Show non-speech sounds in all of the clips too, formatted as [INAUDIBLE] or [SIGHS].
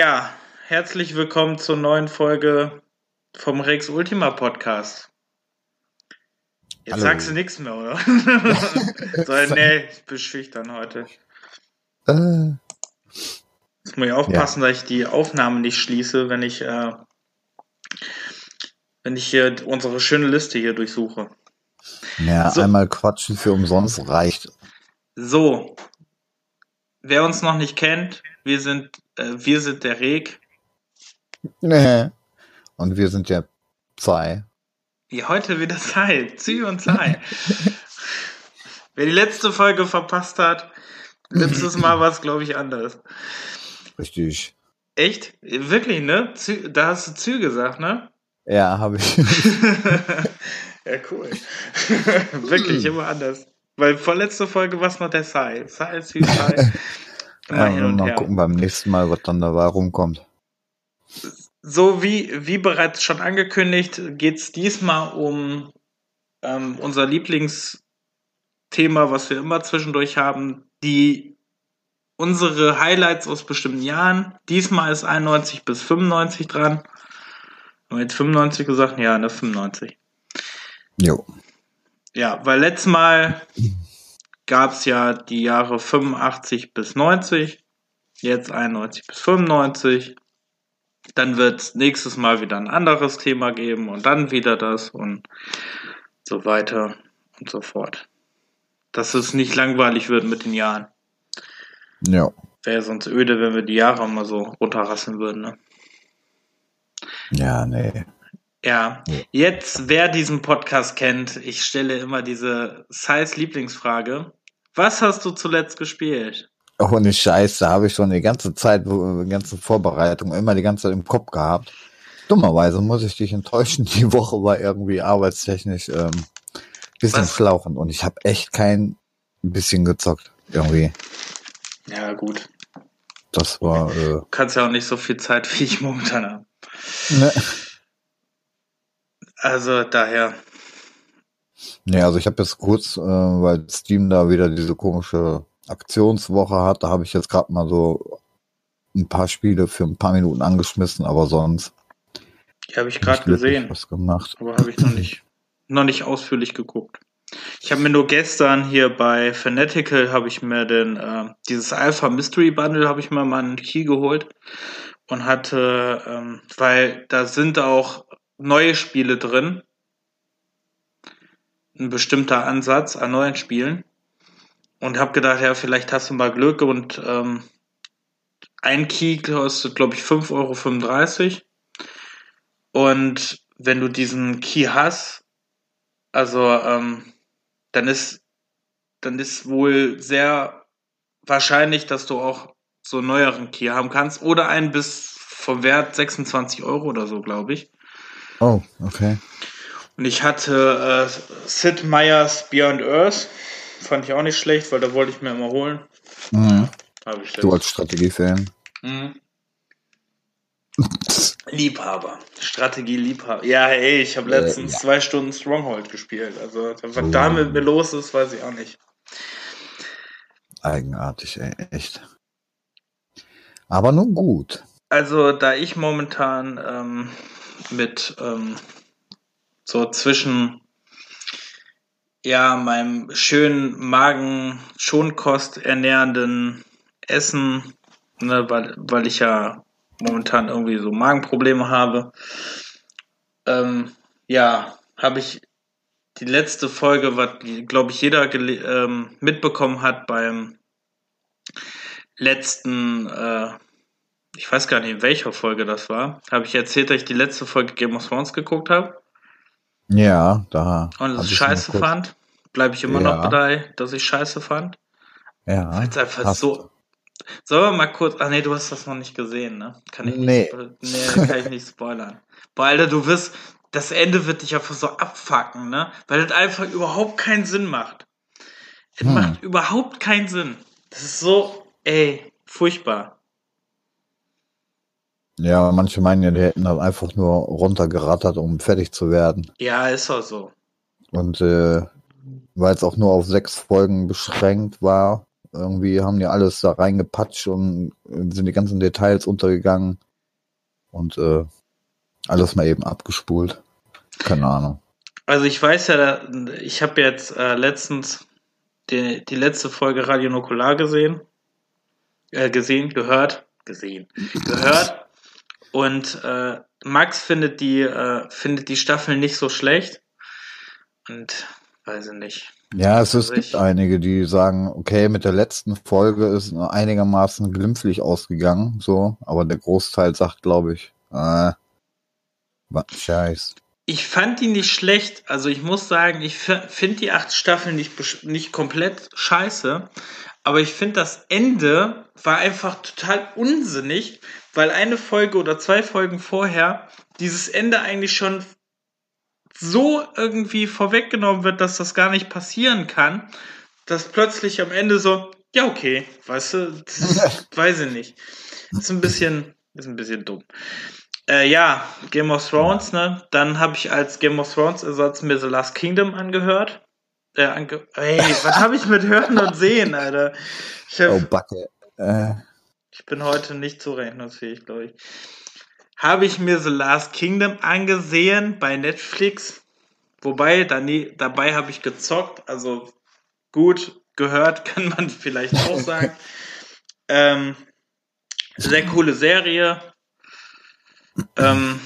Ja, herzlich willkommen zur neuen Folge vom Rex Ultima Podcast. Jetzt Hallo. sagst du nichts mehr, oder? [LAUGHS] so, [LAUGHS] nee, ich bin schüchtern heute. Äh, Jetzt muss ich aufpassen, dass ich die Aufnahme nicht schließe, wenn ich, äh, wenn ich hier unsere schöne Liste hier durchsuche. ja, So. einmal quatschen für umsonst reicht. So, wer uns noch nicht kennt, wir sind, äh, wir sind der Reg. Nee. Und wir sind ja zwei. Ja, heute wieder Zeit. Zü und Zeit. [LAUGHS] Wer die letzte Folge verpasst hat, letztes Mal war es, glaube ich, anders. Richtig. Echt? Wirklich, ne? Zü da hast du Zü gesagt, ne? Ja, habe ich. [LAUGHS] ja, cool. [LAUGHS] Wirklich, immer anders. Weil vorletzte Folge war es noch der Sai. Sai, Sai. Hin und mal her. gucken beim nächsten Mal, was dann dabei rumkommt. So wie, wie bereits schon angekündigt, geht es diesmal um ähm, unser Lieblingsthema, was wir immer zwischendurch haben, die unsere Highlights aus bestimmten Jahren. Diesmal ist 91 bis 95 dran. Haben wir jetzt 95 gesagt? Ja, ne, 95. Jo. Ja, weil letztes Mal gab es ja die Jahre 85 bis 90, jetzt 91 bis 95. Dann wird es nächstes Mal wieder ein anderes Thema geben und dann wieder das und so weiter und so fort. Dass es nicht langweilig wird mit den Jahren. Jo. Wäre sonst öde, wenn wir die Jahre mal so runterrasseln würden. Ne? Ja, nee. Ja, jetzt, wer diesen Podcast kennt, ich stelle immer diese Size Lieblingsfrage. Was hast du zuletzt gespielt? Oh, ne Scheiße, habe ich schon die ganze Zeit, die ganze Vorbereitung immer die ganze Zeit im Kopf gehabt. Dummerweise muss ich dich enttäuschen, [LAUGHS] die Woche war irgendwie arbeitstechnisch ähm, bisschen Was? schlauchend und ich habe echt kein bisschen gezockt. Irgendwie. Ja, gut. Das war äh, Du kannst ja auch nicht so viel Zeit, wie ich momentan habe. ne. Also daher, Nee, also ich habe jetzt kurz, äh, weil Steam da wieder diese komische Aktionswoche hat, da habe ich jetzt gerade mal so ein paar Spiele für ein paar Minuten angeschmissen, aber sonst die habe ich gerade gesehen, was gemacht. aber habe ich noch nicht, noch nicht ausführlich geguckt. Ich habe mir nur gestern hier bei Fanatical habe ich mir den äh, dieses Alpha Mystery Bundle habe ich mir mal einen Key geholt und hatte, ähm, weil da sind auch neue Spiele drin, ein bestimmter Ansatz an neuen Spielen. Und habe gedacht, ja vielleicht hast du mal Glück und ähm, ein Key kostet glaube ich 5,35 Euro und wenn du diesen Key hast, also ähm, dann ist dann ist wohl sehr wahrscheinlich, dass du auch so einen neueren Key haben kannst. Oder einen bis vom Wert 26 Euro oder so, glaube ich. Oh, okay. Und ich hatte äh, Sid Meier's Beyond Earth, fand ich auch nicht schlecht, weil da wollte ich mir immer holen. Mhm. Habe ich Du als Strategiefan. Mhm. [LAUGHS] Liebhaber. Strategie Liebhaber. Ja, ey, ich habe Äh, letztens ja. zwei Stunden Stronghold gespielt. Also, was Oh. da mit mir los ist, weiß ich auch nicht. Eigenartig, ey, echt. Aber nun gut. Also, da ich momentan ähm, mit ähm, so zwischen ja, meinem schönen Magen Schonkost ernährenden Essen, ne, weil, weil ich ja momentan irgendwie so Magenprobleme habe, ähm, ja, habe ich die letzte Folge, was glaube ich jeder ähm, mitbekommen hat beim letzten, äh, ich weiß gar nicht, in welcher Folge das war, habe ich erzählt, dass ich die letzte Folge Game of Thrones geguckt habe Ja, da. und es ich scheiße fand. Bleibe ich immer Ja. noch dabei, dass ich scheiße fand. Ja. Weil es einfach hast so. Sollen wir mal kurz. Ach nee, du hast das noch nicht gesehen, ne? Kann ich Nee. nicht, nee, kann ich nicht spoilern. [LAUGHS] Boah, Alter, du wirst. Das Ende wird dich einfach so abfacken, ne? Weil das einfach überhaupt keinen Sinn macht. Es Hm. macht überhaupt keinen Sinn. Das ist so, ey, furchtbar. Ja, manche meinen ja, die hätten das einfach nur runtergerattert, um fertig zu werden. Ja, ist doch so. Und äh, weil es auch nur auf sechs Folgen beschränkt war Irgendwie haben die alles da reingepatscht und sind die ganzen Details untergegangen und äh, alles mal eben abgespult. Keine Ahnung. Also ich weiß ja, ich habe jetzt äh, letztens die, die letzte Folge Radio Nukular gesehen, äh, gesehen, gehört, gesehen, gehört. Und äh, Max findet die, äh, findet die Staffel nicht so schlecht. Und weiß ich nicht. Ja, es, es gibt einige, die sagen, okay, mit der letzten Folge ist einigermaßen glimpflich ausgegangen, so, aber der Großteil sagt, glaube ich, äh, was Scheiß. Ich fand die nicht schlecht. Also ich muss sagen, ich finde die acht Staffeln nicht, nicht komplett scheiße. Aber ich finde, das Ende war einfach total unsinnig, weil eine Folge oder zwei Folgen vorher dieses Ende eigentlich schon so irgendwie vorweggenommen wird, dass das gar nicht passieren kann, dass plötzlich am Ende so, ja, okay, weißt du, das [LAUGHS] weiß ich nicht. Ist ein bisschen, ist ein bisschen dumm. Äh, ja, Game of Thrones, ne? Dann habe ich als Game of Thrones Ersatz mir The Last Kingdom angehört. Äh, ange Ey, was habe ich mit Hören und Sehen, Alter? Hab, oh, Backe. Äh. Ich bin heute nicht zurechnungsfähig, glaube ich. Habe ich mir The Last Kingdom angesehen bei Netflix. Wobei, nie, dabei habe ich gezockt. Also gut gehört, [LAUGHS] kann man vielleicht auch [LAUGHS] sagen. ähm, sehr coole Serie ähm,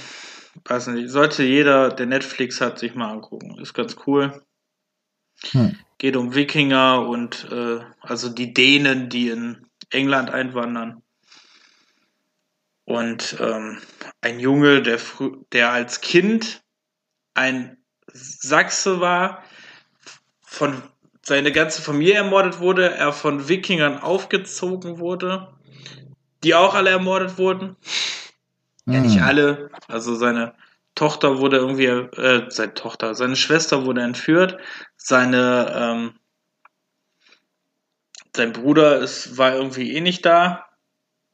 weiß nicht, sollte jeder, der Netflix hat, sich mal angucken. Ist ganz cool. Hm. Geht um Wikinger und äh, also die Dänen, die in England einwandern. Und ähm, ein Junge, der, der als Kind ein Sachse war, von seine ganze Familie ermordet wurde, er von Wikingern aufgezogen wurde, die auch alle ermordet wurden. Ja, nicht hm. alle. Also seine Tochter wurde irgendwie, äh, seine Tochter, seine Schwester wurde entführt. Seine, ähm, sein Bruder ist, war irgendwie eh nicht da.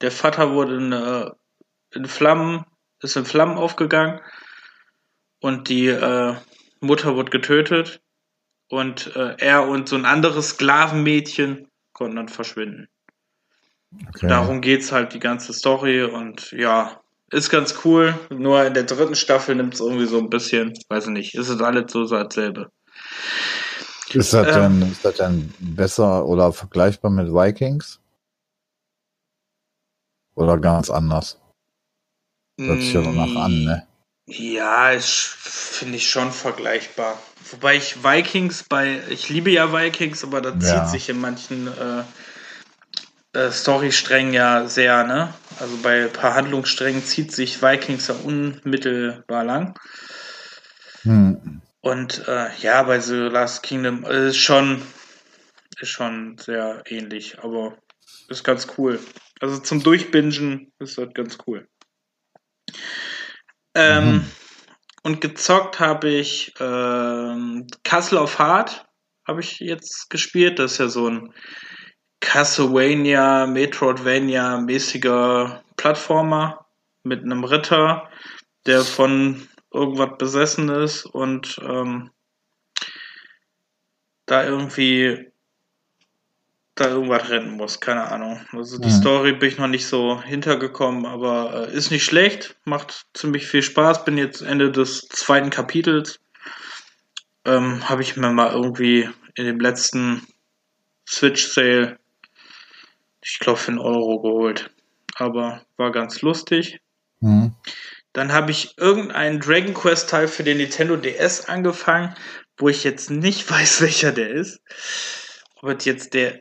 Der Vater wurde in, äh, in Flammen, ist in Flammen aufgegangen. Und die äh, Mutter wurde getötet. Und äh, er und so ein anderes Sklavenmädchen konnten dann verschwinden. Okay. Darum geht's halt die ganze Story und ja, ist ganz cool. Nur in der dritten Staffel nimmt es irgendwie so ein bisschen, weiß ich nicht, ist es alles so dasselbe. Ist das, ähm, denn, ist das denn besser oder vergleichbar mit Vikings? Oder ganz anders? Hört sich ja danach an, ne? Ja, finde ich schon vergleichbar. Wobei ich Vikings bei, ich liebe ja Vikings, aber da ja. zieht sich in manchen äh, äh, Storysträngen ja sehr, ne? Also bei ein paar Handlungssträngen zieht sich Vikings ja unmittelbar lang. Hm. Und äh, ja, bei The Last Kingdom ist schon, ist schon sehr ähnlich, aber ist ganz cool. Also zum Durchbingen ist das ganz cool. Ähm, mhm. Und gezockt habe ich ähm, Castle of Heart habe ich jetzt gespielt. Das ist ja so ein Castlevania, Metroidvania-mäßiger Plattformer mit einem Ritter, der von irgendwas besessen ist und ähm, da irgendwie da irgendwas rennen muss, keine Ahnung. Also die ja. Story bin ich noch nicht so hintergekommen, aber äh, ist nicht schlecht, macht ziemlich viel Spaß. Bin jetzt Ende des zweiten Kapitels. Ähm, Habe ich mir mal irgendwie in dem letzten Switch Sale ich glaube, für einen Euro geholt. Aber war ganz lustig. Mhm. Dann habe ich irgendeinen Dragon Quest Teil für den Nintendo DS angefangen, wo ich jetzt nicht [LAUGHS] weiß, welcher der ist. Ob es jetzt der,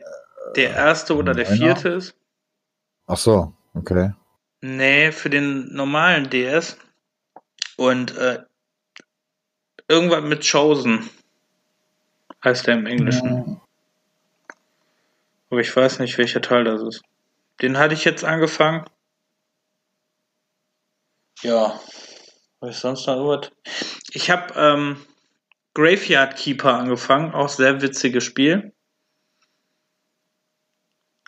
der erste oder der vierte ist. Ach so, okay. Nee, für den normalen DS. Und äh, irgendwas mit Chosen heißt der im Englischen. Ja. Aber ich weiß nicht, welcher Teil das ist. Den hatte ich jetzt angefangen. Ja. Was ist sonst noch irgendwas? Ich habe ähm, Graveyard Keeper angefangen. Auch sehr witziges Spiel.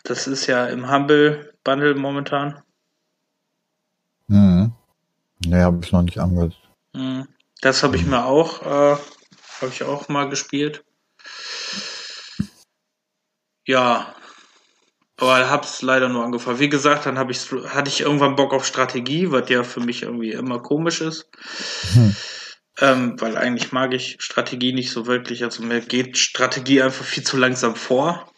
Das ist ja im Humble Bundle momentan. Hm. Nee, habe ich noch nicht angehört. Hm. Das habe ich mir auch, äh, habe ich auch mal gespielt. Ja, Aber hab's leider nur angefangen. Wie gesagt, dann hab ich, hatte ich irgendwann Bock auf Strategie, was ja für mich irgendwie immer komisch ist. Hm. Ähm, weil eigentlich mag ich Strategie nicht so wirklich. Also mir geht Strategie einfach viel zu langsam vor.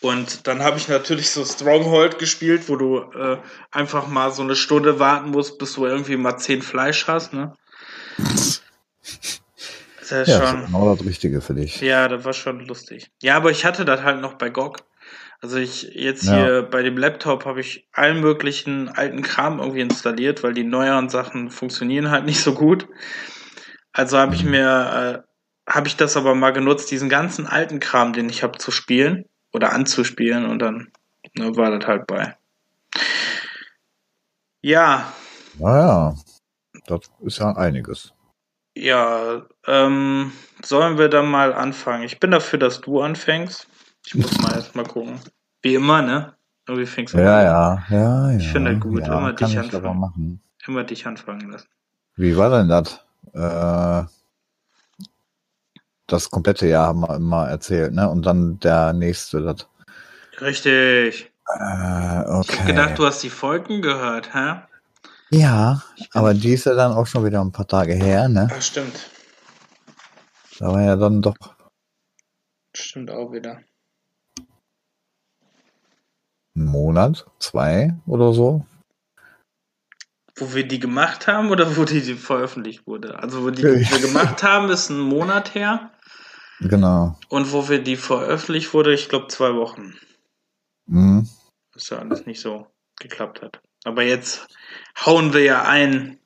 Und dann habe ich natürlich so Stronghold gespielt, wo du äh, einfach mal so eine Stunde warten musst, bis du irgendwie mal zehn Fleisch hast, ne? [LAUGHS] Das ist ja, schon, genau das Richtige für dich. Ja, das war schon lustig. Ja, aber ich hatte das halt noch bei GOG. Also ich jetzt ja. hier bei dem Laptop habe ich allen möglichen alten Kram irgendwie installiert, weil die neueren Sachen funktionieren halt nicht so gut. Also habe ich mhm. mir äh, habe ich das aber mal genutzt, diesen ganzen alten Kram, den ich habe zu spielen oder anzuspielen und dann ne, war das halt bei. Ja. Naja, das ist ja einiges. Ja, ähm, sollen wir dann mal anfangen? Ich bin dafür, dass du anfängst. Ich muss mal erstmal gucken. Wie immer, ne? Irgendwie fängst du ja, an. Ja, ja, ja. Ich finde das gut. Ja, immer dich anfangen. Immer dich anfangen lassen. Wie war denn das? Äh, das komplette Jahr haben wir immer erzählt, ne? Und dann der nächste. Das. Richtig. Äh, okay. Ich hab gedacht, du hast die Folgen gehört, hä? Ja, aber die ist ja dann auch schon wieder ein paar Tage her, ne? Ach, stimmt. Da war ja dann doch. Stimmt auch wieder. Ein Monat, zwei oder so. Wo wir die gemacht haben oder wo die, die veröffentlicht wurde? Also wo die, die wir gemacht haben, ist ein Monat her. Genau. Und wo wir die veröffentlicht wurde, ich glaube zwei Wochen. Mhm. Was ja alles nicht so geklappt hat. Aber jetzt hauen wir ja ein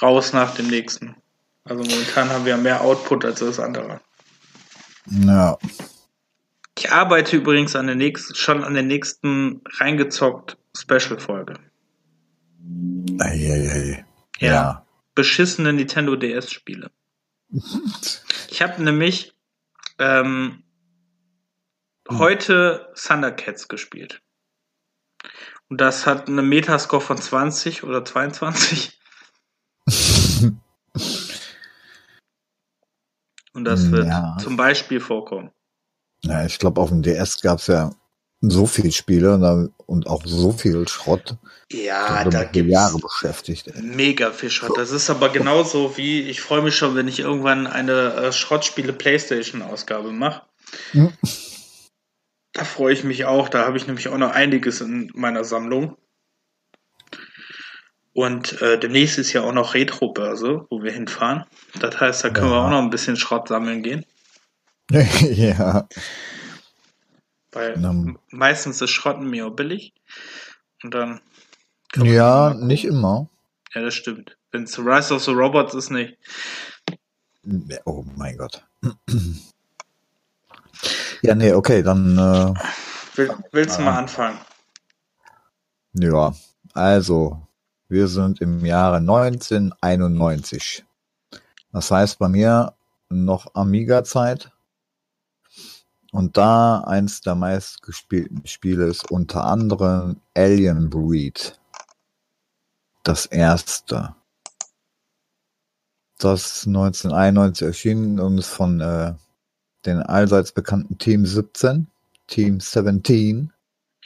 raus nach dem nächsten. Also momentan haben wir mehr Output als das andere. Ja. Ich arbeite übrigens an der nächsten, schon an der nächsten reingezockt Special-Folge. Eieiei. Ja. ja. Beschissene Nintendo DS-Spiele. ich habe nämlich ähm, hm. heute Thundercats gespielt. Und das hat eine Metascore von 20 oder 22. [LAUGHS] Und das wird ja. zum Beispiel vorkommen. Ja, ich glaube, auf dem DS gab es ja so viele Spiele und auch so viel Schrott. Ja, da gibt Jahre beschäftigt. Ey. Mega viel Schrott. Das ist aber genauso wie ich freue mich schon, wenn ich irgendwann eine äh, Schrottspiele PlayStation Ausgabe mache. Hm. Da freue ich mich auch. Da habe ich nämlich auch noch einiges in meiner Sammlung. Und äh, demnächst ist ja auch noch Retro-Börse, wo wir hinfahren. Das heißt, da können ja. wir auch noch ein bisschen Schrott sammeln gehen. [LAUGHS] ja. Weil Na, meistens ist Schrotten mir auch billig. Und dann. Ja, nicht immer. Ja, das stimmt. Wenn es Rise of the Robots ist, nicht. Oh mein Gott. [CLEARS THROAT] Ja, nee, okay, dann. Äh, Will, willst du mal anfangen? Ja, also, wir sind im Jahre 1991. Das heißt bei mir noch Amiga-Zeit. Und da eins der meistgespielten Spiele ist unter anderem Alien Breed. Das erste. Das 1991 erschienen und ist von äh, den allseits bekannten Team 17, Team 17.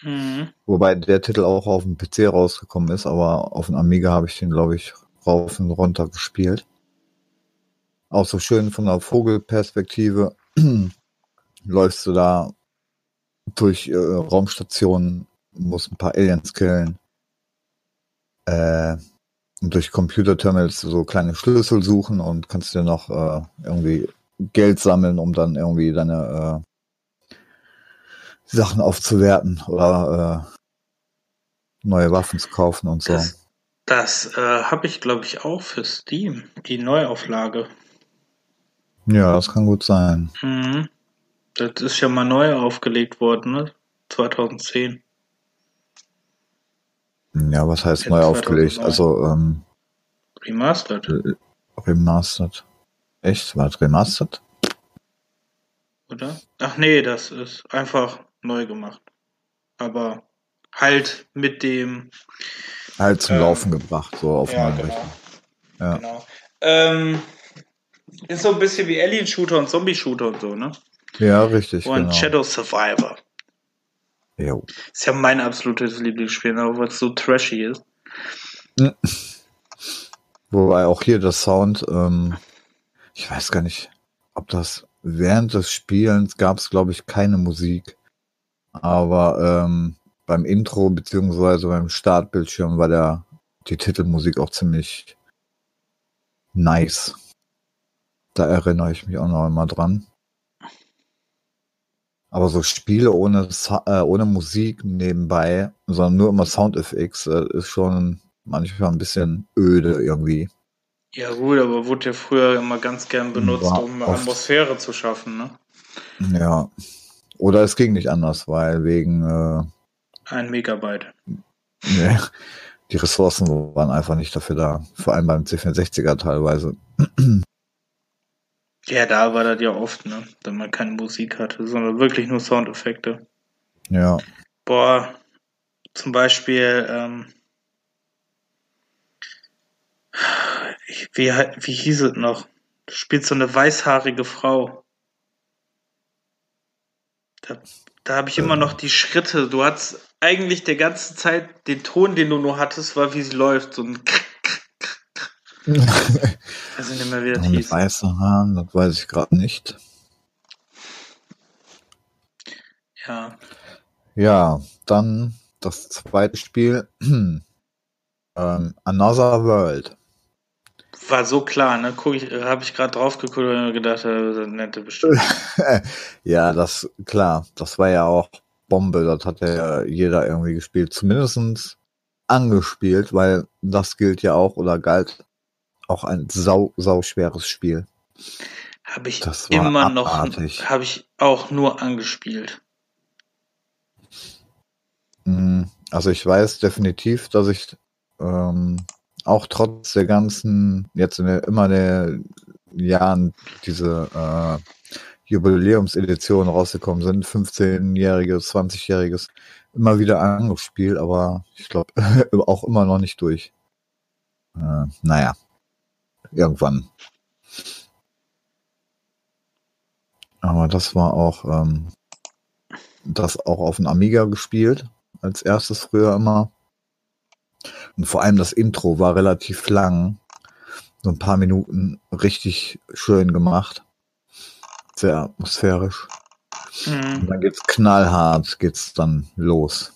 Mhm. Wobei der Titel auch auf dem PC rausgekommen ist, aber auf dem Amiga habe ich den, glaube ich, rauf und runter gespielt. Auch so schön von der Vogelperspektive läufst du da durch äh, Raumstationen, musst ein paar Aliens killen. Äh, und durch Computerterminals so kleine Schlüssel suchen und kannst dir noch äh, irgendwie Geld sammeln, um dann irgendwie deine äh, Sachen aufzuwerten oder äh, neue Waffen zu kaufen und so. Das, das äh, habe ich, glaube ich, auch für Steam, die Neuauflage. Ja, das kann gut sein. Mhm. Das ist ja mal neu aufgelegt worden, ne? 2010. Ja, was heißt neu aufgelegt? Also, ähm, Remastered. Remastered. Echt? War es remastered? Oder? Ach nee, das ist einfach neu gemacht. Aber halt mit dem. Halt zum ähm, Laufen gebracht, so auf ja, genau. Ja. Genau. Ähm, ist so ein bisschen wie Alien-Shooter und Zombie-Shooter und so, ne? Ja, richtig. Und genau. Shadow Survivor. Jo. Ist ja mein absolutes Lieblingsspiel, aber weil es so trashy ist. Wobei auch hier der Sound, ähm, ich weiß gar nicht, ob das während des Spielens gab es, glaube ich, keine Musik. Aber ähm, beim Intro beziehungsweise beim Startbildschirm war der die Titelmusik auch ziemlich nice. Da erinnere ich mich auch noch immer dran. Aber so Spiele ohne, äh, ohne Musik nebenbei, sondern nur immer Soundeffekte, äh, ist schon manchmal ein bisschen öde irgendwie. Ja gut, aber wurde ja früher immer ganz gern benutzt, War um oft. Atmosphäre zu schaffen, ne? Ja. Oder es ging nicht anders, weil wegen äh, Ein Megabyte. [LAUGHS] nee, die Ressourcen waren einfach nicht dafür da. Vor allem beim C64er teilweise. Ja, da war das ja oft, ne? Wenn man keine Musik hatte, sondern wirklich nur Soundeffekte. Ja. Boah, zum Beispiel, ähm, ich- wie, wie hieß es noch? Du spielst so eine weißhaarige Frau. Da, da habe ich immer Ähm. noch die Schritte. Du hattest eigentlich der ganze Zeit den Ton, den du nur hattest, war wie sie läuft. So ein Ich weiß nicht mehr, wie das hieß. weißen Haaren, das weiß ich gerade nicht. Ja. Ja, dann das zweite Spiel. [CLEARS THROAT] ähm, Another World. War so klar, ne? Guck ich, habe ich gerade drauf geguckt und gedacht, äh, das nette bestimmt. [LAUGHS] ja, das, klar, das war ja auch Bombe. Das hat ja jeder irgendwie gespielt. Zumindestens angespielt, weil das gilt ja auch oder galt auch ein sau, sau schweres Spiel. Habe ich Das immer noch, habe ich auch nur angespielt. Mm, Also ich weiß definitiv, dass ich ähm, auch trotz der ganzen, jetzt in der, immer der Jahren diese äh, Jubiläumseditionen rausgekommen sind, 15-jähriges, 20-jähriges, immer wieder angespielt, aber ich glaube [LAUGHS] auch immer noch nicht durch. Äh, naja, irgendwann. Aber das war auch ähm, das auch auf dem Amiga gespielt, als erstes früher immer. Und vor allem das Intro war relativ lang. So ein paar Minuten richtig schön gemacht. Sehr atmosphärisch. Und Mhm. dann geht's knallhart, geht's dann los.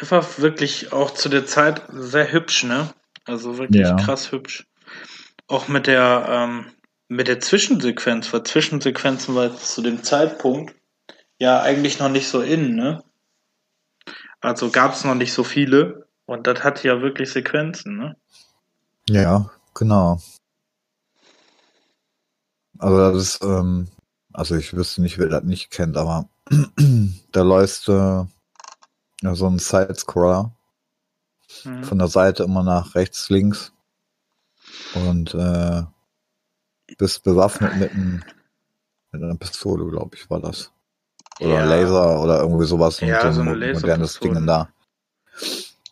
Der war wirklich auch zu der Zeit sehr hübsch, ne? Also wirklich Ja. krass hübsch. Auch mit der, ähm, mit der Zwischensequenz, weil Zwischensequenzen war zu dem Zeitpunkt ja eigentlich noch nicht so in, ne? Also gab es noch nicht so viele und das hatte ja wirklich Sequenzen, ne? Ja, genau. Also das ist, ähm, also ich wüsste nicht, wer das nicht kennt, aber [CLEARS THROAT] da läuft äh, so ein Sidescroller Mhm. von der Seite immer nach rechts, links und äh, bist bewaffnet mit, einem, mit einer Pistole, glaube ich, war das. Oder Ja. Laser oder irgendwie sowas. Ja, so ein eine mo- modernes. Ding da.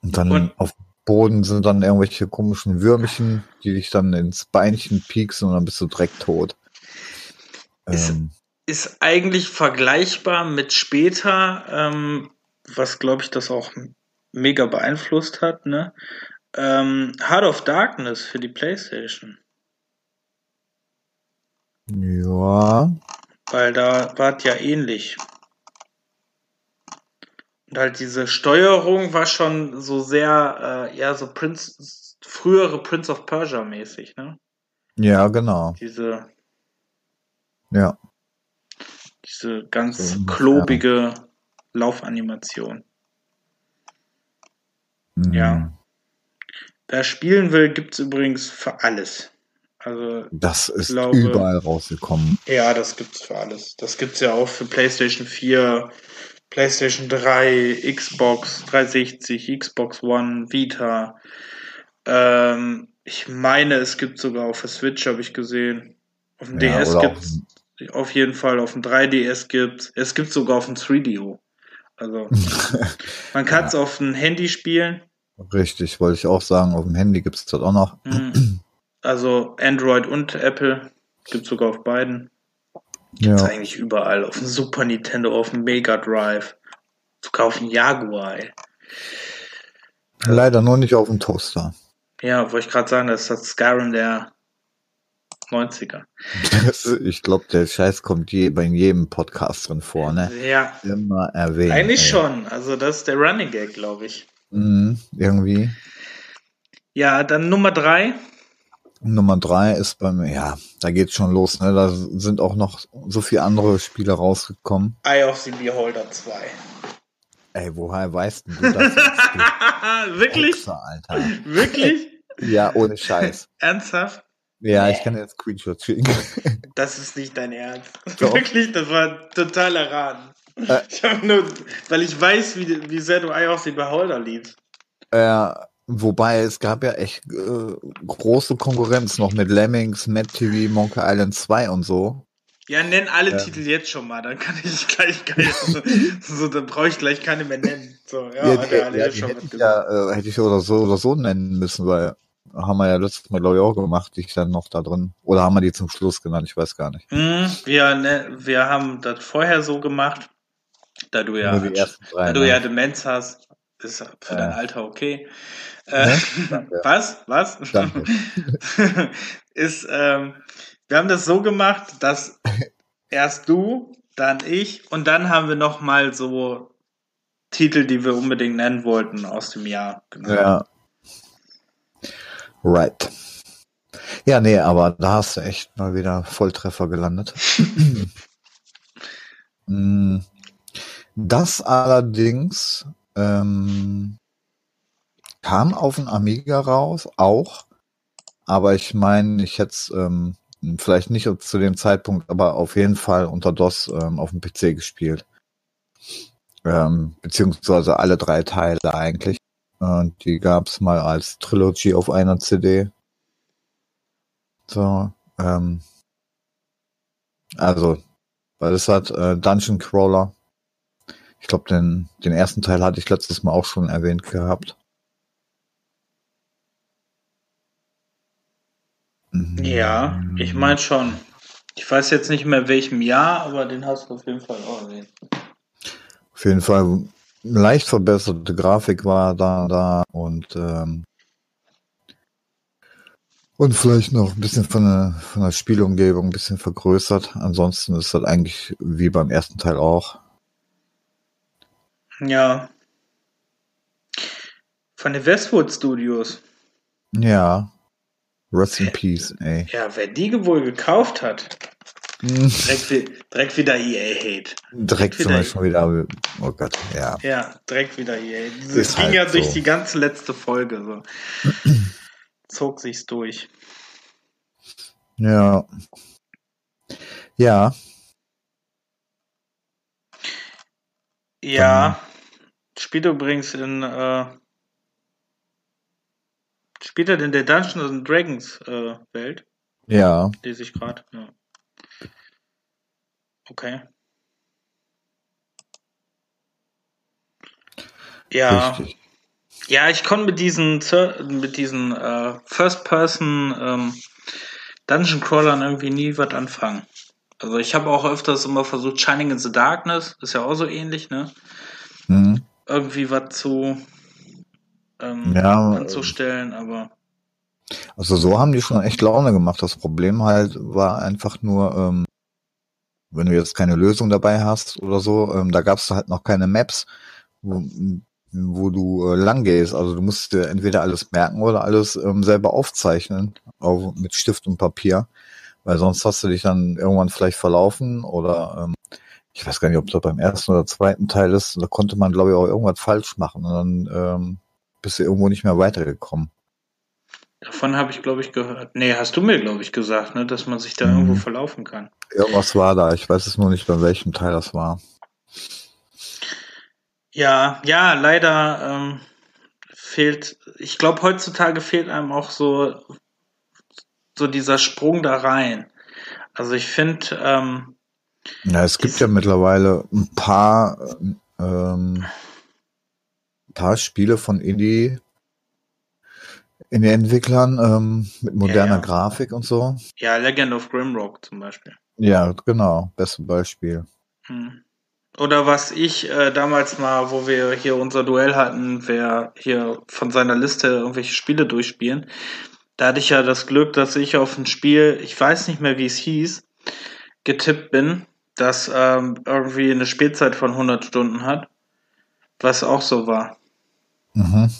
Und dann Und- auf dem Boden sind dann irgendwelche komischen Würmchen, die dich dann ins Beinchen pieksen und dann bist du direkt tot. Ist- Ähm, ist eigentlich vergleichbar mit später, ähm, was glaube ich das auch mega beeinflusst hat, ne? Ähm, Heart of Darkness für die PlayStation. ja, Weil da war es ja ähnlich. Und halt diese Steuerung war schon so sehr, äh, ja, so Prince, frühere Prince of Persia mäßig, ne? ja, genau. Diese, Ja, diese ganz So klobige Laufanimation. Ja. Wer spielen will, gibt's übrigens für alles. Also, Das ist glaube- überall rausgekommen. ja, das gibt's für alles. Das gibt's ja auch für PlayStation 4, PlayStation 3, Xbox 360, Xbox One, Vita. Ähm, ich meine, es gibt sogar auch für Switch, habe ich gesehen. Auf dem Ja, DS gibt's auf jeden Fall, auf dem 3DS gibt's. Es gibt sogar auf dem 3DO. Also, [LAUGHS] man kann es auf dem Handy spielen. Richtig, wollte ich auch sagen. Auf dem Handy gibt es das auch noch. Mhm. Also Android und Apple gibt sogar auf beiden. Ist Ja, eigentlich überall. Auf dem Super Nintendo, auf dem Mega Drive, zu kaufen. Jaguar, ey. Leider nur nicht auf dem Toaster. Ja, wollte ich gerade sagen, das ist das Skyrim der 90er. ich glaube, der Scheiß kommt je, bei jedem Podcast drin vor, ne? Ja. Immer erwähnt. Eigentlich ey. schon. Also das ist der Running Gag, glaube ich. Mhm, irgendwie. Ja, dann Nummer drei. Nummer drei ist bei mir, ja, da geht's schon los, ne? Da sind auch noch so viele andere Spiele rausgekommen. Eye of the Beholder 2. Ey, woher weißt denn du das? jetzt, [LAUGHS] Wirklich? Hexer, Alter. Wirklich? Ja, ohne Scheiß. [LAUGHS] Ernsthaft? Ja, Nee. ich kann jetzt Screenshots schicken. Das ist nicht dein Ernst. Doch. [LAUGHS] Wirklich, das war total erraten. Äh. Ich habe nur, weil ich weiß, wie, wie sehr du Eye of the Beholder liebst. äh, wobei es gab ja echt äh, große Konkurrenz noch mit Lemmings, Mad TV, Monkey Island 2 und so. Ja, nenn alle Ja. Titel jetzt schon mal, dann kann ich gleich, gleich so, [LAUGHS] so, dann brauche ich gleich keine mehr nennen. So, ja, Ja, die, ja, die schon hätte ich ja, äh, hätte ich oder so oder so nennen müssen, weil haben wir ja letztes Mal, glaube ich, auch gemacht, die ich dann noch da drin. Oder haben wir die zum Schluss genannt, ich weiß gar nicht. Hm, wir, ne, wir haben das vorher so gemacht, da du ja, drei. da du ne? ja Demenz hast, ist für Ja. dein Alter okay. Äh, Ne? [LAUGHS] Was? Was? [LAUGHS] Ist, ähm, wir haben das so gemacht, dass erst du, dann ich und dann haben wir noch mal so Titel, die wir unbedingt nennen wollten aus dem Jahr. Genau. Ja. Right. Ja, nee, aber da hast du echt mal wieder Volltreffer gelandet. [LAUGHS] Mm, das allerdings ähm, kam auf den Amiga raus, auch. Aber ich meine, ich hätte es ähm, vielleicht nicht zu dem Zeitpunkt, aber auf jeden Fall unter DOS ähm, auf dem PC gespielt. Ähm, beziehungsweise alle drei Teile eigentlich. Und die gab's mal als Trilogy auf einer CD. So, ähm, also, weil es hat äh, Dungeon Crawler. Ich glaube, den, den ersten Teil hatte ich letztes Mal auch schon erwähnt gehabt. Mhm. Ja, ich meine schon. Ich weiß jetzt nicht mehr welchem Jahr, aber den hast du auf jeden Fall auch erwähnt. Auf jeden Fall leicht verbesserte Grafik war da, da und ähm, und vielleicht noch ein bisschen von der, von der Spielumgebung ein bisschen vergrößert. Ansonsten ist das eigentlich wie beim ersten Teil auch. Ja. Von den Westwood Studios. Ja. Rest in Peace, ey. Ja, wer die wohl gekauft hat, Hm, direkt, wie- direkt wieder EA-Hate. Direkt sind wieder- schon wieder. Oh Gott, ja. Ja, direkt wieder EA. Das Ist ging halt ja durch so. die ganze letzte Folge so. [CLEARS THROAT] Zog sich's durch. Ja. Ja. Ja. Spielt übrigens in, äh, spielt er in der Dungeons and Dragons äh, Welt? Ja. Lese ich gerade. Ja. Okay. Ja, Richtig. ja, ich konnte mit diesen mit diesen äh, First-Person ähm, Dungeon Crawlern irgendwie nie was anfangen. Also ich habe auch öfters immer versucht, Shining in the Darkness, ist ja auch so ähnlich, ne? Hm. Irgendwie was zu ähm, Ja, anzustellen, aber Also so haben die schon echt Laune gemacht. Das Problem halt war einfach nur, ähm, wenn du jetzt keine Lösung dabei hast oder so, ähm, da gab es halt noch keine Maps, wo, wo du äh, lang gehst. Also du musst dir entweder alles merken oder alles ähm, selber aufzeichnen, auch mit Stift und Papier. Weil sonst hast du dich dann irgendwann vielleicht verlaufen oder ähm, ich weiß gar nicht, ob das beim ersten oder zweiten Teil ist. Da konnte man, glaube ich, auch irgendwas falsch machen und dann ähm, bist du irgendwo nicht mehr weitergekommen. davon habe ich, glaube ich, gehört. Nee, hast du mir, glaube ich, gesagt, ne, dass man sich da Mhm. irgendwo verlaufen kann. Irgendwas war da. Ich weiß es nur nicht, bei welchem Teil das war. Ja, ja, leider ähm, fehlt, ich glaube, heutzutage fehlt einem auch so, so dieser Sprung da rein. Also ich finde, ähm, Ja, es gibt ja mittlerweile ein paar, ähm, paar Spiele von Indie Indie-Entwicklern ähm, mit moderner ja. Grafik und so. ja, Legend of Grimrock zum Beispiel. Ja, genau, beste Beispiel. Hm. Oder was ich äh, damals mal, wo wir hier unser Duell hatten, wer hier von seiner Liste irgendwelche Spiele durchspielen, da hatte ich ja das Glück, dass ich auf ein Spiel, ich weiß nicht mehr, wie es hieß, getippt bin, das ähm, irgendwie eine Spielzeit von 100 Stunden hat, was auch so war. Mhm.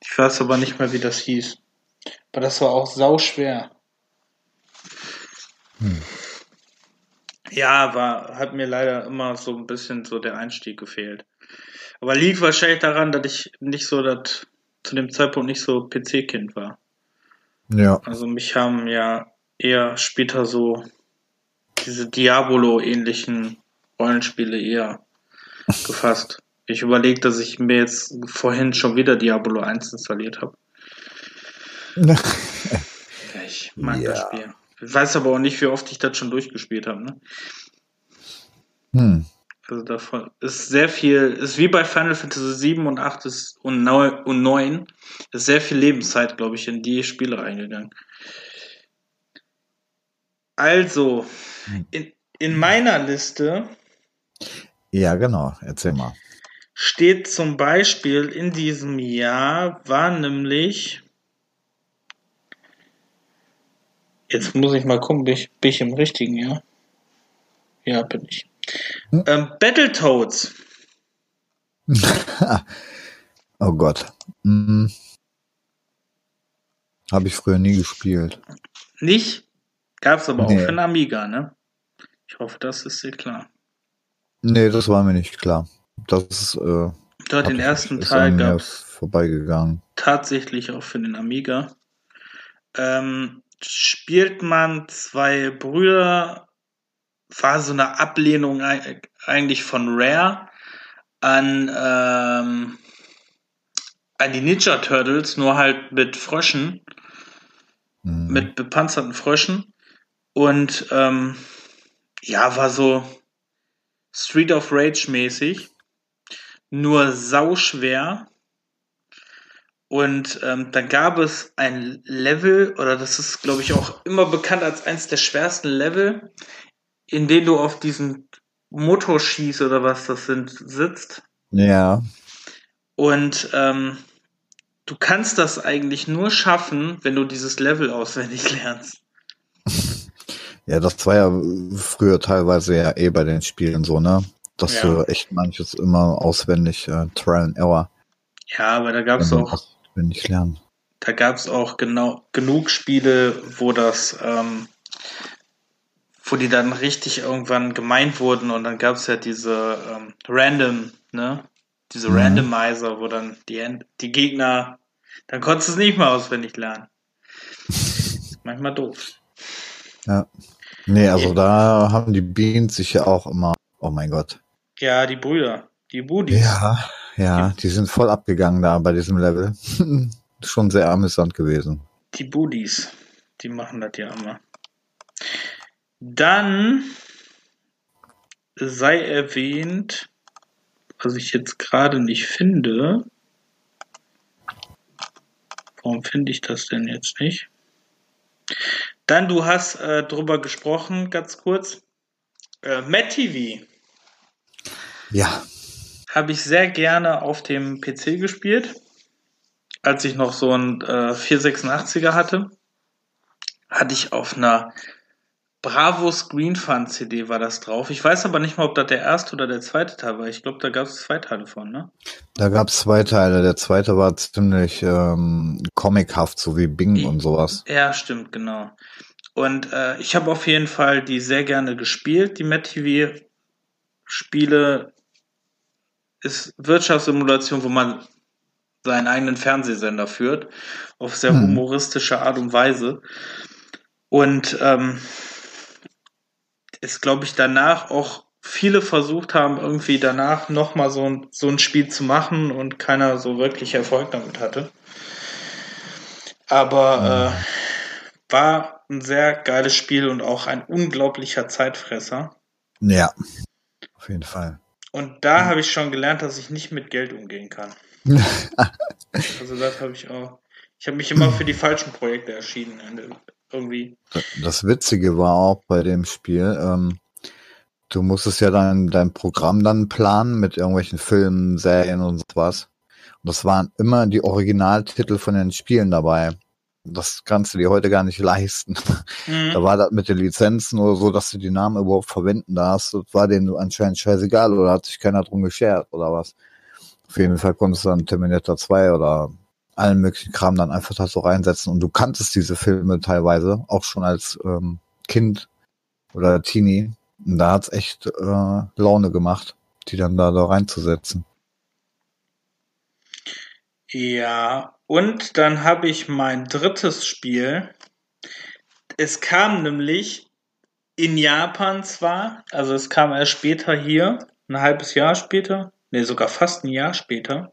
Ich weiß aber nicht mehr, wie das hieß. Aber das war auch sau schwer. Hm. Ja, war, hat mir leider immer so ein bisschen so der Einstieg gefehlt. Aber liegt wahrscheinlich daran, dass ich nicht so das zu dem Zeitpunkt nicht so PC-Kind war. Ja. Also mich haben ja eher später so diese Diabolo-ähnlichen Rollenspiele eher gefasst. Ich überlege, dass ich mir jetzt vorhin schon wieder Diabolo 1 installiert habe. [LAUGHS] Ich mag Ja. das Spiel. Ich weiß aber auch nicht, wie oft ich das schon durchgespielt habe. Ne? Hm. Also davon ist sehr viel, ist wie bei Final Fantasy 7 und 8 ist, und, 9, und 9 ist sehr viel Lebenszeit, glaube ich, in die Spiele reingegangen. Also, in, in meiner Liste Ja, genau. Erzähl mal. steht zum Beispiel in diesem Jahr war nämlich jetzt muss ich mal gucken, bin ich, bin ich im richtigen Jahr? Ja, bin ich. Hm. Ähm, Battletoads. [LAUGHS] Oh Gott. Hm. Habe ich früher nie gespielt. Nicht? Gab's aber auch Nee. für den Amiga, ne? Ich hoffe, das ist dir klar. Nee, das war mir nicht klar. Das ist, äh, Dort hab den ich- ersten ist Teil gab's vorbeigegangen. tatsächlich auch für den Amiga. Ähm, spielt man zwei Brüder, war so eine Ablehnung ei- eigentlich von Rare an, ähm, an die Ninja Turtles, nur halt mit Fröschen, Hm. mit bepanzerten Fröschen. Und ähm, ja, war so Street of Rage mäßig, nur sauschwer. Und ähm, dann gab es ein Level, oder das ist, glaube ich, auch immer bekannt als eines der schwersten Level, in dem du auf diesem Motorschieß oder was das sind, sitzt. Ja. Und ähm, du kannst das eigentlich nur schaffen, wenn du dieses Level auswendig [LAUGHS] lernst. Ja, das war ja früher teilweise ja eh bei den Spielen so, ne? Dass Ja. du echt manches immer auswendig äh, Trial and Error Ja, aber da gab es auch auswendig lernen. da gab es auch genau genug Spiele, wo das, ähm, wo die dann richtig irgendwann gemeint wurden und dann gab es ja diese ähm, Random, ne? Diese Mhm. Randomizer, wo dann die, die Gegner, dann konntest du es nicht mehr auswendig lernen. Manchmal doof. Ja. Nee, also da haben die Beans sich ja auch immer, oh mein Gott. Ja, die Brüder, die Budis. Ja, ja, die sind voll abgegangen da bei diesem Level. [LAUGHS] Schon sehr amüsant gewesen. Die Budis, die machen das ja immer. Dann sei erwähnt, was ich jetzt gerade nicht finde. Warum finde ich das denn jetzt nicht? Dann, du hast äh, drüber gesprochen, ganz kurz. Äh, Matt TV Ja, habe ich sehr gerne auf dem PC gespielt, als ich noch so ein äh, 486er hatte. Hatte ich auf einer Bravo Screen Fun CD war das drauf. Ich weiß aber nicht mal, ob das der erste oder der zweite Teil war. Ich glaube, da gab es zwei Teile von, ne? da gab's zwei Teile. Der zweite war ziemlich ähm, comichaft, so wie Bing und sowas. Ja, stimmt, genau. Und äh, ich habe auf jeden Fall die sehr gerne gespielt, die Matt TV Spiele. Ist Wirtschaftssimulation, wo man seinen eigenen Fernsehsender führt, auf sehr Hm. humoristische Art und Weise. Und ähm, ist, glaube ich, danach auch viele versucht haben, irgendwie danach nochmal so ein, so ein Spiel zu machen und keiner so wirklich Erfolg damit hatte. Aber äh, war ein sehr geiles Spiel und auch ein unglaublicher Zeitfresser. Ja, auf jeden Fall. Und da habe ich schon gelernt, dass ich nicht mit Geld umgehen kann. [LAUGHS] Also das habe ich auch. Ich habe mich immer für die falschen Projekte erschienen. Irgendwie. Das Witzige war auch bei dem Spiel, ähm, du musstest ja dann dein Programm dann planen mit irgendwelchen Filmen, Serien und sowas. Und das waren immer die Originaltitel von den Spielen dabei. Das kannst du dir heute gar nicht [LAUGHS] leisten. Mhm. Da war das mit den Lizenzen oder so, dass du die Namen überhaupt verwenden darfst. Das war denen anscheinend scheißegal oder hat sich keiner drum geschert oder was. Auf jeden Fall konntest du dann Terminator 2 oder allen möglichen Kram dann einfach da so reinsetzen und du kanntest diese Filme teilweise auch schon als ähm, Kind oder Teenie. Und da hat's echt äh, Laune gemacht, die dann da, da reinzusetzen. Ja, und dann habe ich mein drittes Spiel. Es kam nämlich in Japan zwar, also es kam erst später hier, ein halbes Jahr später, nee, sogar fast ein Jahr später,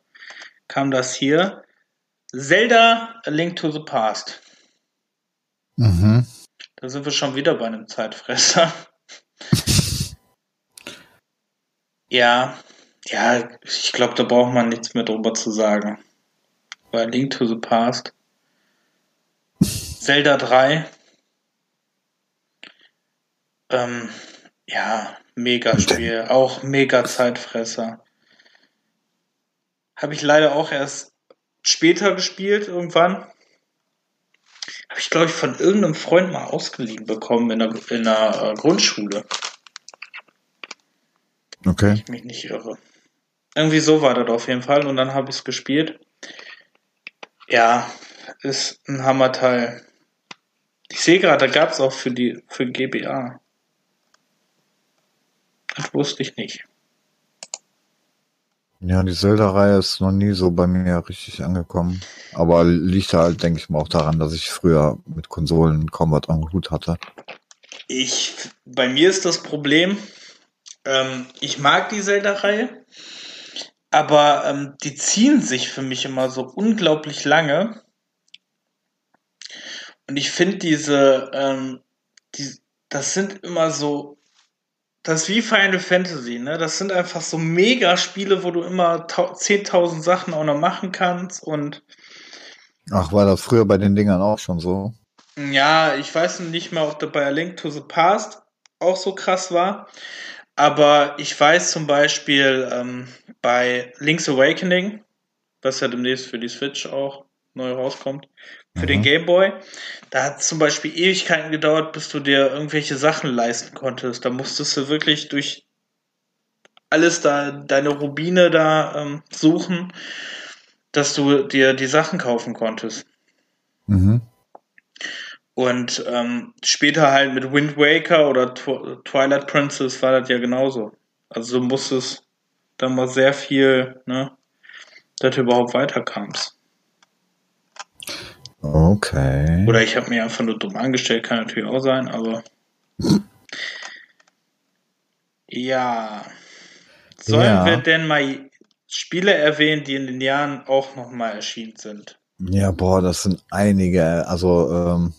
kam das hier. Zelda A Link to the Past. Mhm. Da sind wir schon wieder bei einem Zeitfresser. [LAUGHS] ja, ja, ich glaube, da braucht man nichts mehr drüber zu sagen. Bei Link to the Past. Zelda 3. Ähm, ja, mega Spiel. Auch mega Zeitfresser. Habe ich leider auch erst später gespielt, irgendwann. Habe ich, glaube ich, von irgendeinem Freund mal ausgeliehen bekommen in der, in der äh, Grundschule. Okay. Ich mich nicht irre. Irgendwie so war das auf jeden Fall und dann habe ich es gespielt. Ja, ist ein Hammerteil. Ich sehe gerade, da gab es auch für die für GBA. Das wusste ich nicht. Ja, die Zelda-Reihe ist noch nie so bei mir richtig angekommen. Aber liegt halt, denke ich mal, auch daran, dass ich früher mit Konsolen kaum was am Hut hatte. Ich, bei mir ist das Problem, ähm, ich mag die Zelda-Reihe, aber ähm, die ziehen sich für mich immer so unglaublich lange. Und ich finde diese, ähm, die, das sind immer so, das ist wie Final Fantasy, ne? Das sind einfach so Mega-Spiele, wo du immer tau- 10.000 Sachen auch noch machen kannst und Ach, war das früher bei den Dingern auch schon so? Ja, ich weiß nicht mehr, ob das bei A Link to the Past auch so krass war. Aber ich weiß zum Beispiel ähm, bei Link's Awakening, was ja demnächst für die Switch auch neu rauskommt, für den Mhm. Game Boy, da hat zum Beispiel Ewigkeiten gedauert, bis du dir irgendwelche Sachen leisten konntest. Da musstest du wirklich durch alles da, deine Rubine da ähm, suchen, dass du dir die Sachen kaufen konntest. Mhm. Und ähm, später halt mit Wind Waker oder Tw Twilight Princess war das ja genauso. Also du musstest dann mal sehr viel, ne, dass du überhaupt weiterkamst. Okay. Oder ich habe mir einfach nur dumm angestellt, kann natürlich auch sein, aber. Ja. Sollen Ja. wir denn mal Spiele erwähnen, die in den Jahren auch nochmal erschienen sind? Ja, boah, das sind einige, also ähm,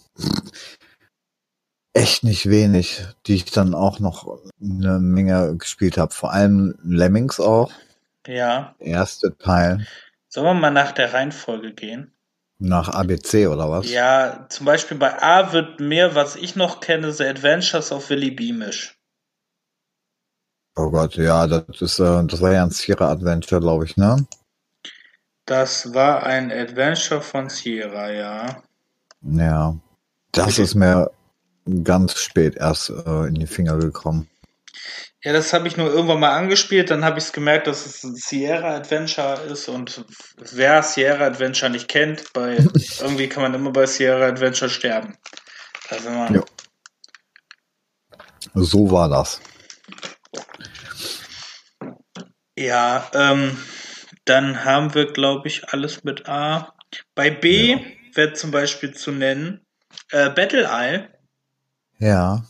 echt nicht wenig, die ich dann auch noch eine Menge gespielt habe. Vor allem Lemmings auch, Ja. erste Teil Sollen wir mal nach der Reihenfolge gehen? Nach ABC oder was? Ja, zum Beispiel bei A wird mehr, was ich noch kenne, The Adventures of Willy Beamish. Oh Gott, ja, das ist, äh, das war ja ein Sierra Adventure, glaube ich, ne? Das war ein Adventure von Sierra, ja. Ja, das ist mir ganz spät erst äh, in die Finger gekommen. Ja, das habe ich nur irgendwann mal angespielt, dann habe ich es gemerkt, dass es ein Sierra Adventure ist und wer Sierra Adventure nicht kennt, bei [LAUGHS] irgendwie kann man immer bei Sierra Adventure sterben. Also man, Ja. So war das. Ja, ähm, dann haben wir, glaube ich, alles mit A. Bei B Ja. wird zum Beispiel zu nennen äh, Battle Isle, Ja,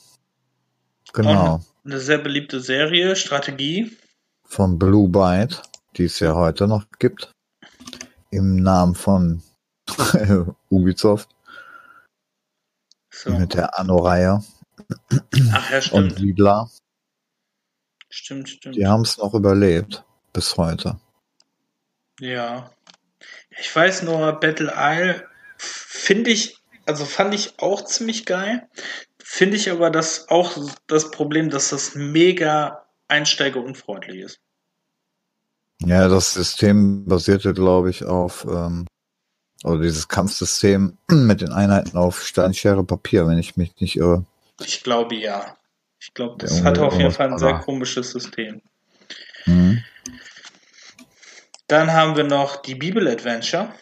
genau. Eine sehr beliebte Serie, Strategie. Von Blue Byte, die es ja heute noch gibt. Im Namen von [LAUGHS] Ubisoft So. mit der Anno-Reihe Ach ja, und stimmt. Lidla. Stimmt, stimmt. Die haben es noch überlebt bis heute. Ja. Ich weiß nur, Battle Isle finde ich, also fand ich auch ziemlich geil. Finde ich aber das auch das Problem, dass das mega einsteigerunfreundlich ist. Ja, das System basierte, glaube ich, auf, ähm, oder dieses Kampfsystem [CLEARS THROAT] mit den Einheiten auf Steinschere Papier, wenn ich mich nicht irre. Ich glaube ja. Ich glaube, das Ja, hat auf jeden Fall ein sehr komisches System. Mhm. Dann haben wir noch die Bibel Adventure.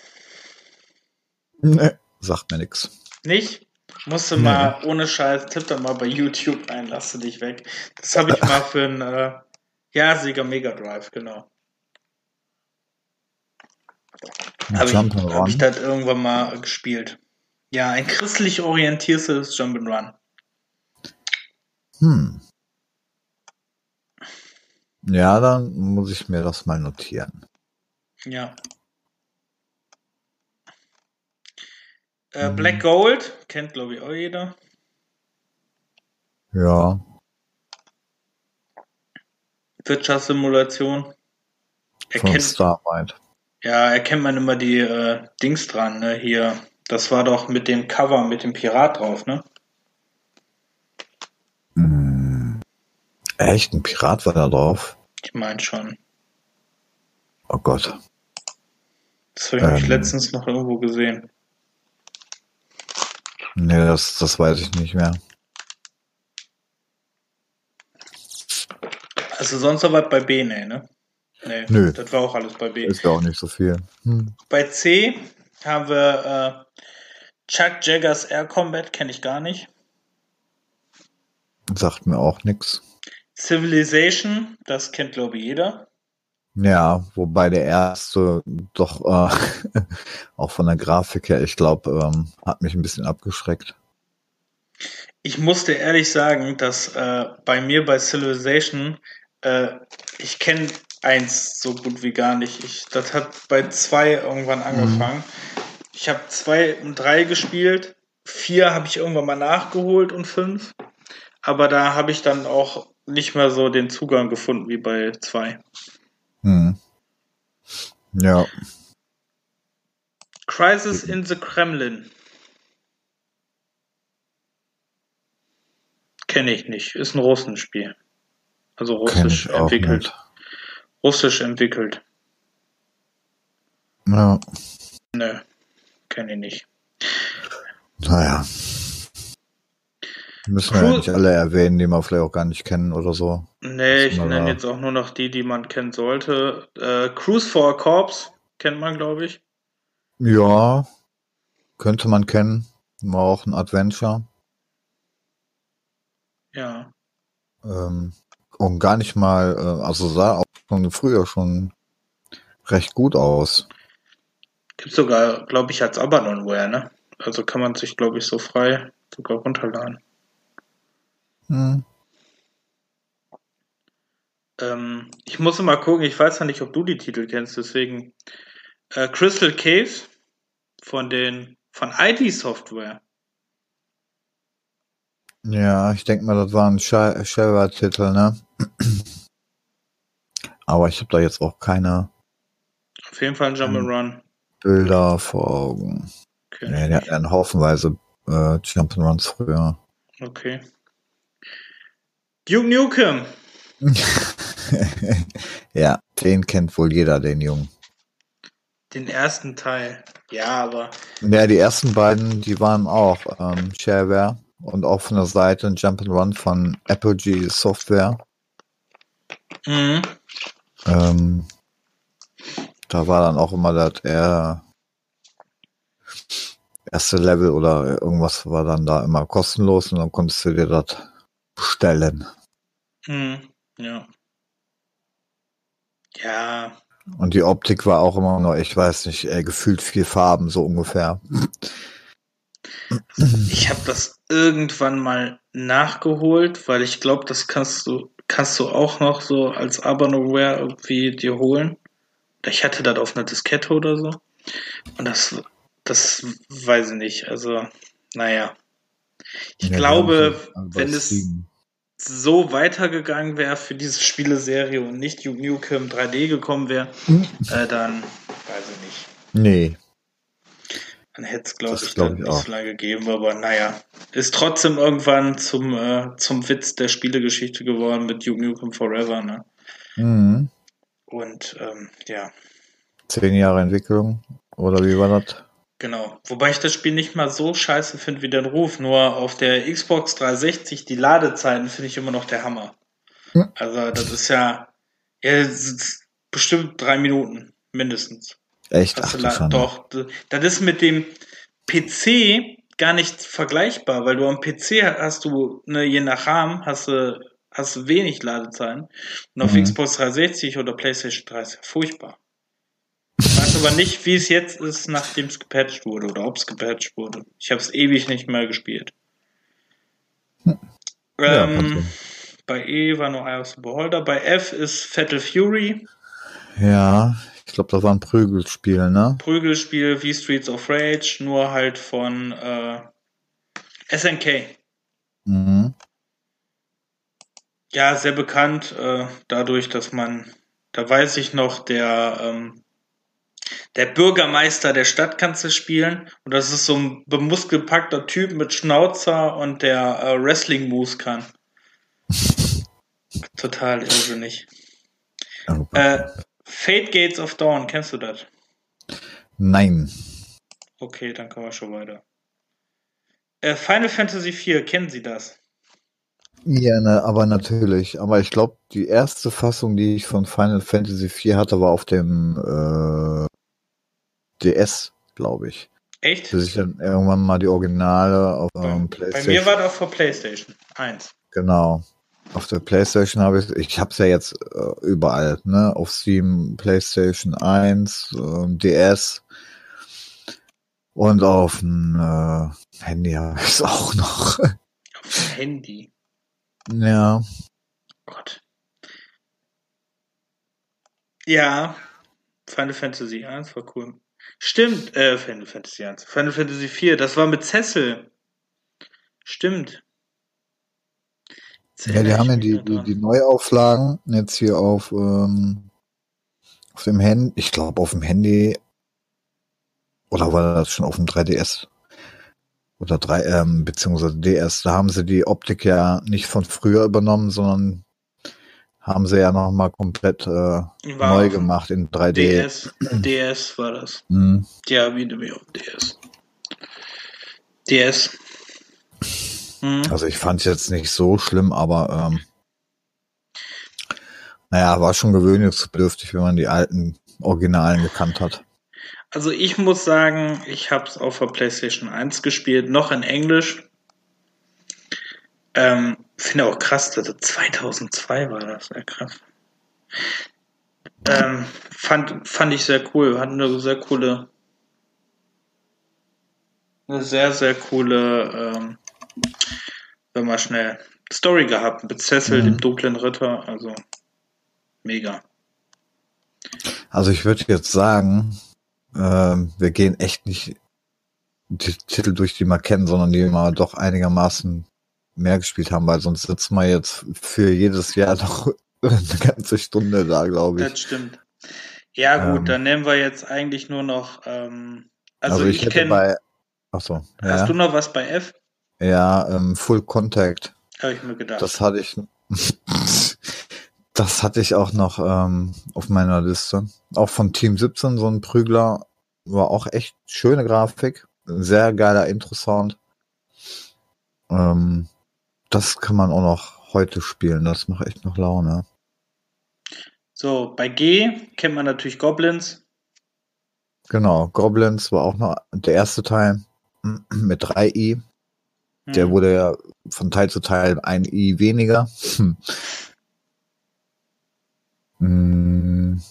Nee, sagt mir nix. Nicht? Musste Nee. mal ohne Scheiß, tipp da mal bei YouTube ein, lass du dich weg. Das habe ich [LAUGHS] mal für ein äh, ja, Sega Mega Drive, genau. Habe ich, hab ich das irgendwann mal gespielt. Ja, ein christlich orientiertes Jump'n'Run. Hm. Ja, dann muss ich mir das mal notieren. Ja. Äh, Mhm. Black Gold, kennt glaube ich auch jeder. Ja, Wirtschaftssimulation. von Erkennt, Starlight. ja, erkennt man immer die äh, Dings dran, ne? Hier. Das war doch mit dem Cover mit dem Pirat drauf, ne? Hm. Echt? Ein Pirat war da drauf? Ich meine schon. Oh Gott. Das habe ich Ähm. letztens noch irgendwo gesehen. Nee, das, das weiß ich nicht mehr. Also sonst was bei B, nee, ne? Nee, Nö. das war auch alles bei B. Ist ja auch nicht so viel. Hm. Bei C haben wir äh, Chuck Jaggers Air Combat, kenne ich gar nicht. Sagt mir auch nix. Civilization, das kennt glaube ich jeder. Ja, wobei der erste doch äh, [LAUGHS] auch von der Grafik her, ich glaube, ähm, hat mich ein bisschen abgeschreckt. Ich musste ehrlich sagen, dass äh, bei mir bei Civilization, äh, ich kenne eins so gut wie gar nicht. Ich, das hat bei zwei irgendwann angefangen. Ich habe zwei und drei gespielt. Vier habe ich irgendwann mal nachgeholt und fünf. Aber da habe ich dann auch nicht mehr so den Zugang gefunden wie bei zwei. Hm. Ja, Crisis in the Kremlin. Kenne ich nicht. Ist ein Russenspiel. Also russisch entwickelt. nicht. Russisch entwickelt. Ja, Nö, kenne ich nicht. naja. Müssen wir ja nicht alle erwähnen, die wir vielleicht auch gar nicht kennen oder so. Nee, ich nenne da. jetzt auch nur noch die, die man kennen sollte. Äh, Cruise for a Corps kennt man, glaube ich. Ja, könnte man kennen. War auch ein Adventure. Ja. Ähm, und gar nicht mal, äh, also sah auch schon früher schon recht gut aus. Gibt sogar, glaube ich, als Abandonware, ne? Also kann man sich, glaube ich, so frei sogar runterladen. Hm. Ähm, ich muss mal gucken, ich weiß ja nicht, ob du die Titel kennst, deswegen äh, Crystal Caves von den von ID Software. Ja, ich denke mal, das war ein Shareware-Titel, ne? [CLEARS THROAT] Aber ich habe da jetzt auch keine Auf jeden Fall ein Jump'n'Run. Bilder vor Augen. Okay. Nee, der hat ja einen Haufenweise äh, Jump'n'Runs früher. okay. Duke Nukem. [LAUGHS] ja, den kennt wohl jeder, den Jungen. Den ersten Teil. Ja, aber Ja, die ersten beiden, die waren auch ähm, Shareware und auch von der Seite ein Jump'n'Run von Apogee Software. mhm. Ähm, da war dann auch immer das eher erste Level oder irgendwas war dann da immer kostenlos und dann konntest du dir das bestellen. Mhm. Ja. Ja, Und die Optik war auch immer noch, ich weiß nicht, äh, gefühlt vier Farben, so ungefähr. ich habe das irgendwann mal nachgeholt, weil ich glaube, das kannst du kannst du auch noch so als Abandonware irgendwie dir holen. Ich hatte das auf einer Diskette oder so. Und das das weiß ich nicht. Also, naja. Ich Ja, glaube, wenn es Steam. so weitergegangen wäre für diese Spieleserie und nicht Duke Nukem 3D gekommen wäre, Hm. äh, dann weiß ich nicht. Nee. Dann hätte es, glaube ich, glaub dann ich nicht auch. so lange gegeben, aber naja. Ist trotzdem irgendwann zum, äh, zum Witz der Spielegeschichte geworden mit Duke Nukem Forever, ne? Mhm. Und ähm, ja, Zehn Jahre Entwicklung. Oder wie war das? Genau. Wobei ich das Spiel nicht mal so scheiße finde wie den Ruf, nur auf der Xbox 360 die Ladezeiten finde ich immer noch der Hammer. Hm. Also das ist ja, ja das ist bestimmt drei Minuten mindestens. Echt? Ach la- doch, das ist mit dem PC gar nicht vergleichbar, weil du am PC hast du, ne, je nach Rahmen, hast du, hast wenig Ladezeiten. Und auf Mhm. Xbox 360 oder PlayStation 3 ist ja furchtbar. Aber nicht, wie es jetzt ist, nachdem es gepatcht wurde oder ob es gepatcht wurde. Ich habe es ewig nicht mehr gespielt. Ja, kann Ähm, sein. bei E war nur Eye of the Beholder. Bei F ist Fatal Fury, Ja, ich glaube, das war ein Prügelspiel, ne? Prügelspiel wie Streets of Rage, nur halt von äh, SNK. Mhm. Ja, sehr bekannt, äh, dadurch, dass man, da weiß ich noch, der, ähm, der Bürgermeister der Stadt kannst du spielen. Und das ist so ein bemuskelpackter Typ mit Schnauzer und der äh, Wrestling-Moves kann. [LAUGHS] Total irrsinnig. Oh, Äh, Fate Gates of Dawn, kennst du das? Nein. Okay, dann kommen wir schon weiter. Äh, Final Fantasy IV, kennen Sie das? Ja, ne, aber natürlich. Aber ich glaube, die erste Fassung, die ich von Final Fantasy IV hatte, war auf dem äh, DS, glaube ich. Echt? Bis ich dann irgendwann mal die Originale auf Bei, ähm, bei PlayStation. mir war das vor PlayStation 1. Genau. Auf der PlayStation habe ich, ich habe es ja jetzt äh, überall, ne? Auf Steam, PlayStation 1, ähm, DS und auf dem äh, Handy habe ich es [LAUGHS] auch noch. Auf dem Handy. ja. Gott. Ja, Final Fantasy 1 war cool. Stimmt, äh, Final Fantasy 1. Final Fantasy 4, das war mit Cecil. Stimmt. Ja, die haben ja die, die, die Neuauflagen jetzt hier auf, ähm, auf dem Handy, ich glaube auf dem Handy, oder war das schon auf dem 3DS? Oder 3, ähm, beziehungsweise DS, da haben sie die Optik ja nicht von früher übernommen, sondern haben sie ja nochmal komplett äh, neu gemacht in 3D. DS, DS war das. Hm. Ja, wie wie auf DS. DS. Hm. Also ich fand es jetzt nicht so schlimm, aber ähm, naja, war schon gewöhnungsbedürftig, wenn man die alten Originalen gekannt hat. Also ich muss sagen, ich habe es auf der PlayStation 1 gespielt, noch in Englisch. Ähm, Finde auch krass, dass das 2002 war das, sehr krass. Ähm, fand, fand ich sehr cool, hat eine sehr coole, eine sehr, sehr coole, ähm, sag mal schnell, Story gehabt mit Cecil, Mhm. dem dunklen Ritter, also mega. Also ich würde jetzt sagen, ähm, wir gehen echt nicht die Titel durch, die wir kennen, sondern die wir doch einigermaßen mehr gespielt haben, weil sonst sitzen wir jetzt für jedes Jahr [LAUGHS] noch eine ganze Stunde da, glaube ich. Das stimmt. Ja, gut, Ähm. dann nehmen wir jetzt eigentlich nur noch. Ähm, also, Also, ich, ich, kenne. bei, ach so, Hast ja, du noch was bei F? ja, ähm, Full Contact. Habe ich mir gedacht. Das hatte ich, [LAUGHS] das hatte ich auch noch ähm, auf meiner Liste. Auch von Team 17, so ein Prügler, war auch echt schöne Grafik, sehr geiler Intro-Sound. Ähm, das kann man auch noch heute spielen, das macht echt noch Laune. so, bei G kennt man natürlich Goblins. Genau, Goblins war auch noch der erste Teil [CLEARS THROAT] mit 3i. Hm. Der wurde ja von Teil zu Teil ein i weniger. Hm. Hm,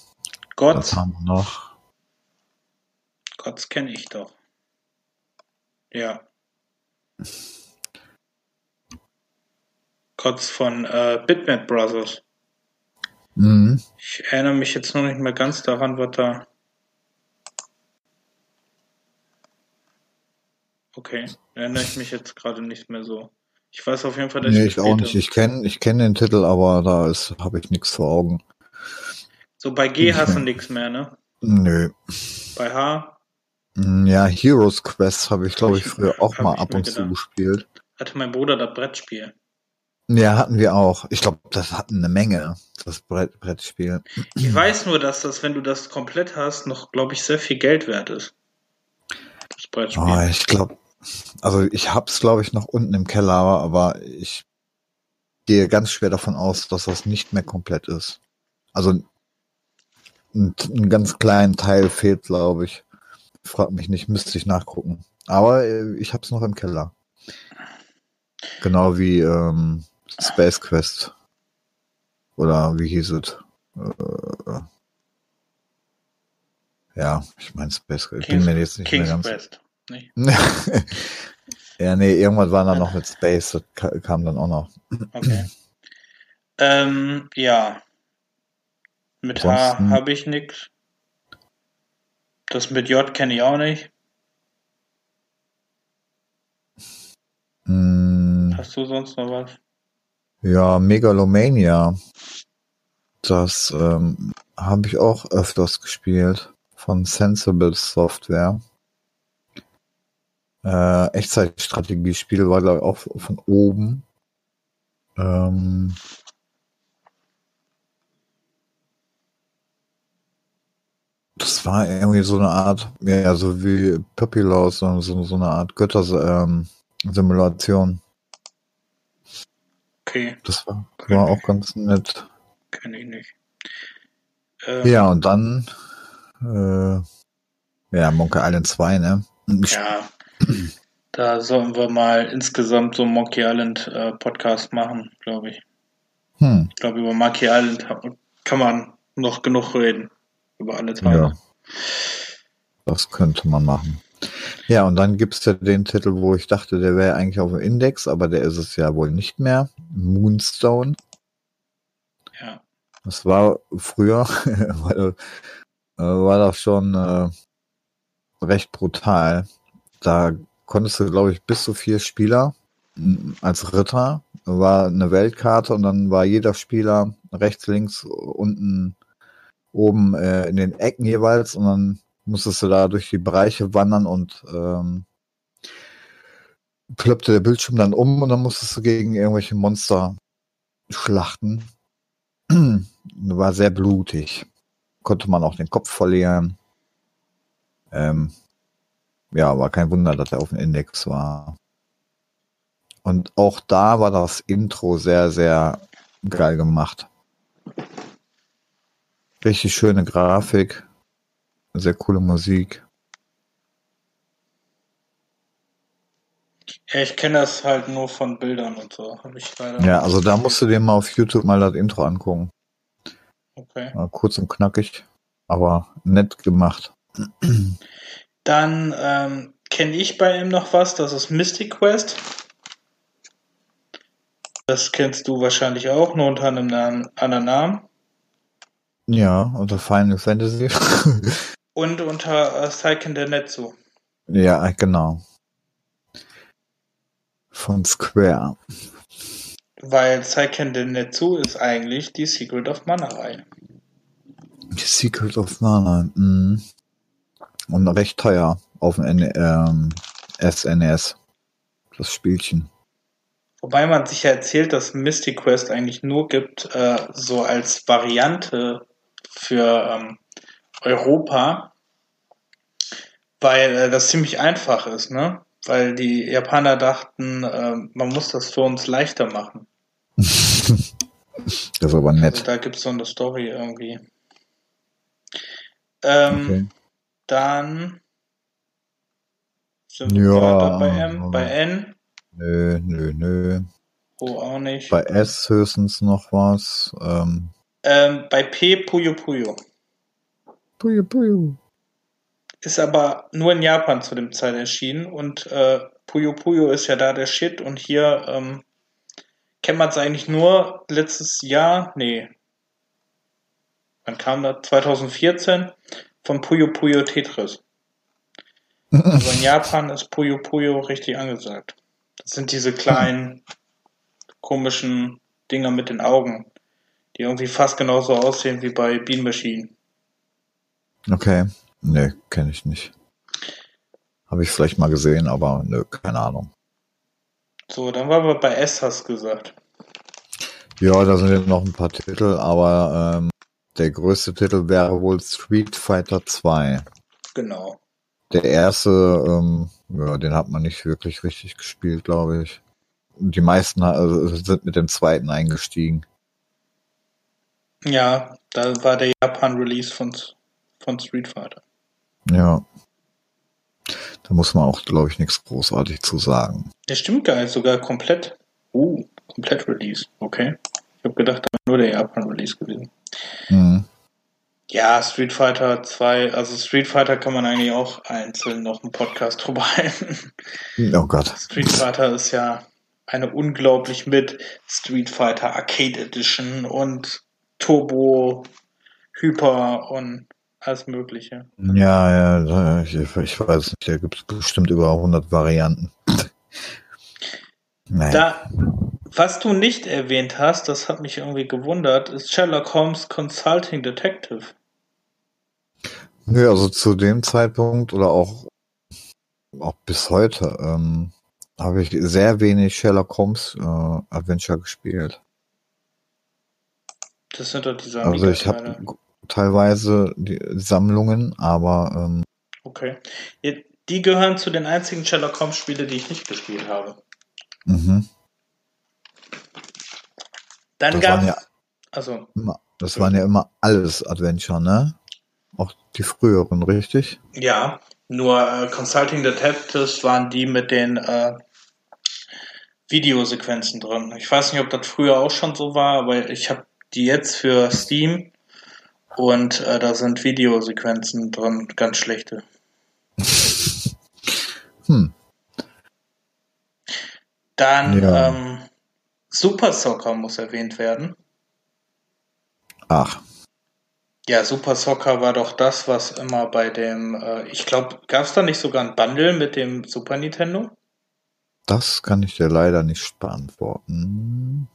Gott, was haben wir noch? Gott kenne ich doch. Ja. Gott von äh, Bitmap Brothers. Mhm. Ich erinnere mich jetzt noch nicht mehr ganz daran, was da. Okay, erinnere ich mich jetzt gerade nicht mehr so. Ich weiß auf jeden Fall, dass Nee, ich ich auch nicht. Ich kenne ich kenn den Titel, aber da ist habe ich nichts vor Augen. So, bei G hast du nichts mehr, ne? Nö. Bei H? Mm, Ja, Heroes Quest habe ich, glaube ich, früher auch mal ab und zu gedacht. gespielt. Hatte mein Bruder das Brettspiel. Ja, hatten wir auch. Ich glaube, das hatten eine Menge, das Brett, Brettspiel. Ich weiß nur, dass das, wenn du das komplett hast, noch, glaube ich, sehr viel Geld wert ist. Das Brettspiel. Oh, ich glaube, also ich hab's, glaube ich, noch unten im Keller, aber ich gehe ganz schwer davon aus, dass das nicht mehr komplett ist. Also ein, ein ganz kleinen Teil fehlt, glaube ich. Frag mich nicht, müsste ich nachgucken. Aber äh, ich hab's noch im Keller. Genau wie ähm, Space Quest. Oder wie hieß es? Äh, ja, ich meine Space Quest. Ich bin mir jetzt nicht King's mehr ganz Quest. Nicht? [LAUGHS] ja, nee, irgendwas war da noch mit Space, das ka- kam dann auch noch. Okay. ähm, ja. Mit H Ansonsten- habe ich nix. Das mit J kenne ich auch nicht. Hm, Hast du sonst noch was? Ja, Megalomania. Das ähm, habe ich auch öfters gespielt. Von Sensible Software. Äh, Echtzeitstrategiespiel war ich auch von oben. Ähm, das war irgendwie so eine Art, ja, so wie Papillons, so, so, so eine Art Götter-Simulation. Okay, Das war, war auch ganz nett. kenne ich nicht. Ähm, Ja, und dann, äh, ja, Monkey Island 2, ne? ja. Da sollen wir mal insgesamt so einen Monkey Island äh, Podcast machen, glaube ich. Hm, Ich glaube, über Monkey Island kann man noch genug reden. Über alle Teile. ja. Das könnte man machen. Ja, und dann gibt's ja den Titel, wo ich dachte, der wäre eigentlich auf dem Index, aber der ist es ja wohl nicht mehr. Moonstone. Ja. Das war früher, [LAUGHS] weil, äh, war das schon äh, recht brutal. Da konntest du, glaube ich, bis zu vier Spieler als Ritter. War eine Weltkarte und dann war jeder Spieler rechts, links, unten, oben äh, in den Ecken jeweils und dann musstest du da durch die Bereiche wandern und ähm, plöppte der Bildschirm dann um und dann musstest du gegen irgendwelche Monster schlachten. [CLEARS THROAT] War sehr blutig. Konnte man auch den Kopf verlieren. Ähm, ja, war kein Wunder, dass er auf dem Index war. Und auch da war das Intro sehr, sehr geil gemacht. Richtig schöne Grafik. Sehr coole Musik. Ich kenne das halt nur von Bildern und so. Ja, also da musst du dir mal auf YouTube mal das Intro angucken. Okay. War kurz und knackig, aber nett gemacht. Dann ähm, kenne ich bei ihm noch was, das ist Mystic Quest. Das kennst du wahrscheinlich auch, nur unter einem Namen, anderen Namen. Ja, unter Final Fantasy. [LAUGHS] Und unter äh, Seiken der Netzu. ja, genau. Von Square. Weil Seiken der Netzu ist eigentlich die Secret of Mana-Reihe. The Secret of Mana. Mhm. Und recht teuer auf dem N ähm, SNES. Das Spielchen. Wobei man sich ja erzählt, dass Mystic Quest eigentlich nur gibt, äh, so als Variante für ähm, Europa, weil äh, das ziemlich einfach ist, ne? Weil die Japaner dachten, äh, man muss das für uns leichter machen. [LAUGHS] das ist aber Also nett. da gibt's so eine Story irgendwie. Ähm, Okay. Dann sind wir Ja. bei M, bei N, Nö, nö, nö. O auch nicht. Bei S höchstens noch was. Ähm, Ähm, bei P Puyo Puyo. puyo, puyo. Ist aber nur in Japan zu dem Zeit erschienen und äh, Puyo Puyo ist ja da der Shit und hier ähm, kennt man es eigentlich nur letztes Jahr, nee. Wann kam das? 2014 von Puyo Puyo Tetris. Also in Japan ist Puyo Puyo richtig angesagt. Das sind diese kleinen komischen Dinger mit den Augen, die irgendwie fast genauso aussehen wie bei Bean Machine. Okay. Nee, kenne ich nicht. Habe ich vielleicht mal gesehen, aber nö, keine Ahnung. So, dann waren wir bei S, hast du gesagt. Ja, da sind jetzt noch ein paar Titel, aber ähm, der größte Titel wäre wohl Street Fighter 2. Genau. Der erste, ähm, ja, den hat man nicht wirklich richtig gespielt, glaube ich. Die meisten also, sind mit dem zweiten eingestiegen. Ja, da war der Japan-Release von, von Street Fighter. Ja. Da muss man auch, glaube ich, nichts großartig zu sagen. Der stimmt gar nicht, sogar komplett. Uh, komplett Release. Okay. Ich habe gedacht, da war nur der Japan-Release gewesen. Mhm. Ja, Street Fighter 2, also Street Fighter kann man eigentlich auch einzeln noch einen Podcast [LAUGHS] drüber halten. Oh Gott. Street Fighter ist ja eine unglaublich mit Street Fighter Arcade Edition und Turbo, Hyper und alles Mögliche. Ja, ja, ich, ich weiß nicht, da gibt es bestimmt über 100 Varianten. [LAUGHS] Nein. Da, was du nicht erwähnt hast, das hat mich irgendwie gewundert, ist Sherlock Holmes Consulting Detective. Nö, also zu dem Zeitpunkt oder auch, auch bis heute ähm, habe ich sehr wenig Sherlock Holmes äh, Adventure gespielt. Das sind doch diese Also ich habe teilweise die Sammlungen, aber ähm, okay. Die gehören zu den einzigen Sherlock Holmes Spiele, die ich nicht gespielt habe. Mhm. Dann das gab waren ja, also immer, das waren ja immer alles Adventure, ne? Auch die früheren, richtig? Ja, nur äh, Consulting Detectives waren die mit den äh, Videosequenzen drin. Ich weiß nicht, ob das früher auch schon so war, aber ich habe die jetzt für Steam und äh, da sind Videosequenzen drin, ganz schlechte. [LAUGHS] hm. Dann ja. ähm, Super Soccer muss erwähnt werden. Ach. Ja, Super Soccer war doch das, was immer bei dem, äh, ich glaube, gab es da nicht sogar ein Bundle mit dem Super Nintendo? Das kann ich dir leider nicht beantworten.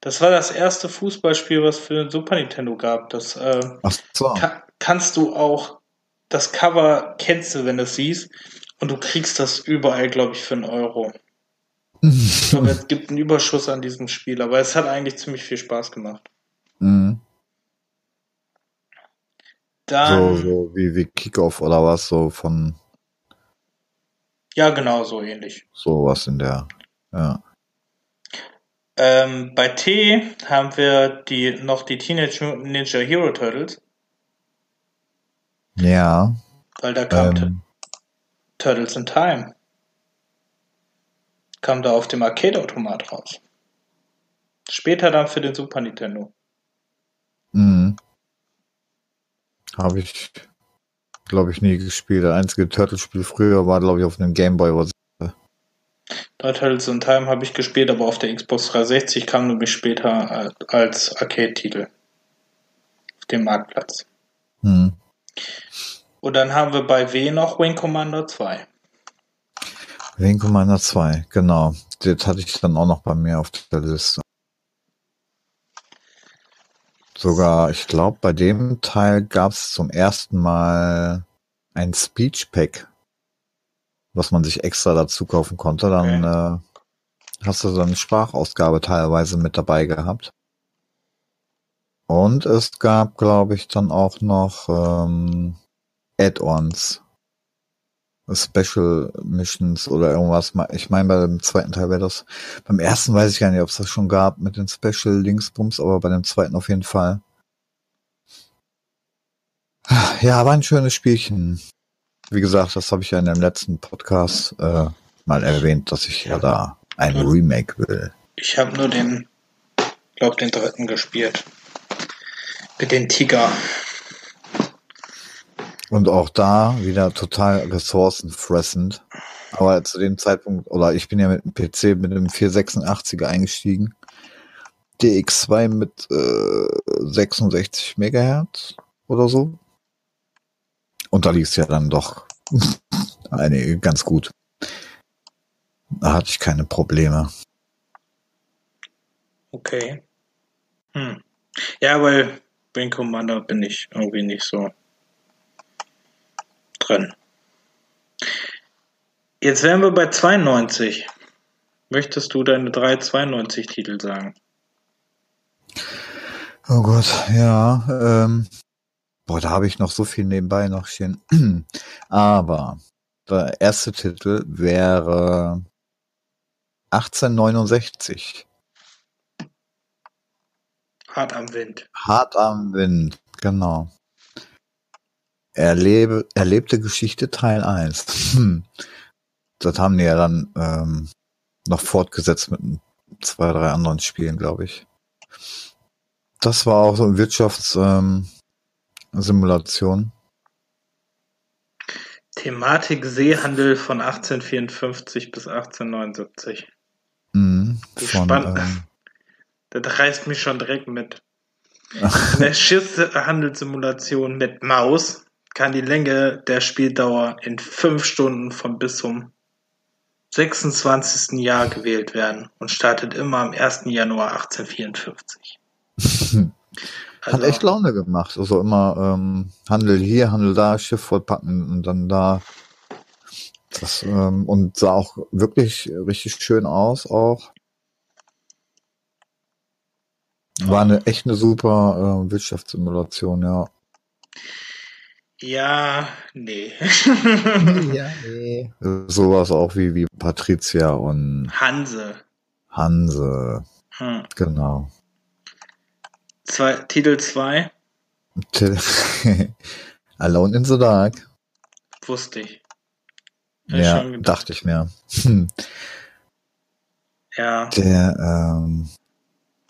Das war das erste Fußballspiel, was für den Super Nintendo gab. Das äh, Ach so. ka kannst du auch, das Cover kennst du, wenn du es siehst, und du kriegst das überall, glaube ich, für einen Euro. ich glaube, es gibt einen Überschuss an diesem Spiel, aber es hat eigentlich ziemlich viel Spaß gemacht. Mhm. Dann, so, so wie, wie Kickoff oder was, so von. Ja, genau, so ähnlich. Sowas in der. Ja. Ähm, bei T haben wir die, noch die Teenage Mutant Ninja Hero Turtles. Ja. Weil da kam Ähm, Turtles in Time. Kam da auf dem Arcade-Automat raus. Später dann für den Super Nintendo. mhm. Habe ich, glaube ich, nie gespielt. Der einzige Turtle-Spiel früher war, glaube ich, auf einem Gameboy. Was Da Turtles in Time habe ich gespielt, aber auf der Xbox 360 kam nämlich später äh, als Arcade-Titel. Auf dem Marktplatz. hm. Und dann haben wir bei W noch Wing Commander 2. Wing Commander 2, genau. Das hatte ich dann auch noch bei mir auf der Liste. Sogar, ich glaube, bei dem Teil gab es zum ersten Mal ein Speech Pack, was man sich extra dazu kaufen konnte. Dann äh, hast du eine Sprachausgabe teilweise mit dabei gehabt. Und es gab, glaube ich, dann auch noch ähm, Add-ons. Special Missions oder irgendwas. Ich meine, bei dem zweiten Teil wäre das. Beim ersten weiß ich gar nicht, ob es das schon gab mit den Special Linksbums, aber bei dem zweiten auf jeden Fall. Ja, war ein schönes Spielchen. Wie gesagt, das habe ich ja in dem letzten Podcast äh, mal erwähnt, dass ich ja da ein Remake will. Ich habe nur den, glaube den dritten gespielt. Mit den Tiger. Und auch da wieder total ressourcenfressend. Aber zu dem Zeitpunkt, oder ich bin ja mit dem PC mit dem 486er eingestiegen. DX2 mit äh, 66 Megahertz oder so. Und da lief es ja dann doch [LAUGHS] eine, ganz gut. Da hatte ich keine Probleme. Okay. Hm. Ja, weil Wing Commander bin ich irgendwie nicht so drin. Jetzt wären wir bei 92. Möchtest du deine drei 92-Titel sagen? Oh Gott, ja. Ähm, boah, da habe ich noch so viel nebenbei noch stehen. [CLEARS THROAT] Aber der erste Titel wäre 1869. Hart am Wind. Hart am Wind, genau. Erlebe, erlebte Geschichte Teil 1. Hm. [CLEARS THROAT] Das haben die ja dann ähm, noch fortgesetzt mit zwei, drei anderen Spielen, glaube ich. Das war auch so eine Wirtschaftssimulation. Ähm, Thematik Seehandel von 1854 bis 1879. Mhm, von, Spannend. Ähm, [LAUGHS] das reißt mich schon direkt mit. [LAUGHS] Eine Schiffshandelssimulation mit Maus kann die Länge der Spieldauer in fünf Stunden von bis zum 26. Jahr gewählt werden und startet immer am 1. Januar 1854. [LAUGHS] Hat also, echt Laune gemacht. Also immer ähm, Handel hier, Handel da, Schiff vollpacken und dann da. Das, ähm, und sah auch wirklich richtig schön aus auch. War eine echt eine super äh, Wirtschaftssimulation, ja. Ja, nee. ja, [LAUGHS] nee. Sowas auch wie, wie Patricia und Hanse. Hanse. Hm. Genau. Zwei, Titel 2. [LAUGHS] Alone in the Dark. Wusste ich. ja, dachte ich mir. Hm. Ja. Der, ähm,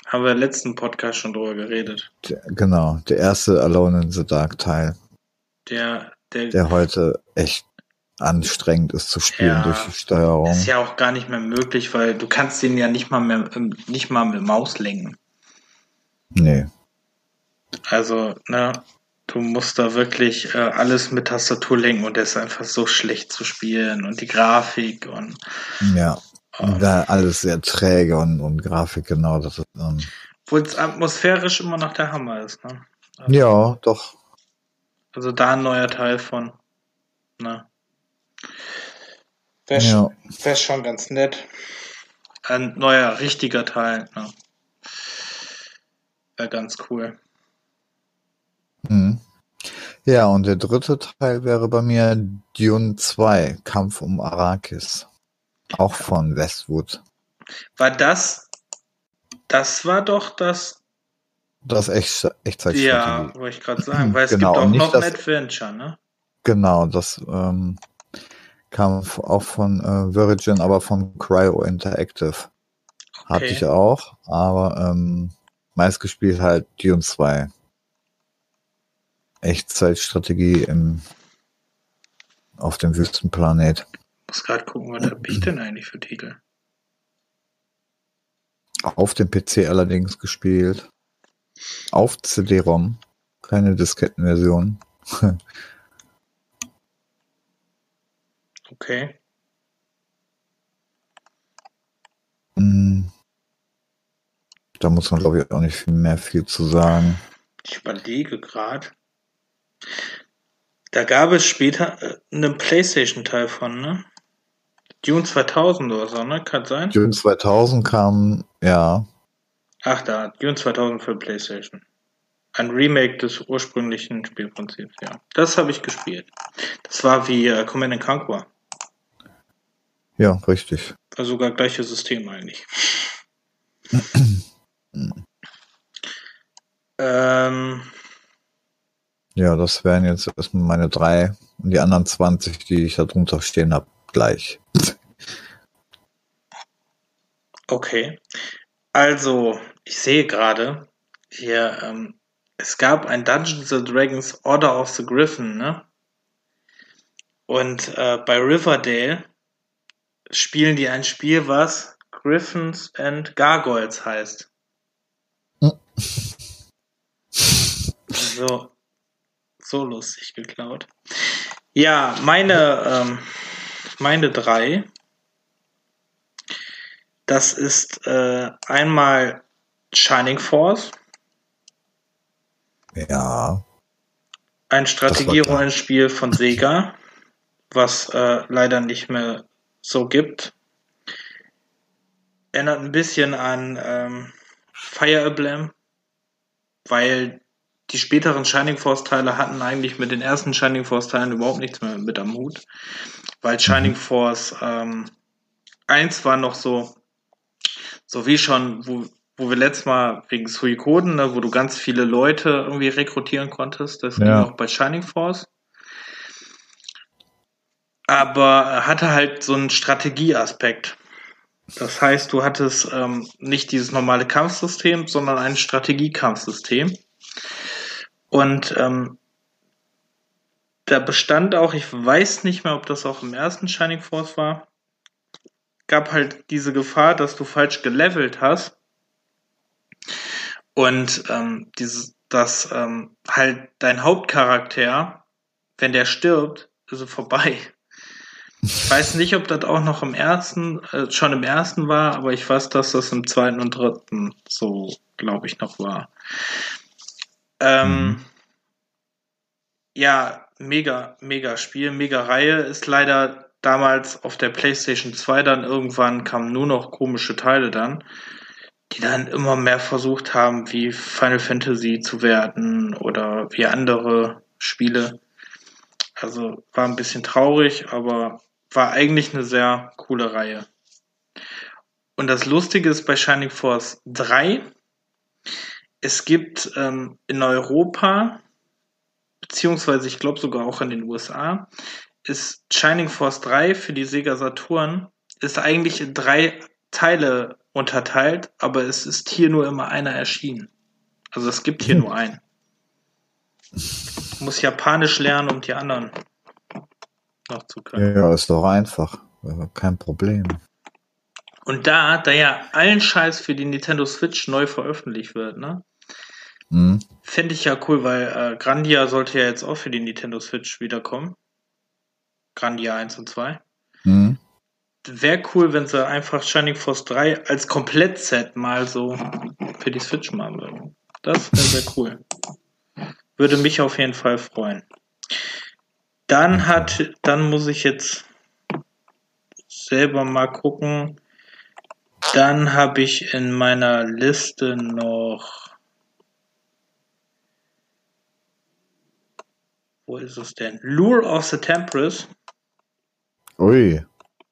haben wir im letzten Podcast schon drüber geredet. Der, genau, der erste Alone in the Dark Teil. Der, der, der heute echt anstrengend ist zu spielen ja, durch die Steuerung. Ist ja auch gar nicht mehr möglich, weil du kannst den ja nicht mal mehr, nicht mal mit Maus lenken. Nee. Also, ne, du musst da wirklich äh, alles mit Tastatur lenken und der ist einfach so schlecht zu spielen und die Grafik und ja. Und da alles sehr träge und, und Grafik, genau. Das ist, ähm, Obwohl es atmosphärisch immer noch der Hammer ist, ne? Also, ja, doch. Also da ein neuer Teil von. Ne? Wäre ja. wär schon ganz nett. Ein neuer, richtiger Teil. Ne? Wäre ganz cool. Mhm. Ja, und der dritte Teil wäre bei mir Dune 2, Kampf um Arrakis. Auch von Westwood. War das, das war doch das. Das echt, Echtzeitstrategie. Ja, wollte ich gerade sagen, weil es genau, gibt auch noch das, Adventure, ne? Genau, das ähm, kam auch von äh, Virgin, aber von Cryo Interactive. Okay. Hatte ich auch, aber ähm, meist gespielt halt Dune 2. Echtzeitstrategie im, auf dem Wüstenplanet muss gerade gucken, was habe ich denn eigentlich für Titel? Auf dem PC allerdings gespielt. Auf CD-ROM. Keine Diskettenversion. okay. Hm. [LAUGHS] Da muss man, glaube ich, auch nicht mehr viel zu sagen. Ich überlege gerade. Da gab es später äh, einen Playstation-Teil von, ne? Dune 2000 oder so, ne? Kann sein? Dune 2000 kam, ja. Ach da, Dune 2000 für PlayStation. Ein Remake des ursprünglichen Spielprinzips, ja. Das habe ich gespielt. Das war wie äh, Command Conquer. Ja, richtig. War sogar gleiche System eigentlich. [CLEARS THROAT] ähm, ja, das wären jetzt erstmal meine drei und die anderen 20, die ich da drunter stehen habe, gleich. Okay. Also, ich sehe gerade hier, ähm, es gab ein Dungeons and Dragons Order of the Griffin, ne? Und äh, bei Riverdale spielen die ein Spiel, was Griffins and Gargoyles heißt. So, so lustig geklaut. Ja, meine, ähm, meine drei das ist äh, einmal Shining Force. Ja. Ein Strategierollenspiel von Sega, was äh, leider nicht mehr so gibt. Erinnert ein bisschen an ähm, Fire Emblem, weil die späteren Shining Force Teile hatten eigentlich mit den ersten Shining Force Teilen überhaupt nichts mehr mit am Hut, weil Shining mhm. Force ähm, 1 war noch so, so wie schon, wo, wo wir letztes Mal wegen Suikoden, ne, wo du ganz viele Leute irgendwie rekrutieren konntest, das ja. ging auch bei Shining Force. Aber hatte halt so einen Strategieaspekt. Das heißt, du hattest ähm, nicht dieses normale Kampfsystem, sondern ein Strategiekampfsystem. Und ähm, da bestand auch, ich weiß nicht mehr, ob das auch im ersten Shining Force war, gab halt diese Gefahr, dass du falsch gelevelt hast. Und ähm, dieses, dass ähm, halt dein Hauptcharakter, wenn der stirbt, ist er vorbei. Ich weiß nicht, ob das auch noch im ersten, äh, schon im ersten war, aber ich weiß, dass das im zweiten und dritten so, glaube ich, noch war. Ähm, mhm. Ja, mega, mega Spiel, mega Reihe. Ist leider damals auf der PlayStation 2 dann irgendwann kamen nur noch komische Teile dann, die dann immer mehr versucht haben, wie Final Fantasy zu werden oder wie andere Spiele. Also war ein bisschen traurig, aber war eigentlich eine sehr coole Reihe. Und das Lustige ist bei Shining Force 3, es gibt ähm, in Europa, beziehungsweise ich glaube sogar auch in den USA, ist Shining Force 3 für die Sega Saturn, ist eigentlich in drei Teile unterteilt, aber es ist hier nur immer einer erschienen. Also es gibt hier hm. nur [LAUGHS] einen. muss Japanisch lernen, um die anderen noch zu können. Ja, ist doch einfach. Kein Problem. Und da, da ja allen Scheiß für die Nintendo Switch neu veröffentlicht wird, ne? Mhm. Fände ich ja cool, weil äh, Grandia sollte ja jetzt auch für die Nintendo Switch wiederkommen. Grandia 1 und 2. Mhm. Wäre cool, wenn sie einfach Shining Force 3 als Komplettset mal so für die Switch machen würden. Das wäre sehr cool. Würde mich auf jeden Fall freuen. Dann hat, dann muss ich jetzt selber mal gucken. Dann habe ich in meiner Liste noch Wo ist es denn? Lure of the Tempress. Ui.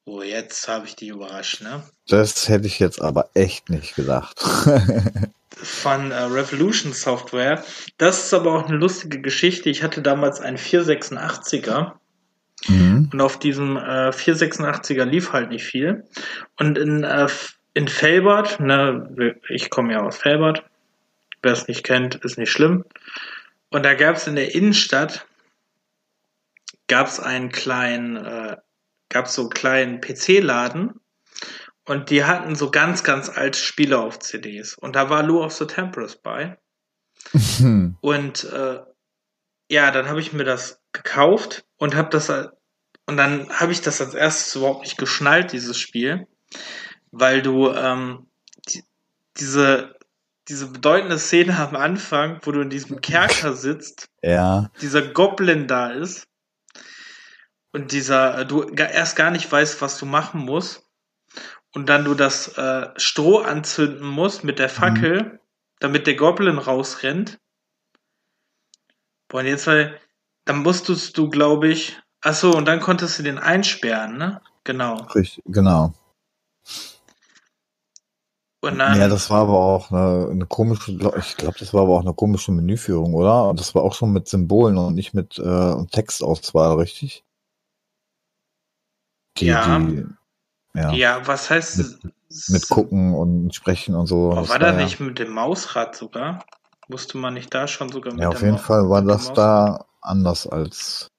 Oh, jetzt habe ich die überrascht, ne? Das hätte ich jetzt aber echt nicht gedacht. [LAUGHS] Von äh, Revolution Software. Das ist aber auch eine lustige Geschichte. Ich hatte damals einen 486er. Mhm. Und auf diesem äh, 486er lief halt nicht viel. Und in, äh, in Felbert, ne, ich komme ja aus Felbert. Wer es nicht kennt, ist nicht schlimm. Und da gab es in der Innenstadt gab es einen kleinen, äh, gab so einen kleinen PC-Laden und die hatten so ganz, ganz alte Spiele auf CDs. Und da war Lure of the Temperance bei. [LAUGHS] und äh, ja, dann habe ich mir das gekauft und habe das und dann habe ich das als erstes überhaupt nicht geschnallt, dieses Spiel, weil du ähm, die, diese diese bedeutende Szene am Anfang, wo du in diesem Kerker sitzt, ja. dieser Goblin da ist und dieser, äh, du erst gar nicht weißt, was du machen musst und dann du das äh, Stroh anzünden musst mit der Fackel, mhm. damit der Goblin rausrennt. Boah, und jetzt, weil, dann musstest du, glaube ich, ach so, und dann konntest du den einsperren, ne? Genau. Richtig, genau. Und dann, ja, das war aber auch eine, eine komische, ich glaube, das war aber auch eine komische Menüführung, oder? Und das war auch schon mit Symbolen und nicht mit äh, Textauswahl, richtig? Die, ja. Die, ja. ja, was heißt mit, mit gucken und sprechen und so. Oh, war da nicht mit dem Mausrad sogar? Musste man nicht da schon sogar mit Ja, auf jeden Ma Fall war das da anders als.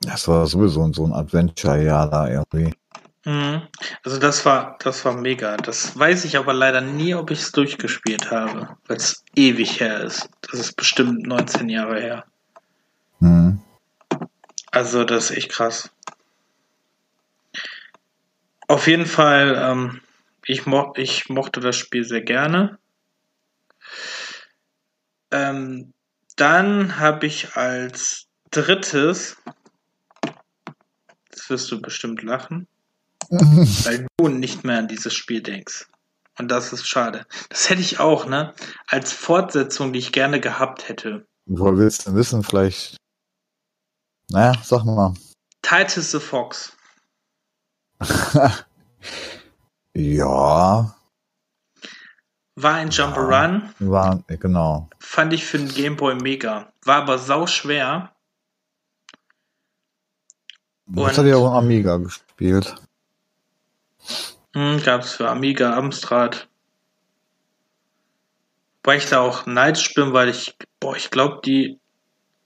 Das war sowieso so ein Adventure-Jahr da irgendwie. Mhm. Also das war, das war mega. Das weiß ich aber leider nie, ob ich es durchgespielt habe, weil es ewig her ist. Das ist bestimmt 19 Jahre her. Mhm. Also das ist echt krass. Auf jeden Fall, ähm, ich, mo ich mochte das Spiel sehr gerne. Ähm, dann habe ich als drittes, das wirst du bestimmt lachen, weil du nicht mehr an dieses Spiel denkst. Und das ist schade. Das hätte ich auch, ne? Als Fortsetzung, die ich gerne gehabt hätte. Woher willst du wissen? Vielleicht. Naja, sag mal. Titus the Fox. [LAUGHS] ja. War ein Jumperun. War, genau. Fand ich für den Gameboy mega. War aber sau schwer. Das hat ja auch Amiga gespielt. Hm, gab's für Amiga, Amstrad. Weil ich da auch neidisch bin, weil ich, boah, ich glaube, die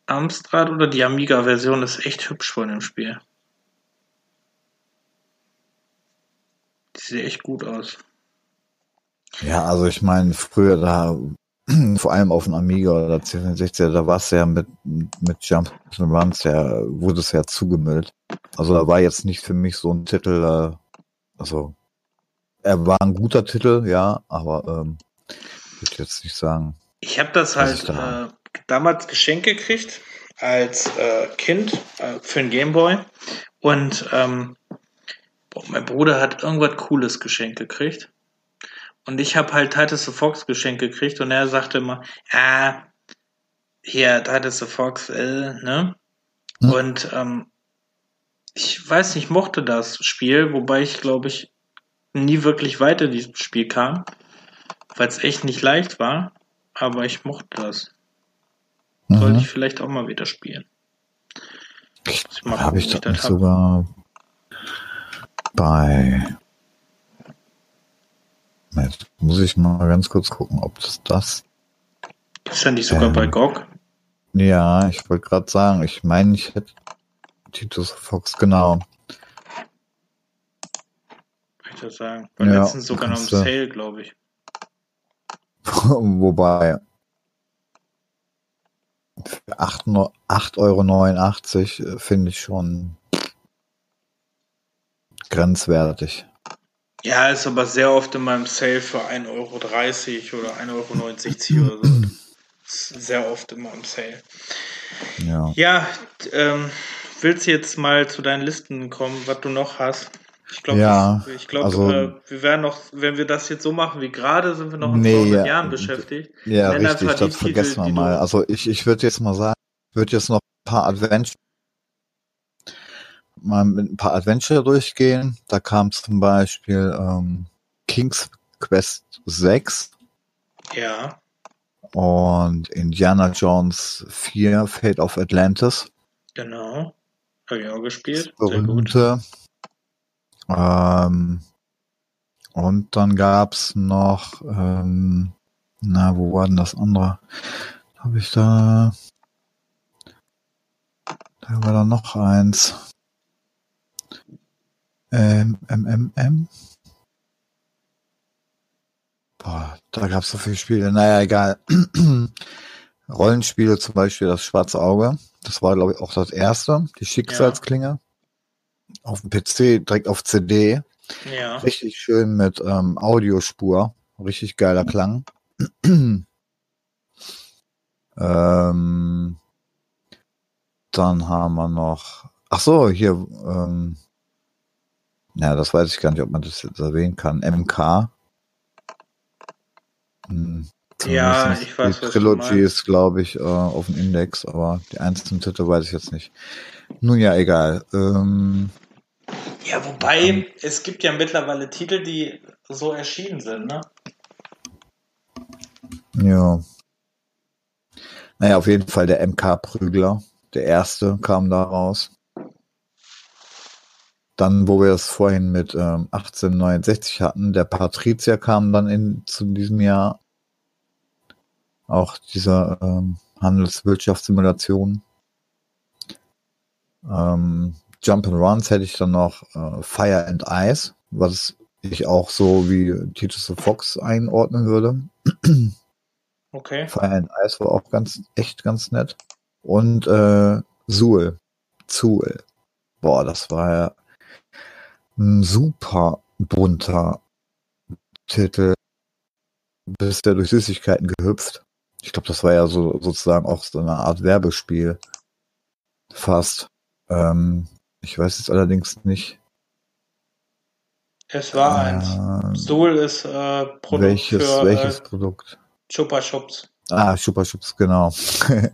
Amstrad oder die Amiga-Version ist echt hübsch von dem Spiel. Die sieht echt gut aus. Ja, also ich meine, früher da, [CLEARS THROAT] vor allem auf dem Amiga oder C64, da war es ja mit, mit Jump Runs, ja, wurde es ja zugemüllt. Also da war jetzt nicht für mich so ein Titel, äh, also er war ein guter Titel, ja, aber ähm, ich würde jetzt nicht sagen. Ich habe das halt da äh, damals geschenkt gekriegt als äh, Kind äh, für ein Gameboy und ähm, boah, mein Bruder hat irgendwas Cooles geschenkt gekriegt und ich habe halt Titus the Fox geschenkt gekriegt und er sagte immer, ah, hier Titus the Fox, äh, ne? Hm. Und ähm, ich weiß nicht, mochte das Spiel, wobei ich glaube ich nie wirklich weiter in diesem Spiel kam, weil es echt nicht leicht war, aber ich mochte das. Mhm. Sollte ich vielleicht auch mal wieder spielen. Habe ich doch nicht sogar bei Jetzt muss ich mal ganz kurz gucken, ob das das. Ist ja nicht sogar ähm, bei GOG? Ja, ich wollte gerade sagen, ich meine, ich hätte Titus Fox, genau ich das sagen. War ja, letztens sogar noch im Sale, glaube ich. [LAUGHS] Wobei für 8,89 Euro finde ich schon grenzwertig. Ja, ist aber sehr oft in meinem Sale für 1,30 Euro oder 1,69 Euro oder so. [CLEARS THROAT] Sehr oft immer im Sale. Ja, ja ähm, willst du jetzt mal zu deinen Listen kommen, was du noch hast? Ich glaube, ja, ich glaube, also, äh, wir werden noch, wenn wir das jetzt so machen wie gerade, sind wir noch in nee, ja, Jahren beschäftigt. Ja, richtig, das vergessen wir mal. Also ich, ich würde jetzt mal sagen, würde jetzt noch ein paar Adventure mal mit ein paar Adventure durchgehen. Da kam zum Beispiel ähm, King's Quest 6. Ja. Und Indiana Jones 4, Fate of Atlantis. Genau. Habe ich auch gespielt. Berühmte. Ähm, und dann gab's noch, ähm, na, wo war denn das andere? Habe ich da, da war da noch eins. Ähm, MMM. Boah, da gab's so viele Spiele. Naja, egal. [CLEARS THROAT] Rollenspiele, zum Beispiel das Schwarze Auge. Das war, glaube ich, auch das erste. Die Schicksalsklinge. Ja auf dem PC, direkt auf CD. Ja. Richtig schön mit ähm, Audiospur. Richtig geiler Klang. [CLEARS THROAT] ähm, dann haben wir noch. Ach so, hier. Ähm, ja, das weiß ich gar nicht, ob man das jetzt erwähnen kann. MK. Hm, ja, ich weiß Die Trilogy ist, glaube ich, äh, auf dem Index, aber die einzelnen Titel weiß ich jetzt nicht. Nun ja, egal. Ähm, ja, wobei, ähm, es gibt ja mittlerweile Titel, die so erschienen sind, ne? Ja. Naja, auf jeden Fall der MK-Prügler. Der erste kam da raus. Dann, wo wir es vorhin mit ähm, 1869 hatten, der Patrizier kam dann in, zu diesem Jahr. Auch dieser ähm, Handelswirtschaftssimulation. Ähm, Jump and Runs hätte ich dann noch äh, Fire and Ice, was ich auch so wie Titus the Fox einordnen würde. [CLEARS THROAT] Okay. Fire and Ice war auch ganz, echt ganz nett. Und äh, Zool. Zool. Boah, das war ja ein super bunter Titel. Bist ja durch Süßigkeiten gehüpft. Ich glaube, das war ja so sozusagen auch so eine Art Werbespiel. Fast. Ähm, ich weiß jetzt allerdings nicht. Es war eins. Ähm, Suhl ist äh, Produkt welches für welches äh, Produkt? Chupa Chups. Ah, Super Chips, genau. [LAUGHS]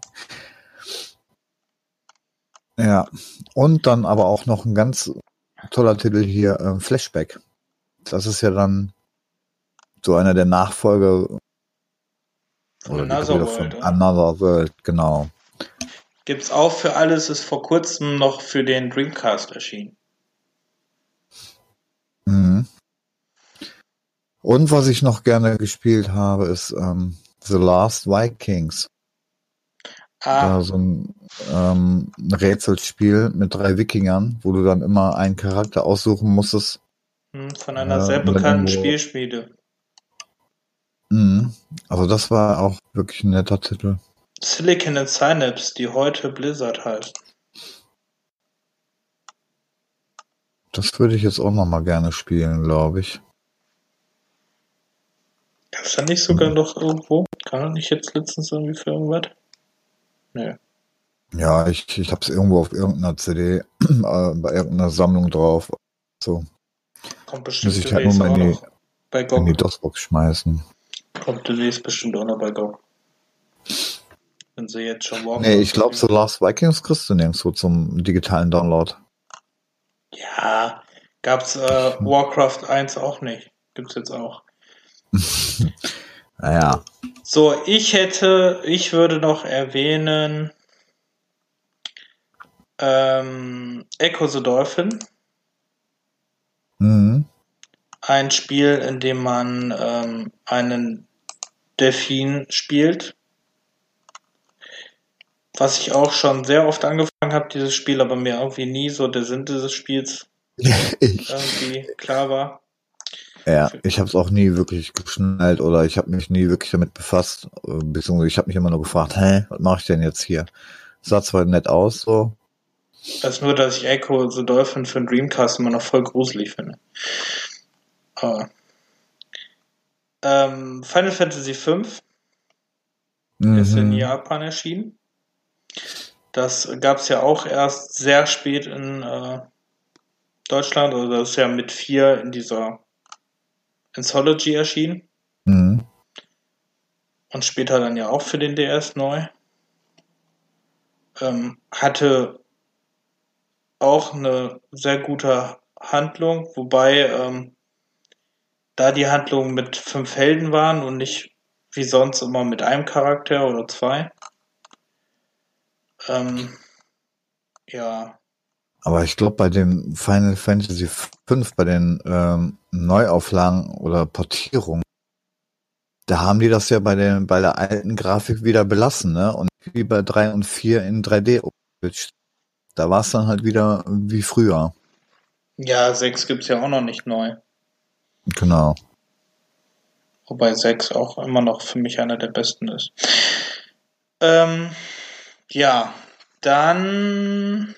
ja. Und dann aber auch noch ein ganz toller Titel hier, ähm, Flashback. Das ist ja dann so einer der Nachfolger oder die Another World, von? Another World, genau. Gibt's auch für alles, ist vor kurzem noch für den Dreamcast erschienen. Mhm. Und was ich noch gerne gespielt habe, ist ähm, The Last Vikings. Ah, Da so ein ähm, Rätselspiel mit drei Wikingern, wo du dann immer einen Charakter aussuchen musstest. hm, von einer Ja, sehr bekannten Spielschmiede. Mhm. Also das war auch wirklich ein netter Titel. Silicon and Synapse, die heute Blizzard heißt. Das würde ich jetzt auch noch mal gerne spielen, glaube ich. Gab's da nicht sogar noch irgendwo? Kann er nicht jetzt letztens irgendwie für irgendwas? Nö. Ja, ich, ich habe es irgendwo auf irgendeiner CD, [CLEARS THROAT] äh, bei irgendeiner Sammlung drauf. So, Kommt bestimmt muss ich halt nur mal in die, in die. DOS-Box schmeißen. Kommt demnächst bestimmt auch noch bei GOG. Wenn sie jetzt schon morgen. Nee, ich glaube, The Last Vikings kriegst du nirgendwo zum digitalen Download. Ja, gab's äh, Warcraft 1 auch nicht. Gibt's jetzt auch. [LAUGHS] Naja, So, ich hätte, ich würde noch erwähnen, ähm, Echo the Dolphin. mhm. Ein Spiel, in dem man ähm, einen Delfin spielt. Was ich auch schon sehr oft angefangen habe, dieses Spiel, aber mir irgendwie nie so der Sinn dieses Spiels [LAUGHS] irgendwie klar war. ja, ich habe es auch nie wirklich geschnallt oder ich habe mich nie wirklich damit befasst. äh, Beziehungsweise ich habe mich immer nur gefragt, hä, was mache ich denn jetzt hier? Sah zwar nett aus, so. Das ist nur, dass ich Echo the Dolphin für den Dreamcast immer noch voll gruselig finde. Aber, ähm, Final Fantasy V ist in Mhm. Japan erschienen. Das gab es ja auch erst sehr spät in äh, Deutschland. Also das ist ja mit vier in dieser Anthology erschienen. Mhm. Und später dann ja auch für den DS neu. Ähm, hatte auch eine sehr gute Handlung, wobei ähm, da die Handlungen mit fünf Helden waren und nicht wie sonst immer mit einem Charakter oder zwei. Ähm, ja, Aber ich glaube, bei dem Final Fantasy V, bei den ähm, Neuauflagen oder Portierungen, da haben die das ja bei, den, bei der alten Grafik wieder belassen, ne? Und wie bei 3 und 4 in 3D umgeswitcht. Da war es dann halt wieder wie früher. ja, sechs gibt's ja auch noch nicht neu. Genau. Wobei 6 auch immer noch für mich einer der besten ist. Ähm, ja, dann.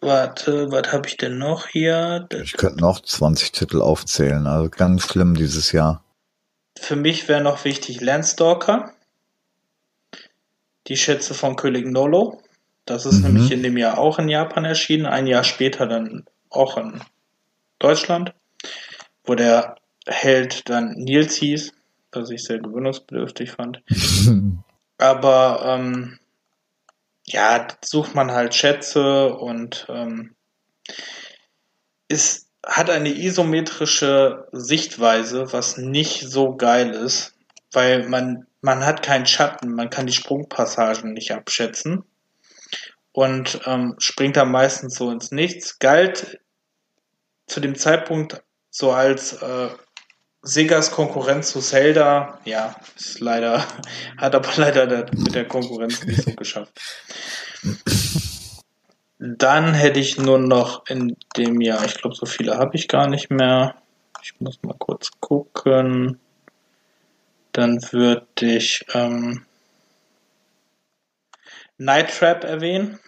Warte, was habe ich denn noch hier? Ich könnte noch 20 Titel aufzählen. Also ganz schlimm dieses Jahr. Für mich wäre noch wichtig Landstalker. Die Schätze von König Nolo. Das ist Mhm. nämlich in dem Jahr auch in Japan erschienen. Ein Jahr später dann auch in Deutschland. Wo der Held dann Nils hieß. Was ich sehr gewöhnungsbedürftig fand. [LAUGHS] Aber ähm, ja, sucht man halt Schätze und ähm, ist, hat eine isometrische Sichtweise, was nicht so geil ist, weil man, man hat keinen Schatten, man kann die Sprungpassagen nicht abschätzen und ähm, springt dann meistens so ins Nichts. Galt zu dem Zeitpunkt so als äh, Segas Konkurrenz zu Zelda, ja, ist leider, [LAUGHS] hat aber leider der, mit der Konkurrenz nicht so geschafft. Dann hätte ich nur noch in dem Jahr, ich glaube, so viele habe ich gar nicht mehr. Ich muss mal kurz gucken. Dann würde ich ähm, Night Trap erwähnen.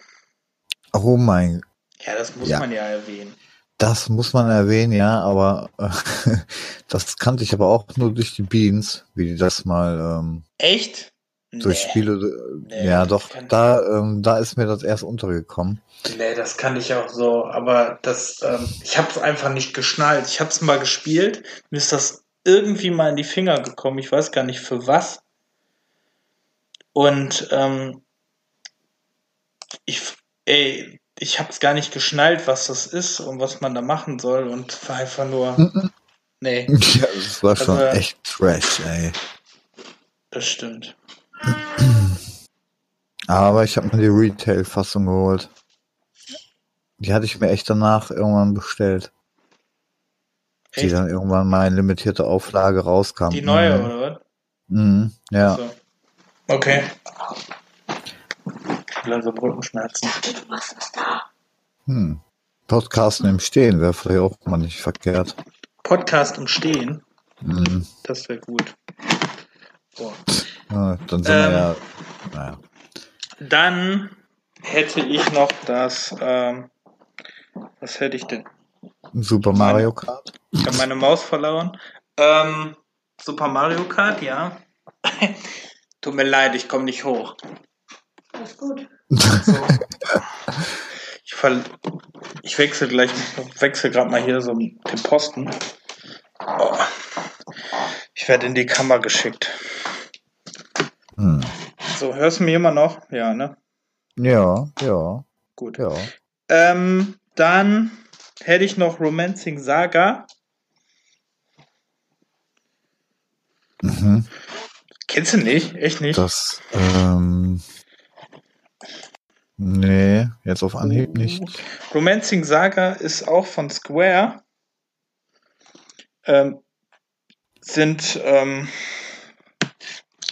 oh mein, Ja, das muss Ja. man ja erwähnen. Das muss man erwähnen, ja, aber äh, [LAUGHS] das kannte ich aber auch nur durch die Beans, wie die das mal, ähm, Echt? So Nee. Spiele, Nee, ja doch, da, ähm, da ist mir das erst untergekommen. Nee, das kann ich auch so, aber das, ähm, ich habe es einfach nicht geschnallt. Ich habe es mal gespielt, mir ist das irgendwie mal in die Finger gekommen. Ich weiß gar nicht für was. Und ähm, ich, ey, ich habe es gar nicht geschnallt, was das ist und was man da machen soll und war einfach nur, nee, [LAUGHS] Ja, das war schon Also- echt Trash, ey. das stimmt. [CLEARS THROAT] Aber ich habe mir die Retail-Fassung geholt. Die hatte ich mir echt danach irgendwann bestellt. Die Echt? dann irgendwann mal in limitierte Auflage rauskam. Die neue, Mhm. oder was? Mhm. Ja. So. Okay. Leise Brückenschmerzen. Du machst was da. Hm. Podcasten im Stehen wäre vielleicht auch mal nicht verkehrt. Podcast im Stehen, Mhm. das wäre gut. So. Ja, dann sind Ähm. wir ja. Naja. Dann hätte ich noch das, ähm, was hätte ich denn? Super Mario Kart. Ich habe meine Maus verloren. Ähm, Super Mario Kart, ja. [LAUGHS] Tut mir leid, ich komme nicht hoch. Alles gut. Ich, ver ich wechsle gleich, wechsle gerade mal hier so den Posten. Oh. Ich werde in die Kammer geschickt. Hm. So, hörst du mich immer noch? Ja, ne? Ja, ja, Gut. ja. Ähm, dann hätte ich noch Romancing Saga. Mhm. Kennst du nicht? Echt nicht? Das, ähm, nee, jetzt auf Anhieb nicht. Romancing Saga ist auch von Square. Ähm, sind, ähm,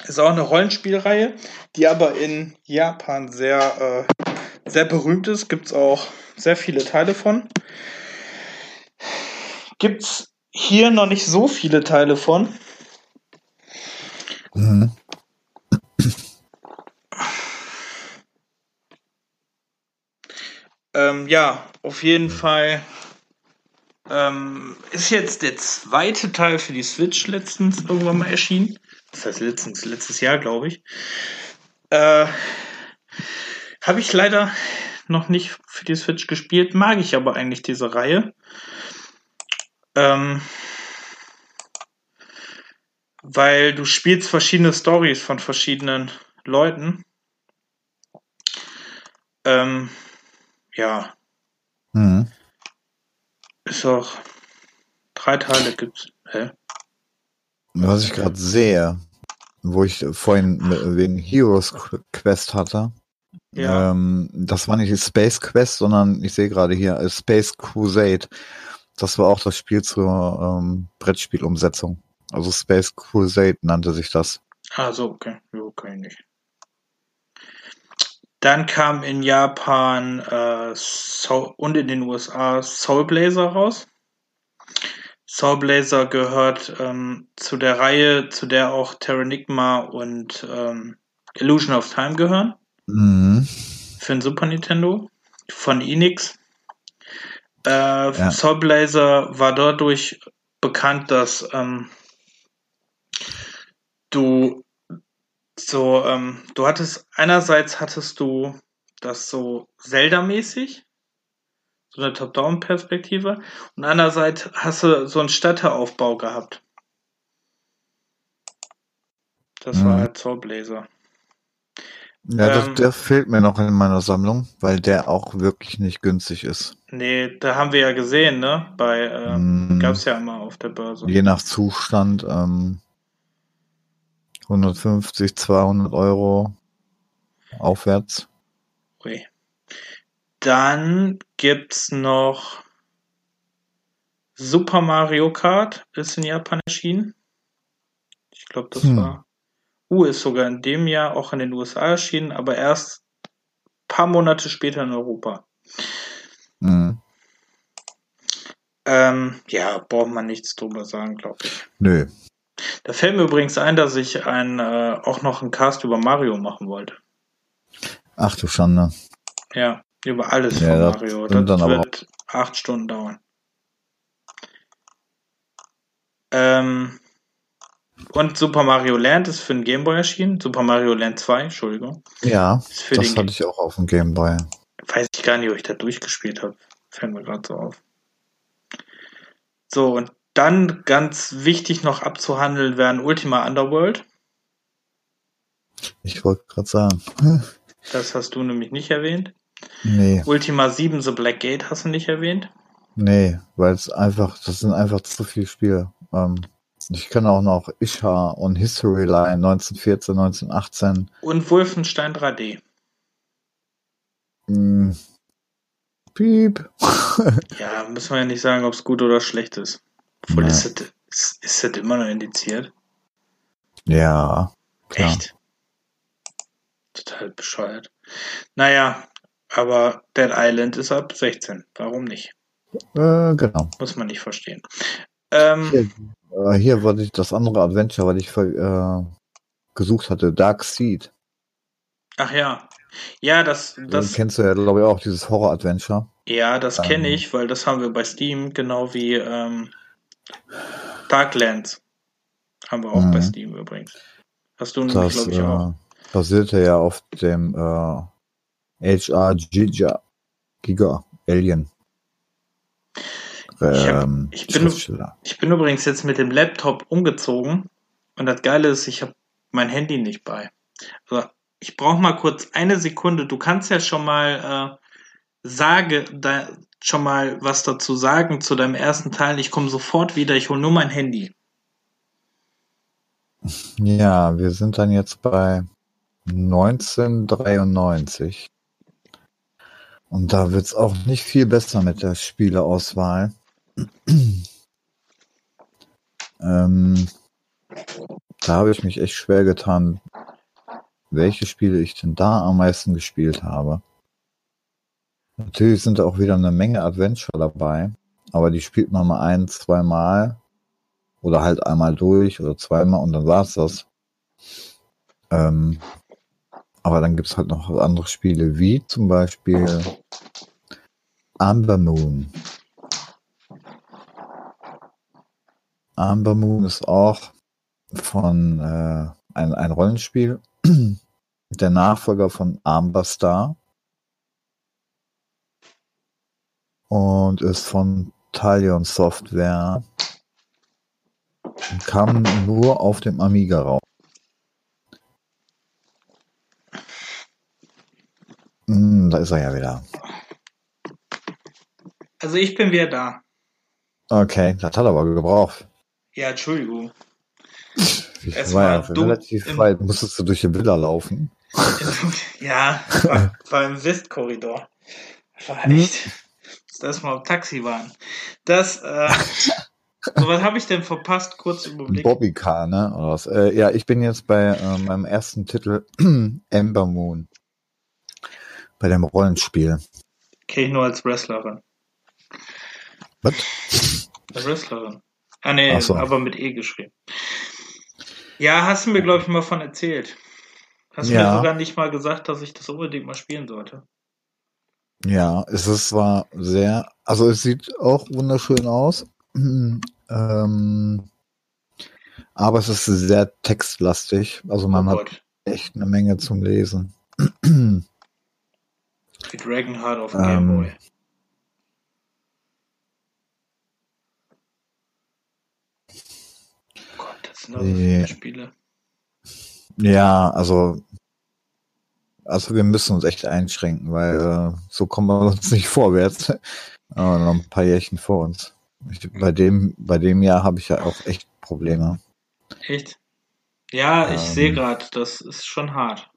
ist auch eine Rollenspielreihe, die aber in Japan sehr, äh, sehr berühmt ist. Gibt es auch sehr viele Teile von. Gibt es hier noch nicht so viele Teile von. Mhm. Ähm, ja, auf jeden Fall ähm, ist jetzt der zweite Teil für die Switch letztens irgendwann mal erschienen. Das heißt letztens, letztes Jahr, glaube ich. Äh, Habe ich leider noch nicht für die Switch gespielt, mag ich aber eigentlich diese Reihe. Ähm, weil du spielst verschiedene Stories von verschiedenen Leuten. Ähm, ja, Mhm. ist auch drei Teile gibt's. Hä? Was ich gerade sehe, wo ich vorhin wegen Heroes Quest hatte, Ja. ähm, das war nicht die Space Quest, sondern ich sehe gerade hier äh, Space Crusade. Das war auch das Spiel zur ähm, Brettspielumsetzung. Also Space Crusade nannte sich das. Also, okay. Ja, okay, nicht. Dann kam in Japan äh, Soul und in den USA Soul Blazer raus. Soul Blazer gehört ähm, zu der Reihe, zu der auch Terranigma und ähm, Illusion of Time gehören. Mhm. für den Super Nintendo von Enix. Äh, Soul Blazer war dadurch bekannt, dass ähm, du so, ähm, du hattest einerseits hattest du das so Zelda-mäßig, so eine Top-Down-Perspektive, und andererseits hast du so einen Städteaufbau gehabt. Das war Mhm. halt Soul Blazer. Ja, Ähm, das, der fehlt mir noch in meiner Sammlung, weil der auch wirklich nicht günstig ist. Nee, da haben wir ja gesehen, ne? Bei, äh, Mhm. gab's ja immer auf der Börse. Je nach Zustand ähm, 150, 200 Euro aufwärts. Okay. Dann gibt's noch Super Mario Kart, ist in Japan erschienen. Ich glaube, das Hm. war. Uh, ist sogar in dem Jahr auch in den USA erschienen, aber erst paar Monate später in Europa. Mhm. Ähm, ja, braucht man nichts drüber sagen, glaube ich. Nö. Da fällt mir übrigens ein, dass ich ein, äh, auch noch einen Cast über Mario machen wollte. Ach du Schande. Ja, über alles Ja, von das Mario. Das dann aber wird acht Stunden dauern. Ähm, Und Super Mario Land ist für den Gameboy erschienen. Super Mario Land 2, Entschuldigung. Ja, das hatte ich auch auf dem Gameboy. Weiß ich gar nicht, ob ich da durchgespielt habe. Fällt mir gerade so auf. So, und dann ganz wichtig noch abzuhandeln wären Ultima Underworld. Ich wollte gerade sagen. [LAUGHS] Das hast du nämlich nicht erwähnt. Nee, Ultima 7 The Black Gate hast du nicht erwähnt. nee, weil es einfach, das sind einfach zu viele Spiele. Ähm, ich kenne auch noch Ishar und History Line 1914, 1918. Und Wolfenstein 3D. Hm. Piep. [LAUGHS] Ja, müssen wir ja nicht sagen, ob es gut oder schlecht ist. Obwohl, ist das, ist, ist das immer noch indiziert? Ja, klar. Echt? Total bescheuert. Naja, aber Dead Island ist ab 16. Warum nicht? Äh, genau. Muss man nicht verstehen. Ähm, Hier, äh, hier war das andere Adventure, was ich äh, gesucht hatte, Dark Seed. ach ja. Ja, das, Das das, kennst du ja, glaube ich, auch, dieses Horror-Adventure. ja, das kenne Ähm. ich, weil das haben wir bei Steam, genau wie ähm, Darklands. Haben wir auch Mhm. bei Steam übrigens. Hast du nämlich, Das glaube ich, auch. äh, basierte ja auf dem äh, HR Giga, Giga Alien. Ich hab- Ähm, ich bin-. Ich bin übrigens jetzt mit dem Laptop umgezogen und das Geile ist, ich habe mein Handy nicht bei. Also ich brauche mal kurz eine Sekunde. Du kannst ja schon mal äh, sage da schon mal was dazu sagen zu deinem ersten Teil. Ich komme sofort wieder. Ich hole nur mein Handy. Ja, wir sind dann jetzt bei 1993. Und da wird's auch nicht viel besser mit der Spieleauswahl. [CLEARS THROAT] ähm, da habe ich mich echt schwer getan, welche Spiele ich denn da am meisten gespielt habe. Natürlich sind auch wieder eine Menge Adventure dabei, aber die spielt man mal ein, zweimal oder halt einmal durch oder zweimal und dann war's das. Ähm, aber dann gibt's halt noch andere Spiele, wie zum Beispiel Amber Moon. Amber Moon ist auch von äh, ein, ein Rollenspiel, [CLEARS THROAT] der Nachfolger von Amber Star und ist von Talion Software und kam nur auf dem Amiga raus. Hm, da ist er ja wieder. Also ich bin wieder da. Okay, das hat aber gebraucht. Ja, Entschuldigung. Ich Es war ja relativ weit. Musstest du durch die Villa laufen? [LAUGHS] ja, war, war im Westkorridor. War echt. Das mal im Taxi waren. Das, äh, [LAUGHS] so was habe ich denn verpasst? Kurz Überblick. Bobbycar, ne? Oder was? Äh, ja, ich bin jetzt bei äh, meinem ersten Titel [CLEARS THROAT] Ember Moon. Bei dem Rollenspiel. Kenne ich nur als Wrestlerin. Was? Als Wrestlerin. Ah, nee, so. aber mit E geschrieben. Ja, hast du mir, glaube ich, mal von erzählt. Hast Ja. mir sogar nicht mal gesagt, dass ich das unbedingt mal spielen sollte. Ja, es ist zwar sehr, also es sieht auch wunderschön aus, [CLEARS THROAT] ähm, aber es ist sehr textlastig. Also man oh hat Gott. echt eine Menge zum Lesen. [CLEARS THROAT] Die Dragonheart auf Ähm, Game Boy. Oh Gott, das sind aber so viele Spiele. Ja, also, also wir müssen uns echt einschränken, weil äh, so kommen wir uns nicht vorwärts. [LAUGHS] Aber noch ein paar Jährchen vor uns. Ich, bei dem, bei dem Jahr habe ich ja auch echt Probleme. Echt? Ja, ich Ähm. sehe gerade, das ist schon hart.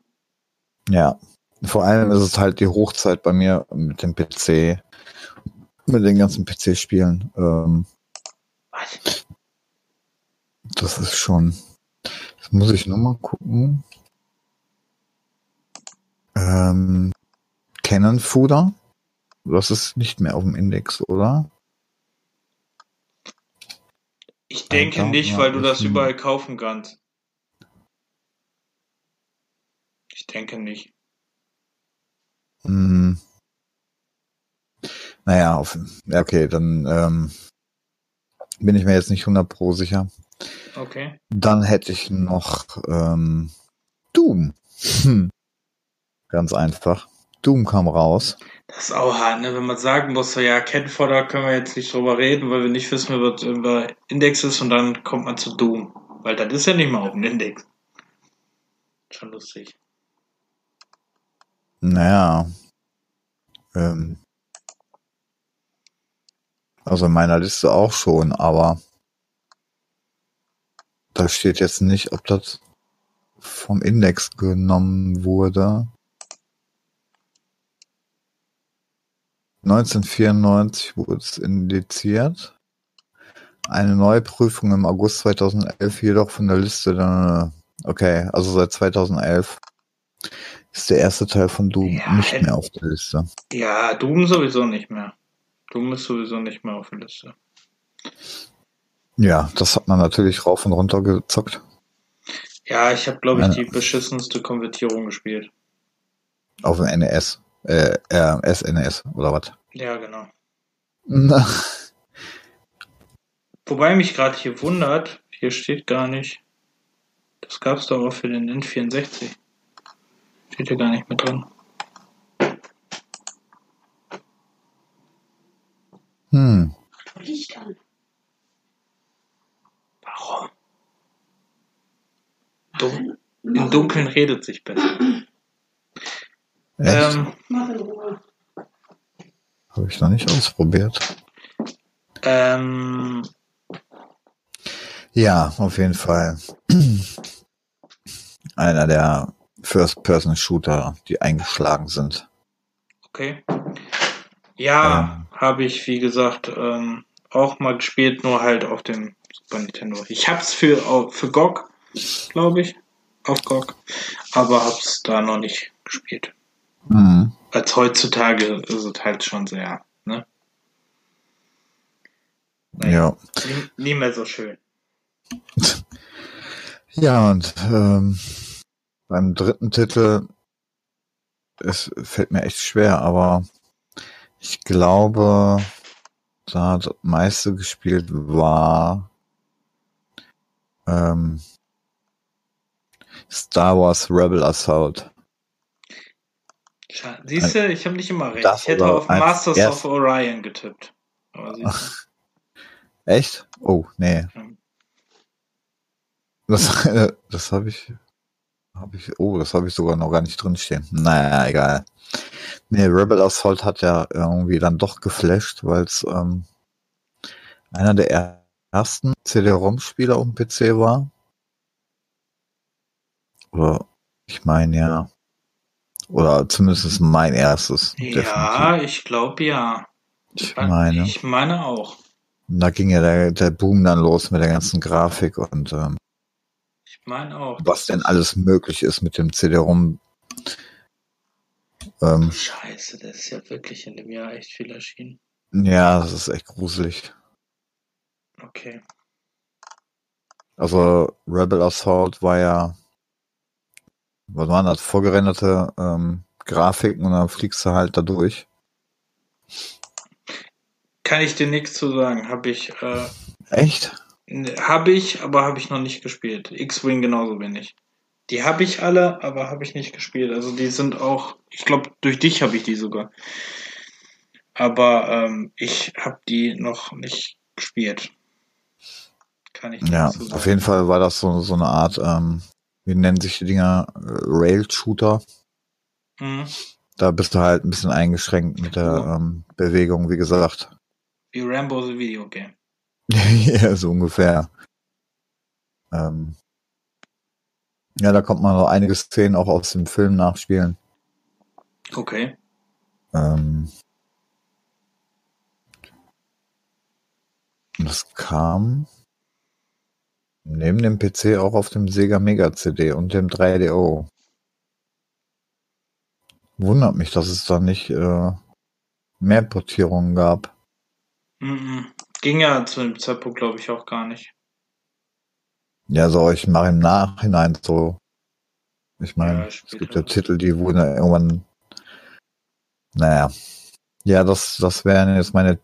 Ja, vor allem ist es halt die Hochzeit bei mir mit dem PC, mit den ganzen PC-Spielen. Ähm, Was? das ist schon. Jetzt muss ich nur mal gucken. Ähm, Canon Fooder. Das ist nicht mehr auf dem Index, oder? Ich denke Alter, nicht, ja, weil du das überall kaufen kannst. Ich denke nicht. Hm. Naja, auf, ja, okay, dann ähm, bin ich mir jetzt nicht 100 pro sicher. Okay. Dann hätte ich noch ähm, Doom. Hm. Ganz einfach. Doom kam raus. Das ist auch hart, ne? Wenn man sagen muss, so, ja, Kenfodder können wir jetzt nicht drüber reden, weil wir nicht wissen, was über Index ist und dann kommt man zu Doom. Weil das ist ja nicht mal auf dem Index. Schon lustig. Naja. Ähm, also in meiner Liste auch schon, aber da steht jetzt nicht, ob das vom Index genommen wurde. 1994 wurde es indiziert. Eine Neuprüfung im August 2011 jedoch von der Liste dann, okay, also seit 2011 ist der erste Teil von Doom Ja, nicht äh, mehr auf der Liste. Ja, Doom sowieso nicht mehr. Doom ist sowieso nicht mehr auf der Liste. Ja, das hat man natürlich rauf und runter gezockt. Ja, ich habe, glaube ich, Ja. die beschissenste Konvertierung gespielt. Auf dem NES. Äh, äh, SNES oder was? Ja, genau. Na, Wobei mich gerade hier wundert, hier steht gar nicht. Das gab's doch auch für den N64. Steht hier gar nicht mit drin. Hm. Licht an. Warum? Dun Im Dunkeln redet sich besser. [CLEARS THROAT] Echt? Ähm. Habe ich noch nicht ausprobiert. ähm, Ja, auf jeden Fall. [CLEARS THROAT] Einer der First-Person-Shooter, die eingeschlagen sind. okay. Ja, habe ich, wie gesagt, ähm, auch mal gespielt, nur halt auf dem Super Nintendo. Ich hab's für, für GOG, glaube ich, auf GOG, aber hab's da noch nicht gespielt. Mhm. Als heutzutage ist es halt schon sehr, ne? Ja. Nie, nie mehr so schön. [LAUGHS] Ja, und ähm, beim dritten Titel, es fällt mir echt schwer, aber ich glaube, da das meiste gespielt war ähm, Star Wars Rebel Assault. Siehst du, ich habe nicht immer recht. Das Ich hätte auf Masters of Orion getippt. Echt? Oh, nee. Das, [LAUGHS] das habe ich, habe ich, oh, das habe ich sogar noch gar nicht drinstehen. Naja, egal. Nee, Rebel Assault hat ja irgendwie dann doch geflasht, weil es ähm, einer der ersten CD-ROM-Spiele auf dem PC war. Oder ich meine ja. Oder zumindest mein erstes. ja, ich glaube ja. Ich meine. Ich meine auch. Und da ging ja der, der Boom dann los mit der ganzen Grafik und ähm, Ich meine auch. was denn alles möglich ist mit dem CD-ROM. Ähm, Scheiße, das ist ja wirklich in dem Jahr echt viel erschienen. ja, das ist echt gruselig. Okay. Also Rebel Assault war ja, was waren das, vorgerenderte ähm, Grafiken und dann fliegst du halt da durch. Kann ich dir nichts zu sagen. Habe ich, äh, Echt? habe ich, aber habe ich noch nicht gespielt. X-Wing genauso wenig. Die habe ich alle, aber habe ich nicht gespielt. Also die sind auch, ich glaube, durch dich habe ich die sogar. Aber ähm, ich habe die noch nicht gespielt. Kann ich Ja, auf jeden Fall war das so, so eine Art, ähm, wie nennen sich die Dinger, äh, Rail-Shooter. Mhm. Da bist du halt ein bisschen eingeschränkt mit der ähm, Bewegung, wie gesagt. Wie Rambo the Video Game. ja, so ungefähr. Ähm, ja, da kommt man noch einige Szenen auch aus dem Film nachspielen. Okay. Ähm, und das kam neben dem PC auch auf dem Sega Mega CD und dem 3DO. Wundert mich, dass es da nicht äh, mehr Portierungen gab. Mhm. Ging ja zu dem Zeitpunkt, glaube ich, auch gar nicht. Ja, so ich mache im Nachhinein so. Ich meine, Ja, es gibt ja. Titel, die wurden ja irgendwann. Naja. Ja, das, das wären jetzt meine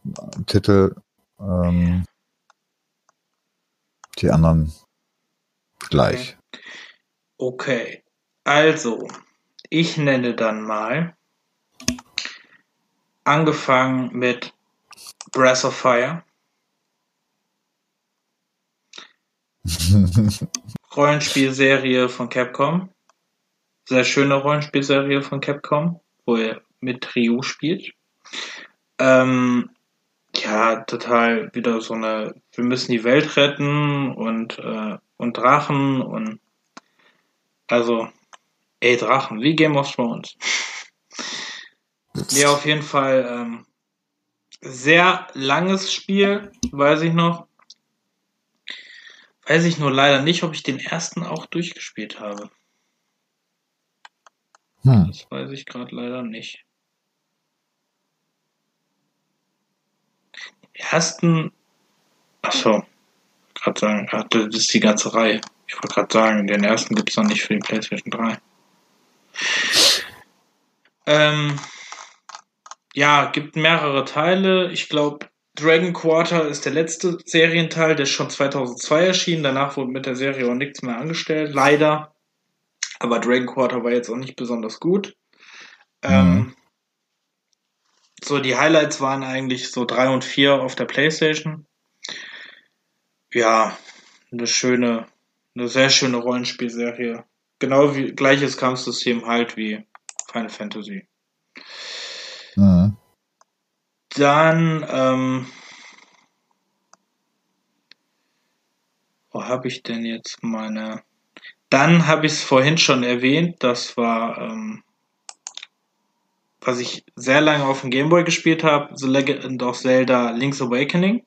Titel, ähm, die anderen gleich. Okay. Also, ich nenne dann mal angefangen mit Breath of Fire. [LAUGHS] Rollenspielserie von Capcom. Sehr schöne Rollenspielserie von Capcom, wo er mit Ryu spielt. Ähm, ja, total wieder so eine, wir müssen die Welt retten und, äh, und Drachen und also, ey, Drachen, wie Game of Thrones. ja, auf jeden Fall ähm, sehr langes Spiel, weiß ich noch. Weiß ich nur leider nicht, ob ich den ersten auch durchgespielt habe. Hm. Das weiß ich gerade leider nicht. Den ersten, achso, gerade sagen, ach, das ist die ganze Reihe. Ich wollte gerade sagen, den ersten gibt es noch nicht für die PlayStation 3. Ähm, ja, gibt mehrere Teile. Ich glaube, Dragon Quarter ist der letzte Serienteil, der ist schon 2002 erschienen. Danach wurde mit der Serie auch nichts mehr angestellt, leider. Aber Dragon Quarter war jetzt auch nicht besonders gut. Ähm, so, die Highlights waren eigentlich so drei und vier auf der Playstation. Ja, eine schöne, eine sehr schöne Rollenspielserie. Genau wie gleiches Kampfsystem halt wie Final Fantasy. Mhm. Dann, ähm, wo habe ich denn jetzt meine? Dann habe ich es vorhin schon erwähnt, das war, ähm, was ich sehr lange auf dem Gameboy gespielt habe, The Legend of Zelda Link's Awakening.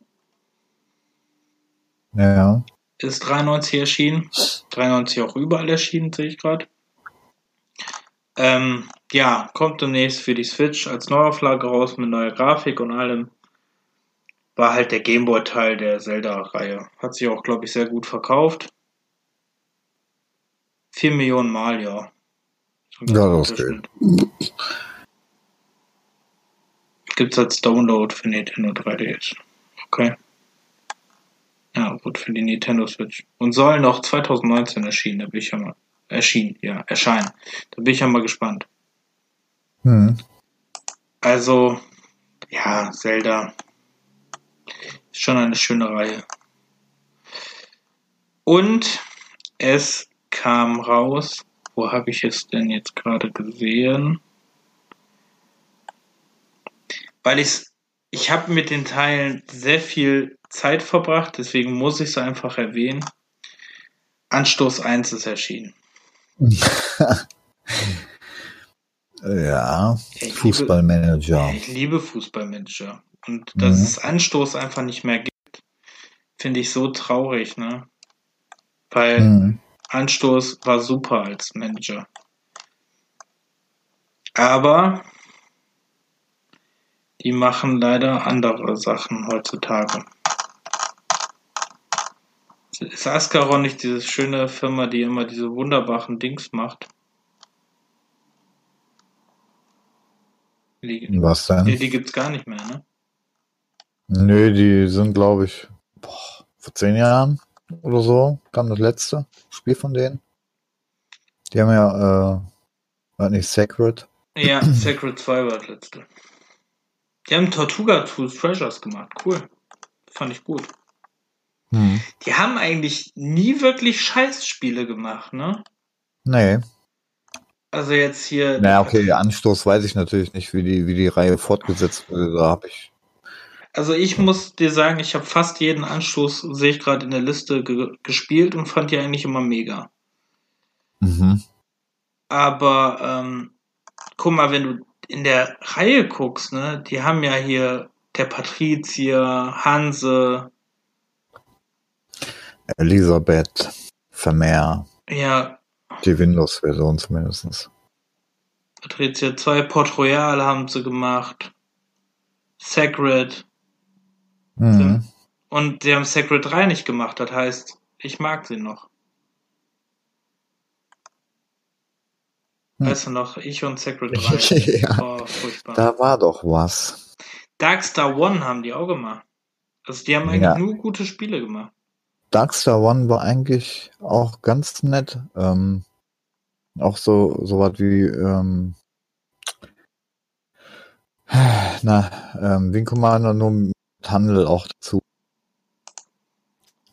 Ja. Ist 93 erschienen. 93 auch überall erschienen, sehe ich gerade. Ähm, ja, kommt demnächst für die Switch als Neuauflage raus mit neuer Grafik und allem. War halt der Gameboy-Teil der Zelda-Reihe. Hat sich auch, glaube ich, sehr gut verkauft. 4 Millionen Mal, ja. Ja, das geht. Schnitt. Gibt's als Download für Nintendo 3DS. Okay. Ja, gut, für die Nintendo Switch. Und soll noch 2019 erschienen, da bin ich ja mal. Erschienen, ja, erscheinen. Da bin ich ja mal gespannt. Hm. Also, ja, Zelda. Ist schon eine schöne Reihe. Und es kam raus, wo habe ich es denn jetzt gerade gesehen? Weil ich ich habe mit den Teilen sehr viel Zeit verbracht, deswegen muss ich es einfach erwähnen. Anstoß 1 ist erschienen. [LAUGHS] Ja. Ich liebe- Fußballmanager. Ich liebe Fußballmanager. Und dass Mhm. es Anstoß einfach nicht mehr gibt, finde ich so traurig, ne? Weil Hm. Anstoß war super als Manager. Aber die machen leider andere Sachen heutzutage. Ist Ascaron nicht diese schöne Firma, die immer diese wunderbaren Dings macht? Die, Was die, denn? die gibt's gar nicht mehr, ne? Nö, die sind, glaube ich, boah, vor zehn Jahren oder so kam das letzte Spiel von denen. Die haben ja, äh, war nicht Sacred? Ja, [CLEARS THROAT] Sacred 2 war das letzte. Die haben Tortuga Two Treasures gemacht. Cool. Fand ich gut. Hm. Die haben eigentlich nie wirklich Scheißspiele gemacht, ne? Nee. Also jetzt hier. Naja, okay, Anstoß weiß ich natürlich nicht, wie die, wie die Reihe fortgesetzt wurde. Da habe ich. Also ich muss dir sagen, ich habe fast jeden Anstoß, sehe ich gerade in der Liste, ge gespielt und fand die eigentlich immer mega. Mhm. Aber ähm, guck mal, wenn du in der Reihe guckst, ne, die haben ja hier der Patrizier, Hanse, Elisabeth Vermeer, ja, die Windows-Version zumindest. Patrizier 2, Port Royal haben sie gemacht, Sacred Mhm. und sie haben Sacred 3 nicht gemacht, das heißt, ich mag sie noch. Hm. Weißt du noch, ich und Sacred 3. [LAUGHS] ja, Oh, furchtbar. da war doch was. Darkstar One haben die auch gemacht. Also die haben eigentlich Ja. nur gute Spiele gemacht. Darkstar One war eigentlich auch ganz nett. Ähm, auch so, so was wie, ähm, [SIGHS] na, ähm, Wing Commander nur mit Handel auch dazu.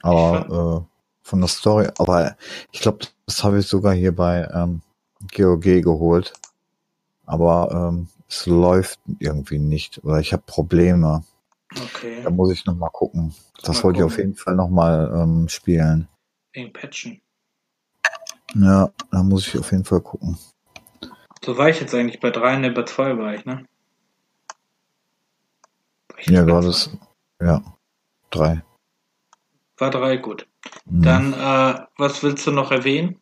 Aber äh, von der Story, aber ich glaube, das habe ich sogar hier bei ähm, GOG geholt. Aber ähm, es läuft irgendwie nicht oder ich habe Probleme. Okay. Da muss ich noch mal gucken. Das Mal wollte ich auf gucken. jeden Fall noch mal ähm, spielen. Wegen Patchen. Ja, da muss ich auf jeden Fall gucken. So war ich jetzt eigentlich bei drei, ne, bei zwei war ich, ne? War ich Ja, war das. Ja, drei. War drei, gut. Hm. Dann, äh, was willst du noch erwähnen?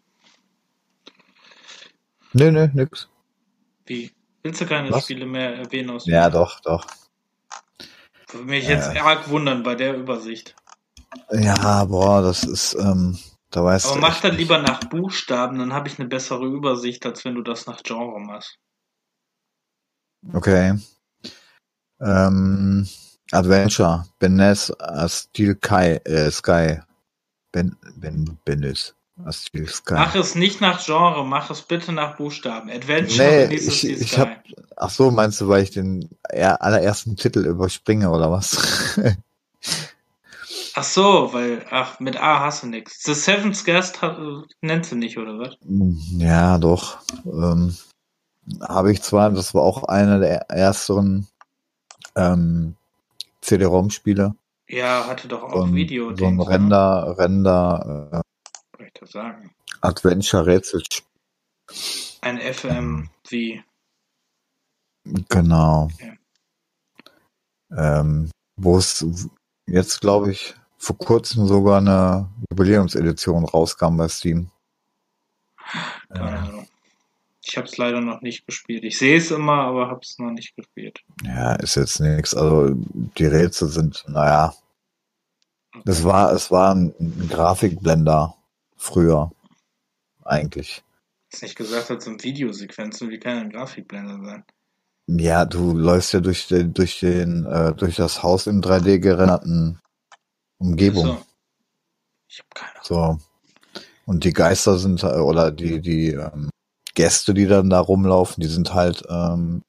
Nee, nee, nix. Wie? Willst du keine Was? Spiele mehr erwähnen aus Ja, doch, doch. Würde mich jetzt arg wundern bei der Übersicht. Ja, boah, das ist, ähm, da weißt Aber du. mach das nicht. lieber nach Buchstaben, dann habe ich eine bessere Übersicht, als wenn du das nach Genre machst. Okay. Ähm, Adventure. Benes Steel Kai, äh, Sky. Ben, Ben, Benes Steel Sky. Mach es nicht nach Genre, mach es bitte nach Buchstaben. Adventure, nee, ich, ich hab, ach so, meinst du, weil ich den er- allerersten Titel überspringe oder was? [LAUGHS] Ach so, weil, ach, mit A hast du nix. The Seventh Guest hat, nennst du nicht, oder was? ja, doch. Ähm, habe ich zwar, das war auch einer der ersteren ähm, CD-ROM-Spiele. Ja, hatte doch auch So ein, Video. so ein Render, Render, äh, das sagen? Adventure-Rätselspiel. Ein FM wie. Genau. Okay. Ähm, wo es jetzt, glaube ich, vor kurzem sogar eine Jubiläumsedition rauskam bei Steam. Keine Ahnung. Ich habe es leider noch nicht gespielt. Ich sehe es immer, aber habe es noch nicht gespielt. ja, ist jetzt nichts. Also die Rätsel sind, naja, es war, es war ein, ein Grafikblender früher. Eigentlich. Hast nicht gesagt, das sind Videosequenzen, wie kann ein Grafikblender sein? Ja, du läufst ja durch den, durch den, äh, durch das Haus in 3D gerenderten Umgebung. So. Ich habe keine Ahnung. So. Und die Geister sind, äh, oder die, die ähm, Gäste, die dann da rumlaufen, die sind halt ähm,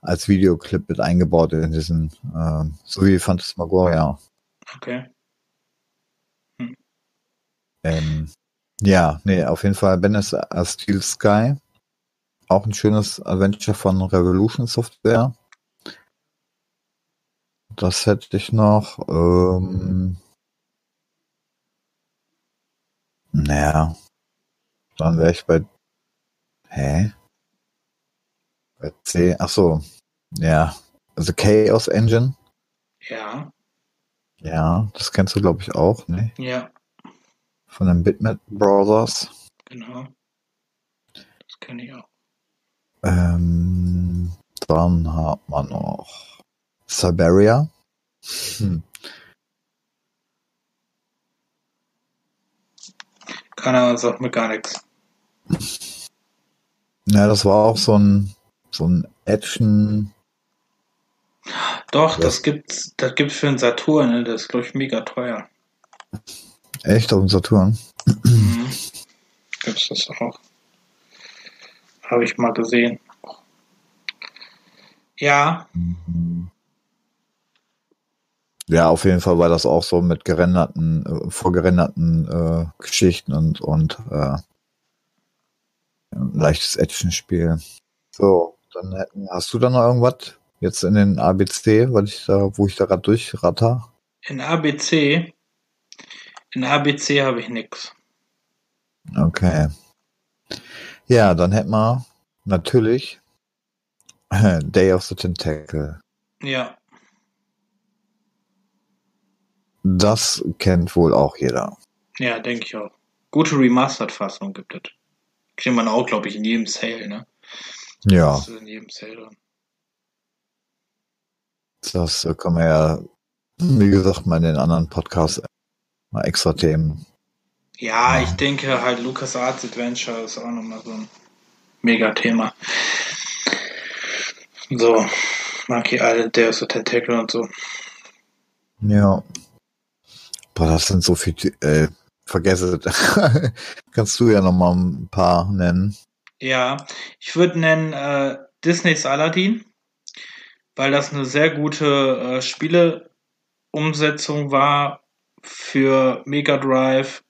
als Videoclip mit eingebaut in diesen, ähm, so wie Phantasmagoria. Okay. Ähm, ja, nee, auf jeden Fall Benes A Steel Sky. Auch ein schönes Adventure von Revolution Software. Das hätte ich noch. Ähm, naja. Dann wäre ich bei. Hä? Bei C. Ach so. Ja. Also Chaos Engine. Ja, Ja, das kennst du, glaube ich, auch, ne? ja, Von den Bitmap Brothers. genau. Das kenne ich auch. Ähm, dann hat man noch Siberia. Hm. Keine Ahnung, sagt mir gar nichts. Ja, das war auch so ein, so ein Action. Doch, Ja. das gibt's, das gibt's für einen Saturn, ne? Das ist, glaube ich, mega teuer. Echt auf dem Saturn. Mhm. [CLEARS THROAT] Gibt's das auch? Habe ich mal gesehen. Ja, Mhm. Ja, auf jeden Fall war das auch so mit gerenderten, äh, vorgerenderten äh, Geschichten und, und äh, ein leichtes Action-Spiel. So, dann hätten, hast du da noch irgendwas jetzt in den ABC, weil ich da, wo ich da gerade durchratter? in ABC, in ABC habe ich nix. Okay. Ja, dann hätten wir natürlich Day of the Tentacle. Ja, Das kennt wohl auch jeder. ja, denke ich auch. Gute Remastered-Fassung gibt es. Kriegt man auch, glaube ich, in jedem Sale, ne? Ja, Das ist in jedem Sale drin. das äh, kann man ja, wie gesagt, mal in den anderen Podcasts mal extra Themen. Ja, Ja. ich denke halt LucasArts Adventure ist auch nochmal so ein Mega-Thema. So, Monkey Island, Deus of Tentacle und so. Ja. Boah, das sind so viele, äh, vergesse es. [LAUGHS] Kannst du ja noch mal ein paar nennen. Ja, ich würde nennen äh, Disneys Aladdin, weil das eine sehr gute äh, Spieleumsetzung war für Mega Drive,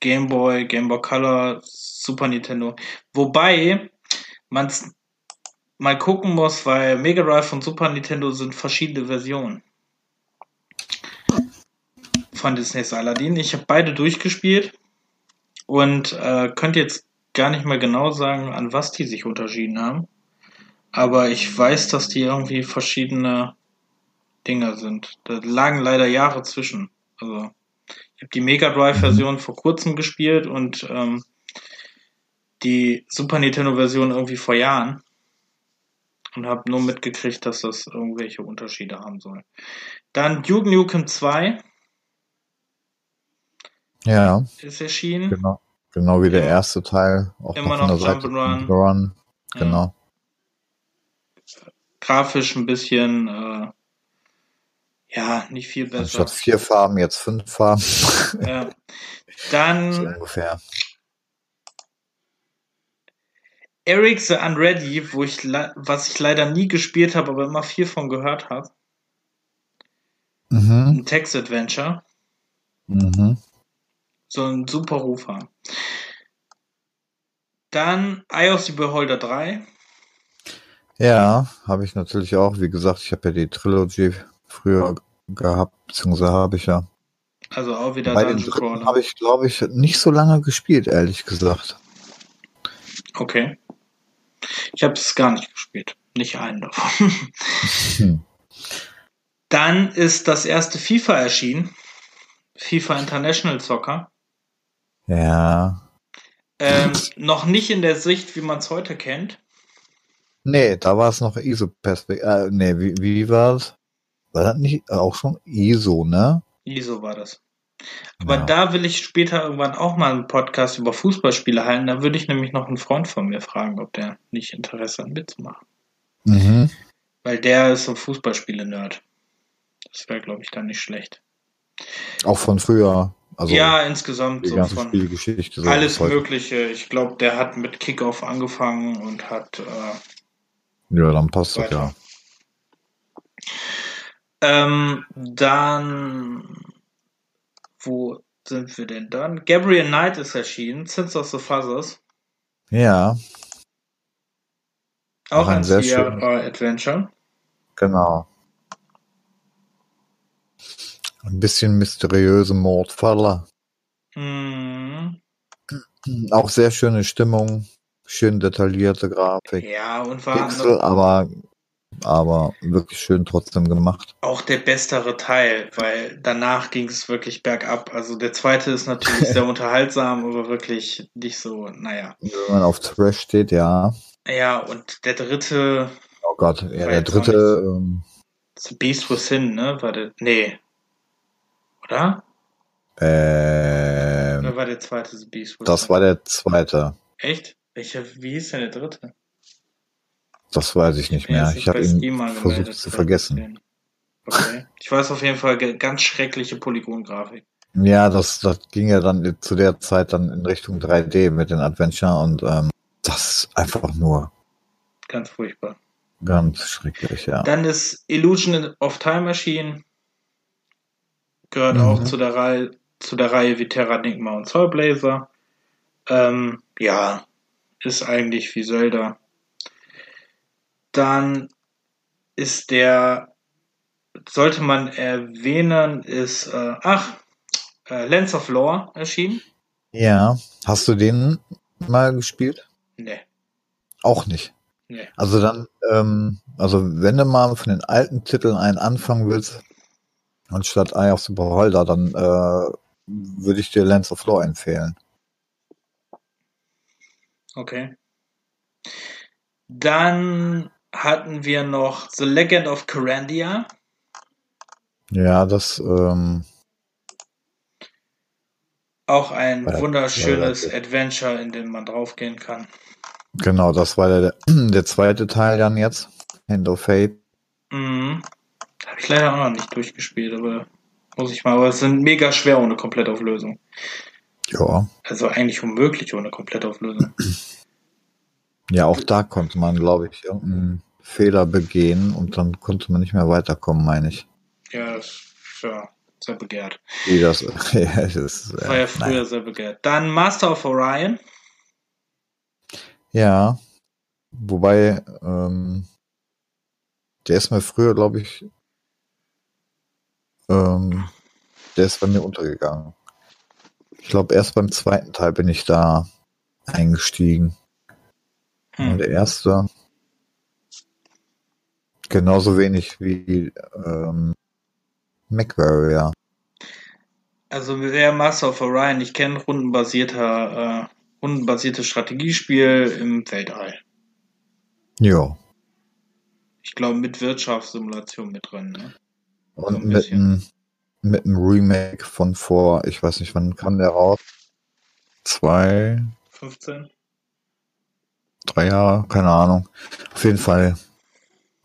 Game Boy, Game Boy Color, Super Nintendo. Wobei man mal gucken muss, weil Mega Drive und Super Nintendo sind verschiedene Versionen von Disney's Aladdin. Ich habe beide durchgespielt und äh, könnte jetzt gar nicht mehr genau sagen, an was die sich unterschieden haben. Aber ich weiß, dass die irgendwie verschiedene Dinger sind. Da lagen leider Jahre zwischen. Also ich habe die Mega Drive-Version vor kurzem gespielt und ähm, die Super Nintendo-Version irgendwie vor Jahren und habe nur mitgekriegt, dass das irgendwelche Unterschiede haben soll. Dann Duke Nukem 2 Ja, ist erschienen. genau. Genau wie der Ja. erste Teil. Auch Immer noch Seite Jump'n'Run. Run. Ja. Genau. Grafisch ein bisschen, äh, ja, nicht viel besser. Anstatt vier Farben, jetzt fünf Farben. Ja. [LAUGHS] so Dann ungefähr. Eric the Unready, wo ich was ich leider nie gespielt habe, aber immer viel von gehört habe. Mhm. Ein Text-Adventure. Mhm. So ein super Rufer. Dann Eye of the Beholder 3. Ja, habe ich natürlich auch. Wie gesagt, ich habe ja die Trilogy früher gehabt, beziehungsweise habe ich ja. Also auch wieder Bei den Crawler. habe ich, glaube ich, nicht so lange gespielt, ehrlich gesagt. Okay. Ich habe es gar nicht gespielt. Nicht einen davon. Hm. [LAUGHS] Dann ist das erste FIFA erschienen. FIFA International Soccer. Ja. Ähm, noch nicht in der Sicht, wie man es heute kennt. Nee, da war es noch ISO-Perspektive. Äh, nee, wie, wie war es? War das nicht auch schon ISO, ne? ISO war das. Aber Ja. da will ich später irgendwann auch mal einen Podcast über Fußballspiele halten. Da würde ich nämlich noch einen Freund von mir fragen, ob der nicht Interesse hat mitzumachen. Mhm. Weil der ist so Fußballspiele-Nerd. Das wäre, glaube ich, dann nicht schlecht. Auch von früher. Also ja, insgesamt die so von Spielgeschichte. so alles heute. Mögliche. Ich glaube, der hat mit Kickoff angefangen und hat äh, Ja, dann passt das Weiter. ja. Ähm, dann, wo sind wir denn dann? Gabriel Knight ist erschienen, Sins of the Fathers. Ja, Auch Auch ein ein sehr Sierra-Adventure. genau. Ein bisschen mysteriöse Mordfalle. Mhm. Auch sehr schöne Stimmung, schön detaillierte Grafik. Ja, und war Pixel, aber, aber wirklich schön trotzdem gemacht. auch der bestere Teil, weil danach ging es wirklich bergab. Also der zweite ist natürlich [LAUGHS] sehr unterhaltsam, aber wirklich nicht so, naja. Wenn man auf Trash steht, ja. Ja, und der dritte, Oh Gott, ja, der dritte, ähm, The Beast Within, ne? War der, nee. Oder? ähm, Oder war der zweite The Beast Within? das war der zweite. Echt? Welcher, wie hieß denn der dritte? Das weiß ich nicht mehr. ist Ich habe ihn Steam versucht zu vergessen. Okay. Ich weiß auf jeden Fall ganz schreckliche Polygongrafik. Ja, das, das ging ja dann zu der Zeit dann in Richtung 3D mit den Adventure und ähm, das ist einfach nur Ganz furchtbar. ganz schrecklich, ja. Dann ist Illusion of Time Machine. Gehört Mhm. auch zu der Reihe, zu der Reihe wie Terranigma und Soulblazer. Ähm, ja, ist eigentlich wie Zelda. Dann ist der, sollte man erwähnen, ist, äh, ach, äh, Lens of Lore erschienen. Ja, hast du den mal gespielt? Nee, Auch nicht. nee. Also dann, ähm, also wenn du mal von den alten Titeln einen anfangen willst, anstatt Eye of the Beholder, dann äh, würde ich dir Lens of Law empfehlen. Okay. Dann hatten wir noch The Legend of Carandia. Ja, das, ähm, Auch ein Ja, wunderschönes ja, Adventure, in dem man draufgehen kann. genau, das war der, [CLEARS THROAT] der zweite Teil dann jetzt. Hand of Fate. Mhm. Habe ich leider auch noch nicht durchgespielt, aber Muss ich mal, aber es sind mega schwer ohne Komplettauflösung. Ja. Also eigentlich unmöglich ohne Komplettauflösung. [CLEARS THROAT] Ja, auch da konnte man, glaube ich, irgendeinen Fehler begehen und dann konnte man nicht mehr weiterkommen, meine ich. Ja, das ja sehr begehrt. Wie das, [LAUGHS] ja, das ist, Das war ja äh, früher naja. sehr begehrt. Dann Master of Orion. Ja. Wobei, ähm, der ist mir früher, glaube ich, ähm, der ist bei mir untergegangen. Ich glaube, erst beim zweiten Teil bin ich da eingestiegen. Und Hm. der erste genauso wenig wie ähm, MacWarrior. Also wer Master of Orion nicht kennt, rundenbasierter, äh, rundenbasiertes Strategiespiel im Weltall. Ja. Ich glaube mit Wirtschaftssimulation mit drin. Ne? So Und ein mit einem mit einem Remake von vor, ich weiß nicht, wann kam der raus? Zwei, 15? drei Jahre, keine Ahnung. Auf jeden Fall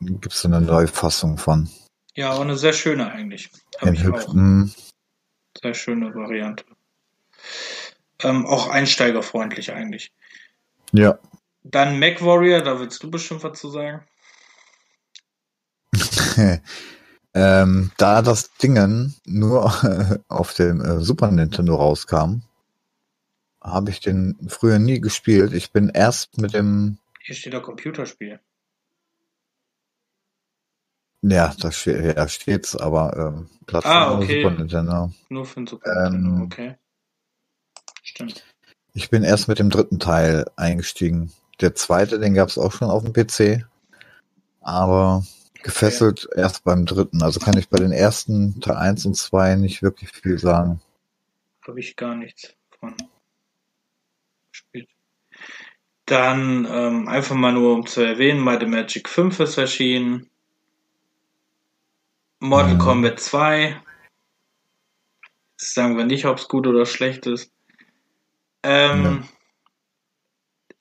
gibt es eine neue Fassung von. Ja, auch eine sehr schöne eigentlich. Habe In ich auch. mm, Sehr schöne Variante. Ähm, auch einsteigerfreundlich eigentlich. ja. Dann MacWarrior, da willst du bestimmt was zu sagen. [LAUGHS] ähm, da das Dingen nur [LAUGHS] auf dem äh, Super Nintendo rauskam, habe ich den früher nie gespielt. Ich bin erst mit dem, Hier steht da Computerspiel. Ja, da steht, ja, steht's, aber ähm, Plattform Ah, okay. Super Nintendo. Nur für den Super Ähm, Nintendo, okay. Stimmt. Ich bin erst mit dem dritten Teil eingestiegen. Der zweite, den gab es auch schon auf dem PC, aber gefesselt erst beim dritten. Also kann ich bei den ersten Teil 1 und 2 nicht wirklich viel sagen. Habe ich gar nichts von gespielt. Dann ähm, einfach mal nur um zu erwähnen, Might and Magic 5 ist erschienen. Mortal. Kombat 2. Jetzt sagen wir nicht, ob es gut oder schlecht ist. Ähm,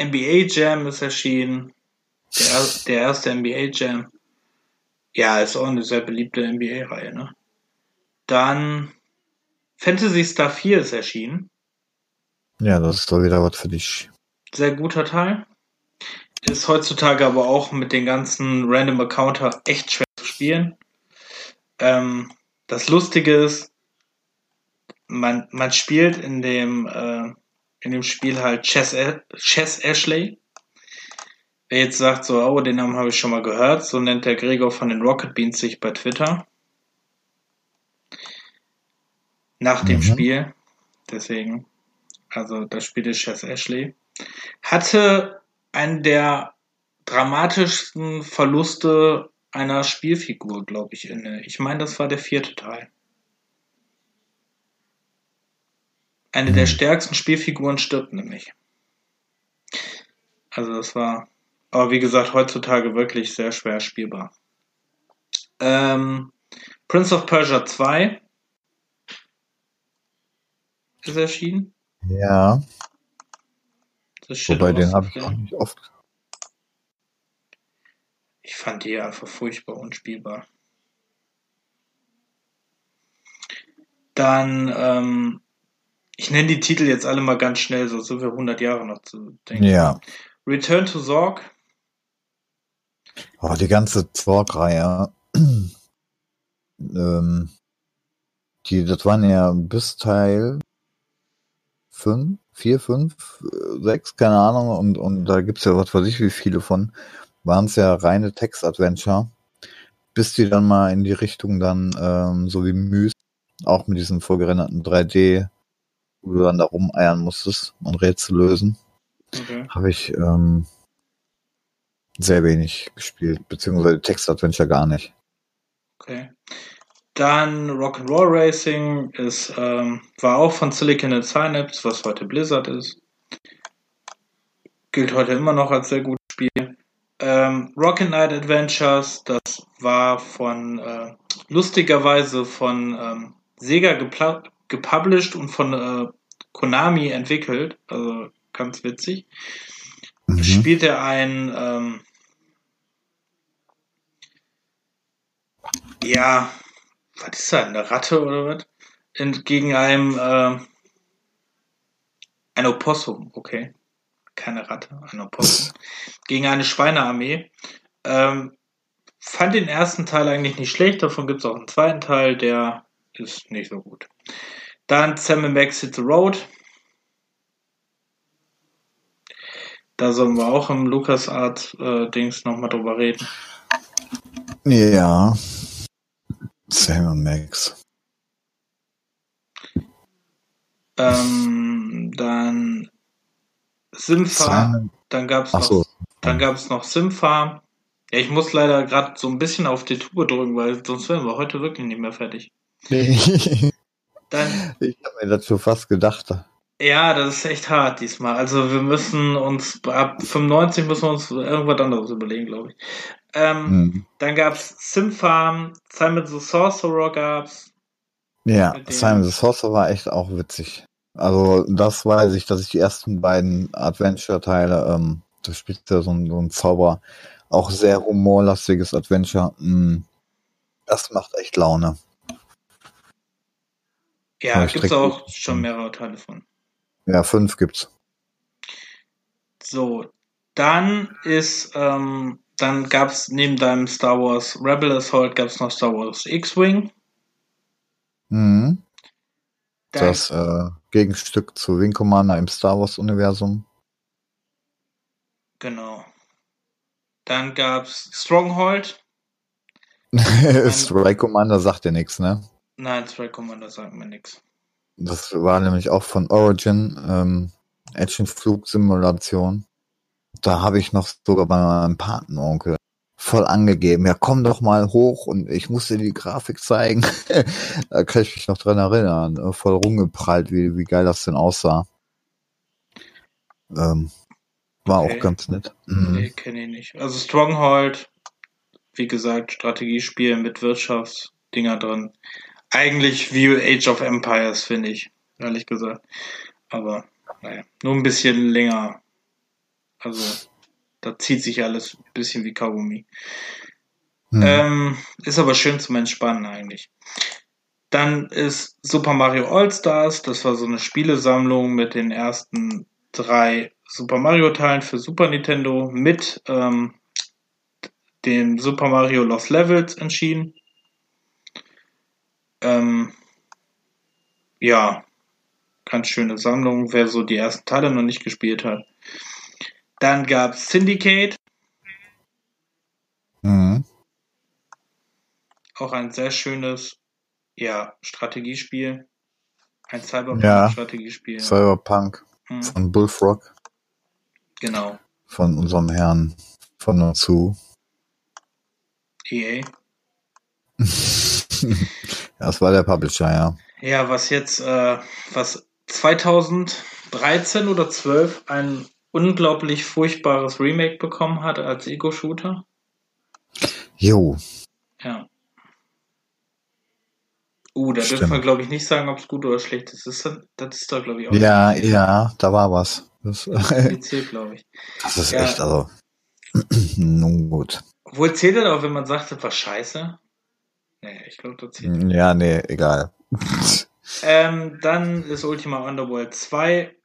NBA Jam ist erschienen. Der, er- [LAUGHS] der erste NBA Jam. Ja, ist auch eine sehr beliebte NBA-Reihe, ne? Dann Fantasy Star 4 ist erschienen. Ja, das ist doch wieder was für dich. Sehr guter Teil. Ist heutzutage aber auch mit den ganzen Random Encounter echt schwer zu spielen. Ähm, das Lustige ist, man, man spielt in dem, äh, in dem Spiel halt Chess, Chess Ashley. Wer jetzt sagt so, oh, den Namen habe ich schon mal gehört, so nennt der Gregor von den Rocket Beans sich bei Twitter. Nach dem Mhm. Spiel. Deswegen. Also das Spiel ist Chess Ashley. Hatte einen der dramatischsten Verluste einer Spielfigur, glaube ich, inne. Ich meine, das war der vierte Teil. Eine der Hm. stärksten Spielfiguren stirbt nämlich. Also das war, aber wie gesagt, heutzutage wirklich sehr schwer spielbar. Ähm, Prince of Persia 2 ist erschienen. Ja, wobei den habe ich auch nicht oft. Ich fand die einfach furchtbar unspielbar. Dann, ähm, ich nenne die Titel jetzt alle mal ganz schnell, so sind wir 100 Jahre noch zu denken. Ja, Return to Zorg, aber die ganze Zorg-Reihe, [CLEARS THROAT] ähm, die, das waren ja bis Teil 5, 4, 5, 6, keine Ahnung, und, und da gibt's ja was weiß ich wie viele von, waren es ja reine Text-Adventure, bis die dann mal in die Richtung dann, ähm, so wie Myst, auch mit diesem vorgerenderten 3D, wo du dann da rumeiern musstest und Rätsel lösen, okay. habe ich ähm, sehr wenig gespielt, beziehungsweise Text-Adventure gar nicht. okay. Dann Rock'n'Roll Racing ist, ähm, war auch von Silicon and Synapse, was heute Blizzard ist. Gilt heute immer noch als sehr gutes Spiel. Ähm, Rocket Knight Adventures, das war von, äh, lustigerweise von ähm, Sega gepublished und von äh, Konami entwickelt. Also ganz witzig. Mhm. Spielt er ein, ähm, ja, was ist das, eine Ratte oder was? In, gegen einem, äh, ein Opossum, okay. Keine Ratte, ein Opossum. gegen eine Schweinearmee. Ähm, fand den ersten Teil eigentlich nicht schlecht, davon gibt es auch einen zweiten Teil, der ist nicht so gut. Dann Sam Max Hit the Road. Da sollen wir auch im LucasArt-Dings äh, nochmal drüber reden. Ja. Sam Max. Ähm, dann Simfa. Dann gab's Ach noch, so. dann gab's noch Simfa. Ja, ich muss leider gerade so ein bisschen auf die Tube drücken, weil sonst wären wir heute wirklich nicht mehr fertig. ich Dann, habe mir dazu fast gedacht. ja, das ist echt hart diesmal. Also wir müssen uns ab 95 müssen wir uns irgendwas anderes überlegen, glaube ich. Ähm, Hm. Dann gab's Simfarm, Simon the Sorcerer gab's. Ja, Simon the Sorcerer war echt auch witzig. Also das weiß ich, dass ich die ersten beiden Adventure-Teile, ähm, da spielt ja so ein, so ein Zauber, auch sehr humorlastiges Adventure. Mm, das macht echt Laune. Ja, gibt's krieg- auch schon mehrere Teile von. Ja, fünf gibt's. So, dann ist, ähm, dann gab's neben deinem Star Wars Rebel Assault gab's noch Star Wars X-Wing. Mhm. Das äh, Gegenstück zu Wing Commander im Star Wars-Universum. genau. Dann gab's Stronghold. [LAUGHS] Strike Commander sagt dir nichts, ne? Nein, Strike Commander sagt mir nix. Das war nämlich auch von Origin, ähm, Action-Flugsimulation. Da habe ich noch sogar bei meinem Patenonkel voll angegeben. Ja, komm doch mal hoch und ich muss dir die Grafik zeigen. [LAUGHS] da kann ich mich noch dran erinnern. äh, Voll rumgeprallt, wie, wie geil das denn aussah. Ähm, war Okay. auch ganz nett. Mhm. Nee, kenne ich nicht. Also Stronghold, wie gesagt, Strategiespiel mit Wirtschaftsdinger drin. Eigentlich wie Age of Empires, finde ich, ehrlich gesagt. Aber, naja, nur ein bisschen länger. Also, da zieht sich alles ein bisschen wie Kaugummi. Mhm. Ähm, ist aber schön zum Entspannen eigentlich. Dann ist Super Mario All-Stars, das war so eine Spielesammlung mit den ersten drei Super Mario Teilen für Super Nintendo mit ähm, dem Super Mario Lost Levels entschieden. Ähm, ja, ganz schöne Sammlung, wer so die ersten Teile noch nicht gespielt hat. Dann gab's Syndicate, Mhm. auch ein sehr schönes ja, Strategiespiel. Ein Ja. Cyberpunk-Strategiespiel. Cyberpunk Hm, von Bullfrog, genau. von unserem Herrn von und zu. EA. das [LAUGHS] war der Publisher, ja. Ja, was jetzt, äh, was 2013 oder 12 ein unglaublich furchtbares Remake bekommen hat als Ego-Shooter. Jo, Ja. Uh, da dürfen Stimmt. wir, glaube ich, nicht sagen, ob es gut oder schlecht ist. Das ist, das ist da, glaube ich, auch ja, ja, da war was. Das, [LAUGHS] kompliziert, glaube ich. das ist Ja. echt, also. [CLEARS THROAT] Nun gut. Obwohl zählt das auch, wenn man sagt, das war scheiße? Nee, ich glaube, das zählt. Ja, nee, egal. Ähm, dann ist Ultima Underworld 2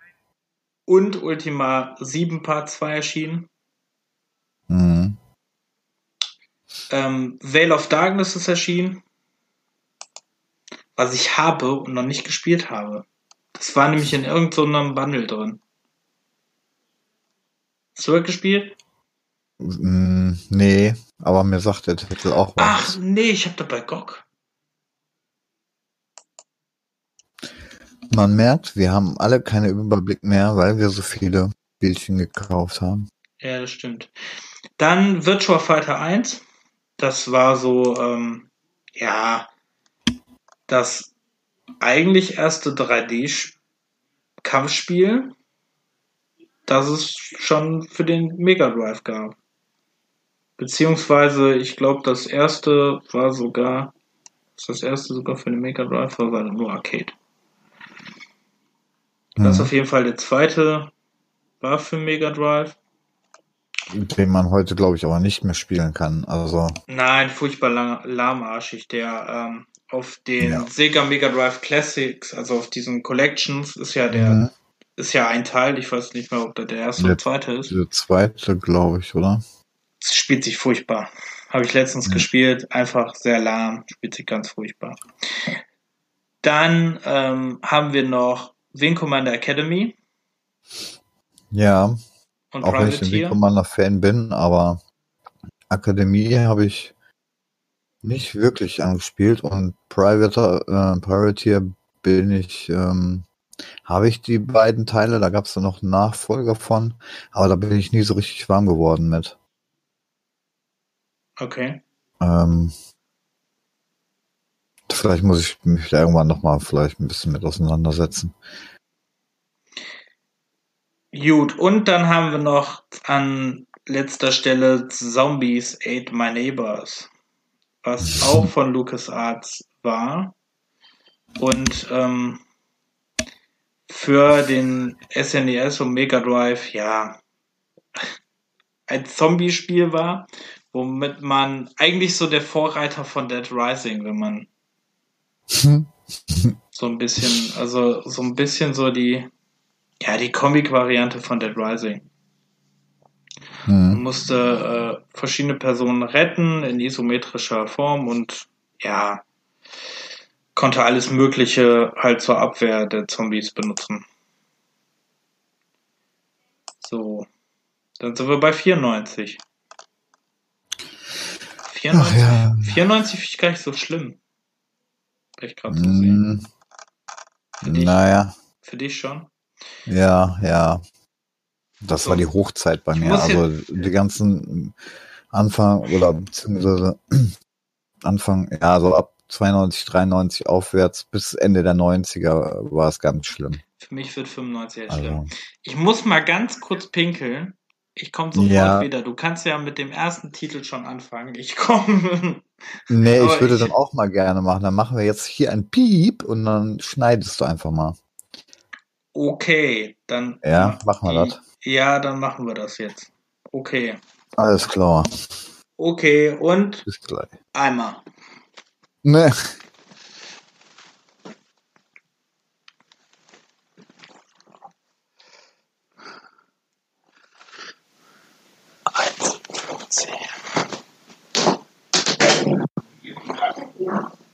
und Ultima 7 Part 2 erschienen. Mhm. Ähm, Veil of Darkness ist erschienen. Was ich habe und noch nicht gespielt habe. Das war nämlich in irgendeinem Bundle drin. Hast du das gespielt? Mm, Nee, aber mir sagt der Titel auch Ach, was. nee, ich habe da bei GOG. Man merkt, wir haben alle keinen Überblick mehr, weil wir so viele Bildchen gekauft haben. Ja, das stimmt. Dann Virtua Fighter 1. Das war so, ähm, ja, das eigentlich erste 3D-Kampfspiel, das es schon für den Mega Drive gab. Beziehungsweise, ich glaube, das erste war sogar, das erste sogar für den Mega Drive war, war nur Arcade. Das ist Mhm. auf jeden Fall der zweite war für Mega Drive. Den man heute, glaube ich, aber nicht mehr spielen kann. Also, Nein, furchtbar lang, lahmarschig. Der ähm, auf den Ja. Sega Mega Drive Classics, also auf diesen Collections, ist ja der, Mhm. ist ja ein Teil, ich weiß nicht mehr, ob der der erste Der- oder zweite ist. Der zweite, glaube ich, oder? Es spielt sich furchtbar. Habe ich letztens Mhm. gespielt, einfach sehr lahm, spielt sich ganz furchtbar. Dann ähm, haben wir noch Wing Commander Academy Ja, und auch wenn ich ein Wing Privateer. Commander-Fan bin, aber Akademie habe ich nicht wirklich angespielt und Private, äh, Privateer bin ich, ähm, habe ich die beiden Teile, da gab es dann noch einen Nachfolger von, aber da bin ich nie so richtig warm geworden mit. Okay. Ähm, vielleicht muss ich mich da irgendwann nochmal vielleicht ein bisschen mit auseinandersetzen. Gut, und dann haben wir noch an letzter Stelle Zombies Ate My Neighbors, was [LAUGHS] auch von LucasArts war und ähm, für den SNES und Mega Drive, ja, ein Zombie-Spiel war, womit man eigentlich so der Vorreiter von Dead Rising, wenn man so ein bisschen, also so ein bisschen so die, ja, die Comic-Variante von Dead Rising. Man Hm. musste äh, verschiedene Personen retten in isometrischer Form und ja, konnte alles Mögliche halt zur Abwehr der Zombies benutzen. So, dann sind wir bei 94. 94, Ach ja. 94 finde ich gar nicht so schlimm. Ich gerade so sehen. Hm. Für dich, Naja, für dich schon? ja, ja. Das So. war die Hochzeit bei mir. Also die ganzen Anfang oder beziehungsweise [CLEARS THROAT] Anfang, ja, so ab 92, 93 aufwärts bis Ende der 90er war es ganz schlimm. Für mich wird 95 echt schlimm. Also, Ich muss mal ganz kurz pinkeln. Ich komme sofort Ja. wieder. Du kannst ja mit dem ersten Titel schon anfangen. Ich komme. Nee, Aber ich würde ich- dann auch mal gerne machen. Dann machen wir jetzt hier ein Piep und dann schneidest du einfach mal. Okay, dann. Ja, machen wir das. Ja, dann machen wir das jetzt. Okay. Alles klar. Okay, und Bis gleich. einmal. Ne. Liebe dich.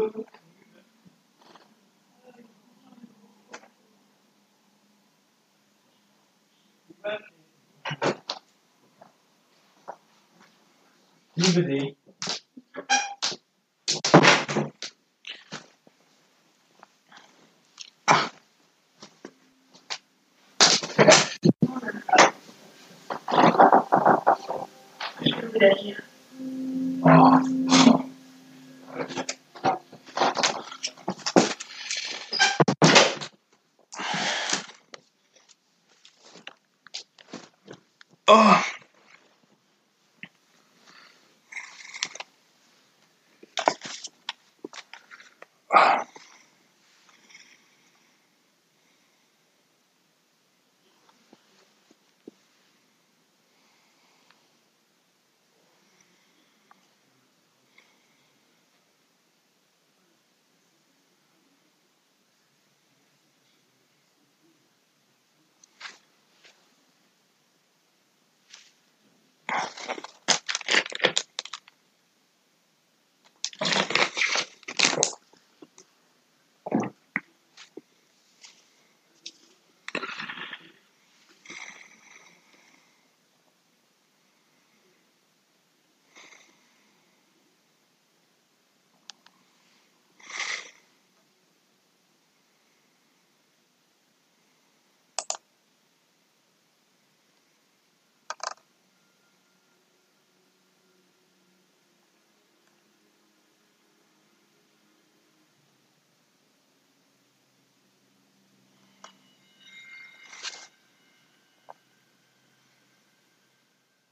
Oh.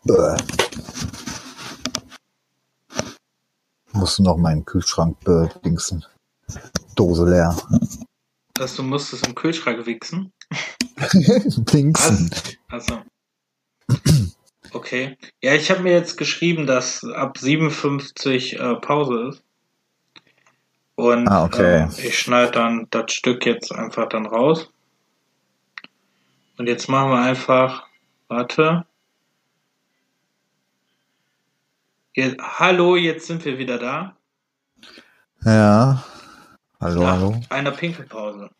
Bäh. Musst du noch meinen Kühlschrank bedingsen. Dose leer. Dass du musstest im Kühlschrank wichsen. [LAUGHS] Dingsen. Also. Okay. Ja, ich habe mir jetzt geschrieben, dass ab 57 äh, Pause ist. Und Ah, okay. äh, ich schneide dann das Stück jetzt einfach dann raus. Und jetzt machen wir einfach, warte. Jetzt, hallo, jetzt sind wir wieder da. Ja. Hallo, Nach hallo. einer Pinkelpause.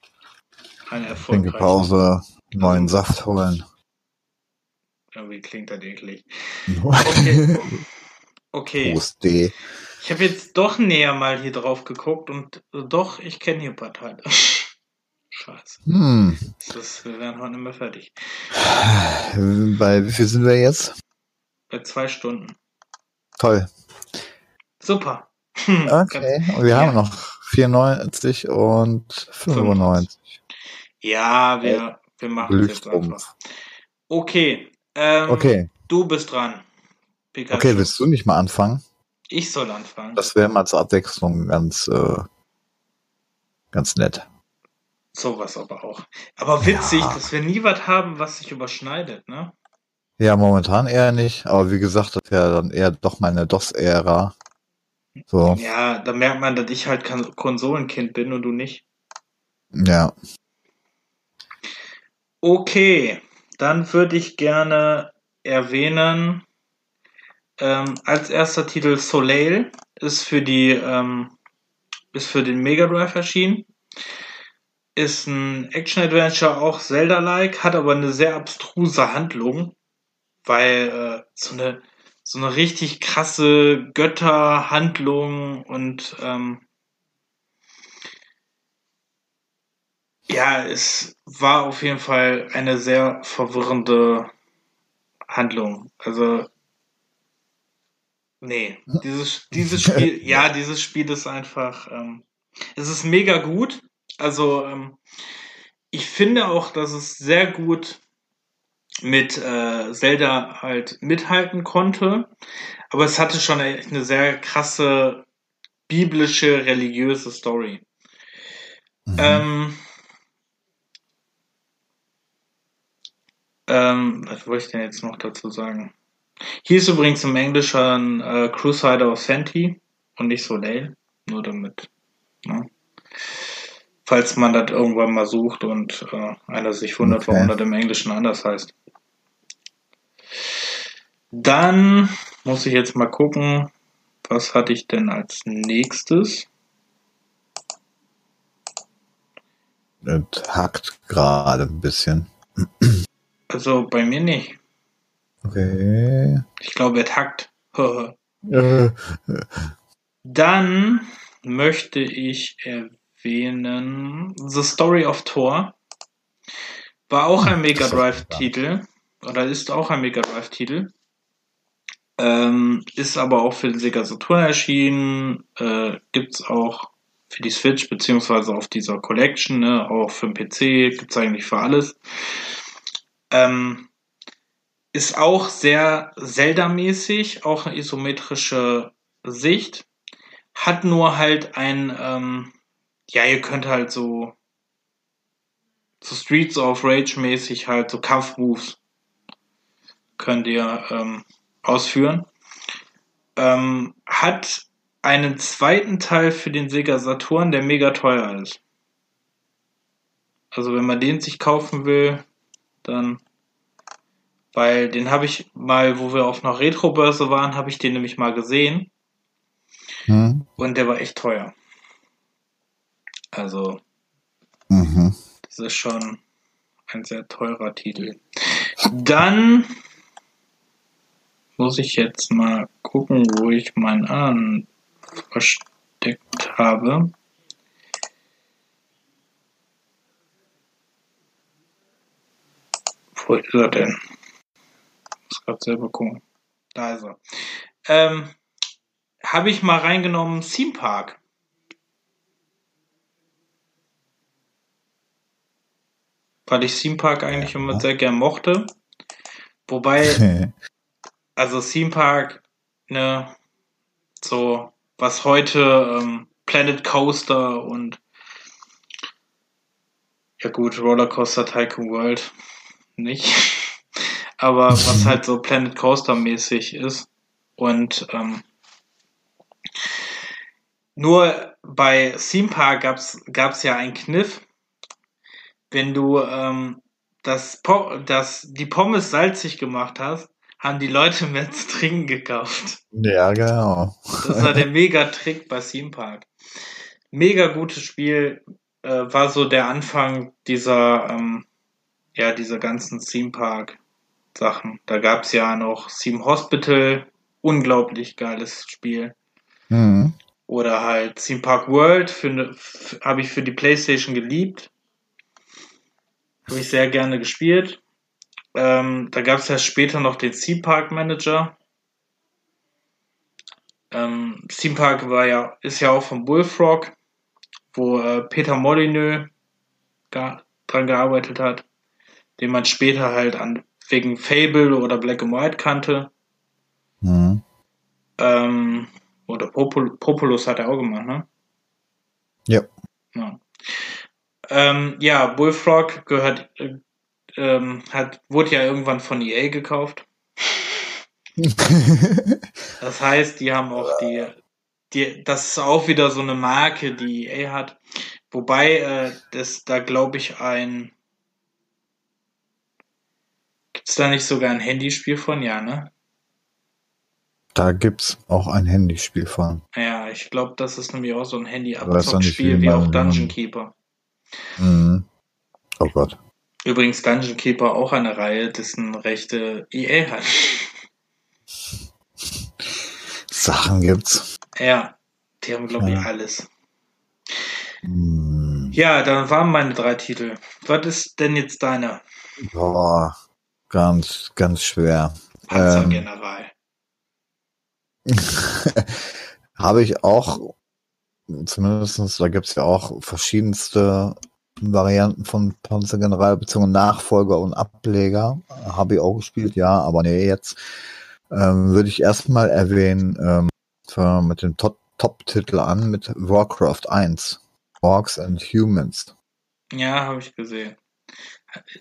Eine erfolgreiche. Pinkelpause, neuen Saft holen. Irgendwie klingt das eklig. [LAUGHS] Okay. Okay. Prost. Ich habe jetzt doch näher mal hier drauf geguckt und doch, ich kenne hier ein paar Teile. [LAUGHS] Scheiße. Hm. Das ist, wir werden heute nicht mehr fertig. Bei wie viel sind wir jetzt? Bei zwei Stunden. Toll. Super. Hm, Okay. [LAUGHS] Und wir Ja. haben noch 94 und 95. Ja, wir, wir machen es jetzt einfach. Okay. Ähm, Okay. Du bist dran. Pikachu. Okay, willst du nicht mal anfangen? Ich soll anfangen. Das wäre mal zur Abwechslung ganz, äh, ganz nett. Sowas aber auch. Aber witzig, Ja. dass wir nie was haben, was sich überschneidet, ne? Ja, momentan eher nicht, aber wie gesagt, das wäre dann eher doch meine DOS-Ära. So, Ja, da merkt man, dass ich halt kein Konsolenkind bin und du nicht. ja. Okay, dann würde ich gerne erwähnen, ähm, als erster Titel Soleil ist für die ähm, ist für den Mega Drive erschienen. Ist ein Action-Adventure, auch Zelda-like, hat aber eine sehr abstruse Handlung, weil äh, so eine so eine richtig krasse Götterhandlung und ähm, ja, es war auf jeden Fall eine sehr verwirrende Handlung. Also nee, dieses dieses Spiel, [LAUGHS] ja, dieses Spiel ist einfach, ähm, es ist mega gut. Also ähm, ich finde auch, dass es sehr gut mit äh, Zelda halt mithalten konnte. Aber es hatte schon echt eine sehr krasse biblische, religiöse Story. Mhm. Ähm, ähm, was wollte ich denn jetzt noch dazu sagen? Hier ist übrigens im Englischen äh, Crusader of Senti und nicht Soleil. Nur damit. Ne? Falls man das irgendwann mal sucht und äh, einer sich wundert, Okay. warum das im Englischen anders heißt. Dann muss ich jetzt mal gucken, was hatte ich denn als nächstes? Das hackt gerade ein bisschen. Also bei mir nicht. Okay. Ich glaube, takt. Äh, [LAUGHS] Dann möchte ich erwähnen The Story of Thor. War auch ein Mega Drive-Titel. Oder ist auch ein Mega Drive-Titel. Ähm, ist aber auch für den Sega Saturn erschienen. Äh, gibt's auch für die Switch, beziehungsweise auf dieser Collection, ne? auch für den PC, gibt's eigentlich für alles. Ähm, ist auch sehr Zelda-mäßig, auch eine isometrische Sicht. Hat nur halt ein, ähm, ja, ihr könnt halt so, so Streets of Rage mäßig halt so Kampfmoves könnt ihr ähm, ausführen. Ähm, hat einen zweiten Teil für den Sega Saturn, der mega teuer ist. Also wenn man den sich kaufen will, dann weil den habe ich mal, wo wir auf einer Retro-Börse waren, habe ich den nämlich mal gesehen hm? und der war echt teuer. Also, Mhm. das ist schon ein sehr teurer Titel. Dann muss ich jetzt mal gucken, wo ich meinen anderen versteckt habe. Wo ist er denn? Ich muss gerade selber gucken. Da ist er. Ähm, habe ich mal reingenommen Theme Park. Weil ich Theme Park eigentlich immer sehr gern mochte. Wobei, [LAUGHS] also Theme Park, ne, so was heute ähm, Planet Coaster und ja gut, Rollercoaster Tycoon World nicht. [LAUGHS] Aber was halt so Planet Coaster mäßig ist. Und ähm, nur bei Theme Park gab's gab's ja einen Kniff, wenn du ähm, das, das die Pommes salzig gemacht hast, haben die Leute mehr zu trinken gekauft. Ja, genau. Das war der Mega-Trick bei Theme Park. Mega gutes Spiel, äh, war so der Anfang dieser, ähm, ja, dieser ganzen Theme Park Sachen. Da gab's ja noch Theme Hospital, unglaublich geiles Spiel. Mhm. Oder halt Theme Park World ne, habe ich für die Playstation geliebt. Habe ich sehr gerne gespielt. Ähm, da gab es ja später noch den Theme Park Manager. Ähm, Theme Park war ja, ist ja auch von Bullfrog, wo äh, Peter Molyneux ga, dran gearbeitet hat, den man später halt an wegen Fable oder Black and White kannte. Mhm. Ähm, oder Popul Populus hat er auch gemacht, ne? Ja. Ja, ähm, ja Bullfrog gehört, äh, ähm, hat, wurde ja irgendwann von EA gekauft. [LAUGHS] Das heißt, die haben auch die, die, das ist auch wieder so eine Marke, die EA hat. Wobei, äh, das da glaube ich ein, gibt's da nicht sogar ein Handyspiel von? Ja, ne? da gibt's auch ein Handyspiel von. Ja, ich glaube, das ist nämlich auch so ein Handy-Abzock-Spiel nicht wie auch Dungeon. Keeper. Mhm. Oh Gott. Übrigens Dungeon Keeper auch eine Reihe, dessen Rechte EA hat. Sachen gibt's. Ja, die haben glaube ich Ja. alles. Mhm. Ja, dann waren meine drei Titel. Was ist denn jetzt deiner Boah, ganz, ganz schwer. Ähm, Panzergeneral? [LAUGHS] Habe ich auch, zumindestens, da gibt's ja auch verschiedenste Varianten von Panzergeneral, beziehungsweise Nachfolger und Ableger. Habe ich auch gespielt, ja, aber nee, jetzt ähm, würde ich erstmal erwähnen, ähm, fangen mit dem Top- Top-Titel an, mit Warcraft 1. Orcs and Humans. Ja, habe ich gesehen.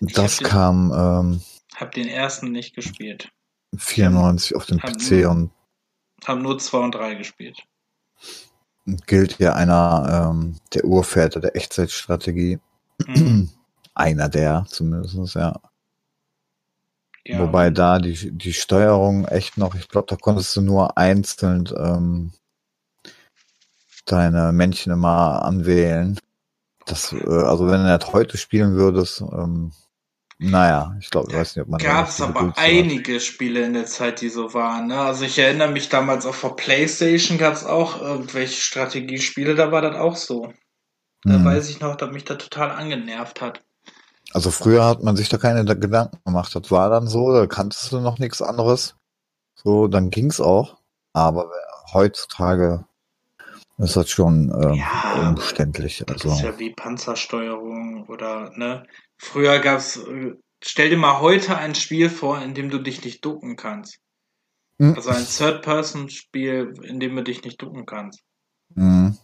Ich Das hab den, kam ähm, hab den ersten nicht gespielt. 94 auf dem Hab PC nur- und Hab nur zwei und drei gespielt. gilt ja einer ähm, der Urväter der Echtzeitstrategie. Mhm. Einer der zumindest, ja. Ja, Wobei da die, die Steuerung echt noch, ich glaube, da konntest du nur einzeln ähm, deine Männchen immer anwählen. Das, äh, also wenn du das heute spielen würdest, ähm, naja, ich glaube, ich weiß nicht, ob man gab es aber für hat. einige Spiele in der Zeit, die so waren. Ne? Also ich erinnere mich damals auch vor PlayStation gab es auch irgendwelche Strategiespiele, da war das auch so. Da Hm. weiß ich noch, dass mich das total angenervt hat. Also früher hat man sich da keine da- Gedanken gemacht. Das war dann so, da kanntest du noch nichts anderes. So, dann ging's auch. Aber heutzutage ist das schon ähm, Ja, umständlich. Das Also ist ja wie Panzersteuerung oder, ne? Früher gab's, äh, stell dir mal heute ein Spiel vor, in dem du dich nicht ducken kannst. Hm. Also ein Third-Person-Spiel, in dem du dich nicht ducken kannst. mh,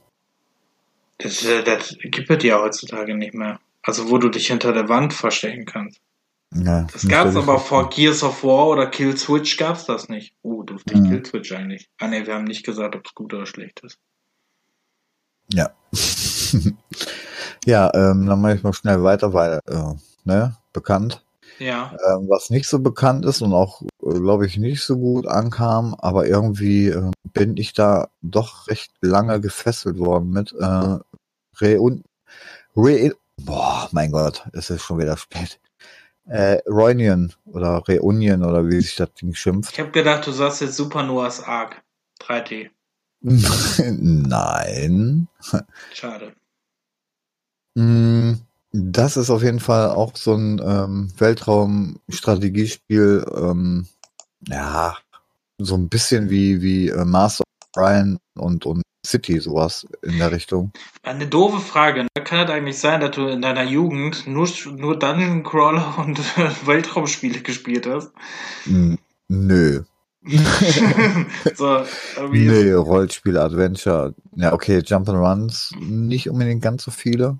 Das, äh, das gibt es ja heutzutage nicht mehr. Also wo du dich hinter der Wand verstecken kannst. ja, Das dass ich- aber vor Gears of War oder Kill Switch gab's das nicht. Oh, durfte ich Mhm. Kill Switch eigentlich? Ah ne, wir haben nicht gesagt, ob es gut oder schlecht ist. Ja. [LAUGHS] ja, ähm, dann mache ich mal schnell weiter, weil, äh, ne, bekannt. Ja. Ähm, was nicht so bekannt ist und auch, äh, glaube ich, nicht so gut ankam, aber irgendwie äh, bin ich da doch recht lange gefesselt worden mit äh, Reun Re Boah, mein Gott, es ist schon wieder spät. Äh, Reunion oder Reunion oder wie sich das Ding schimpft. Ich habe gedacht, du sagst jetzt Super Noah's Ark 3D. [LAUGHS] Nein. Schade. Mm, Das ist auf jeden Fall auch so ein ähm, Weltraum-Strategiespiel, ähm, ja, so ein bisschen wie, wie äh, Master of Brian und, und City, sowas in der Richtung. Eine doofe Frage. ne? Kann es eigentlich sein, dass du in deiner Jugend nur, nur Dungeon Crawler [LAUGHS] und Weltraumspiele gespielt hast? Mm, Nö. [LAUGHS] so, Nee, Rollspiel, Adventure. Ja, okay, Jump'n'Runs, nicht unbedingt ganz so viele.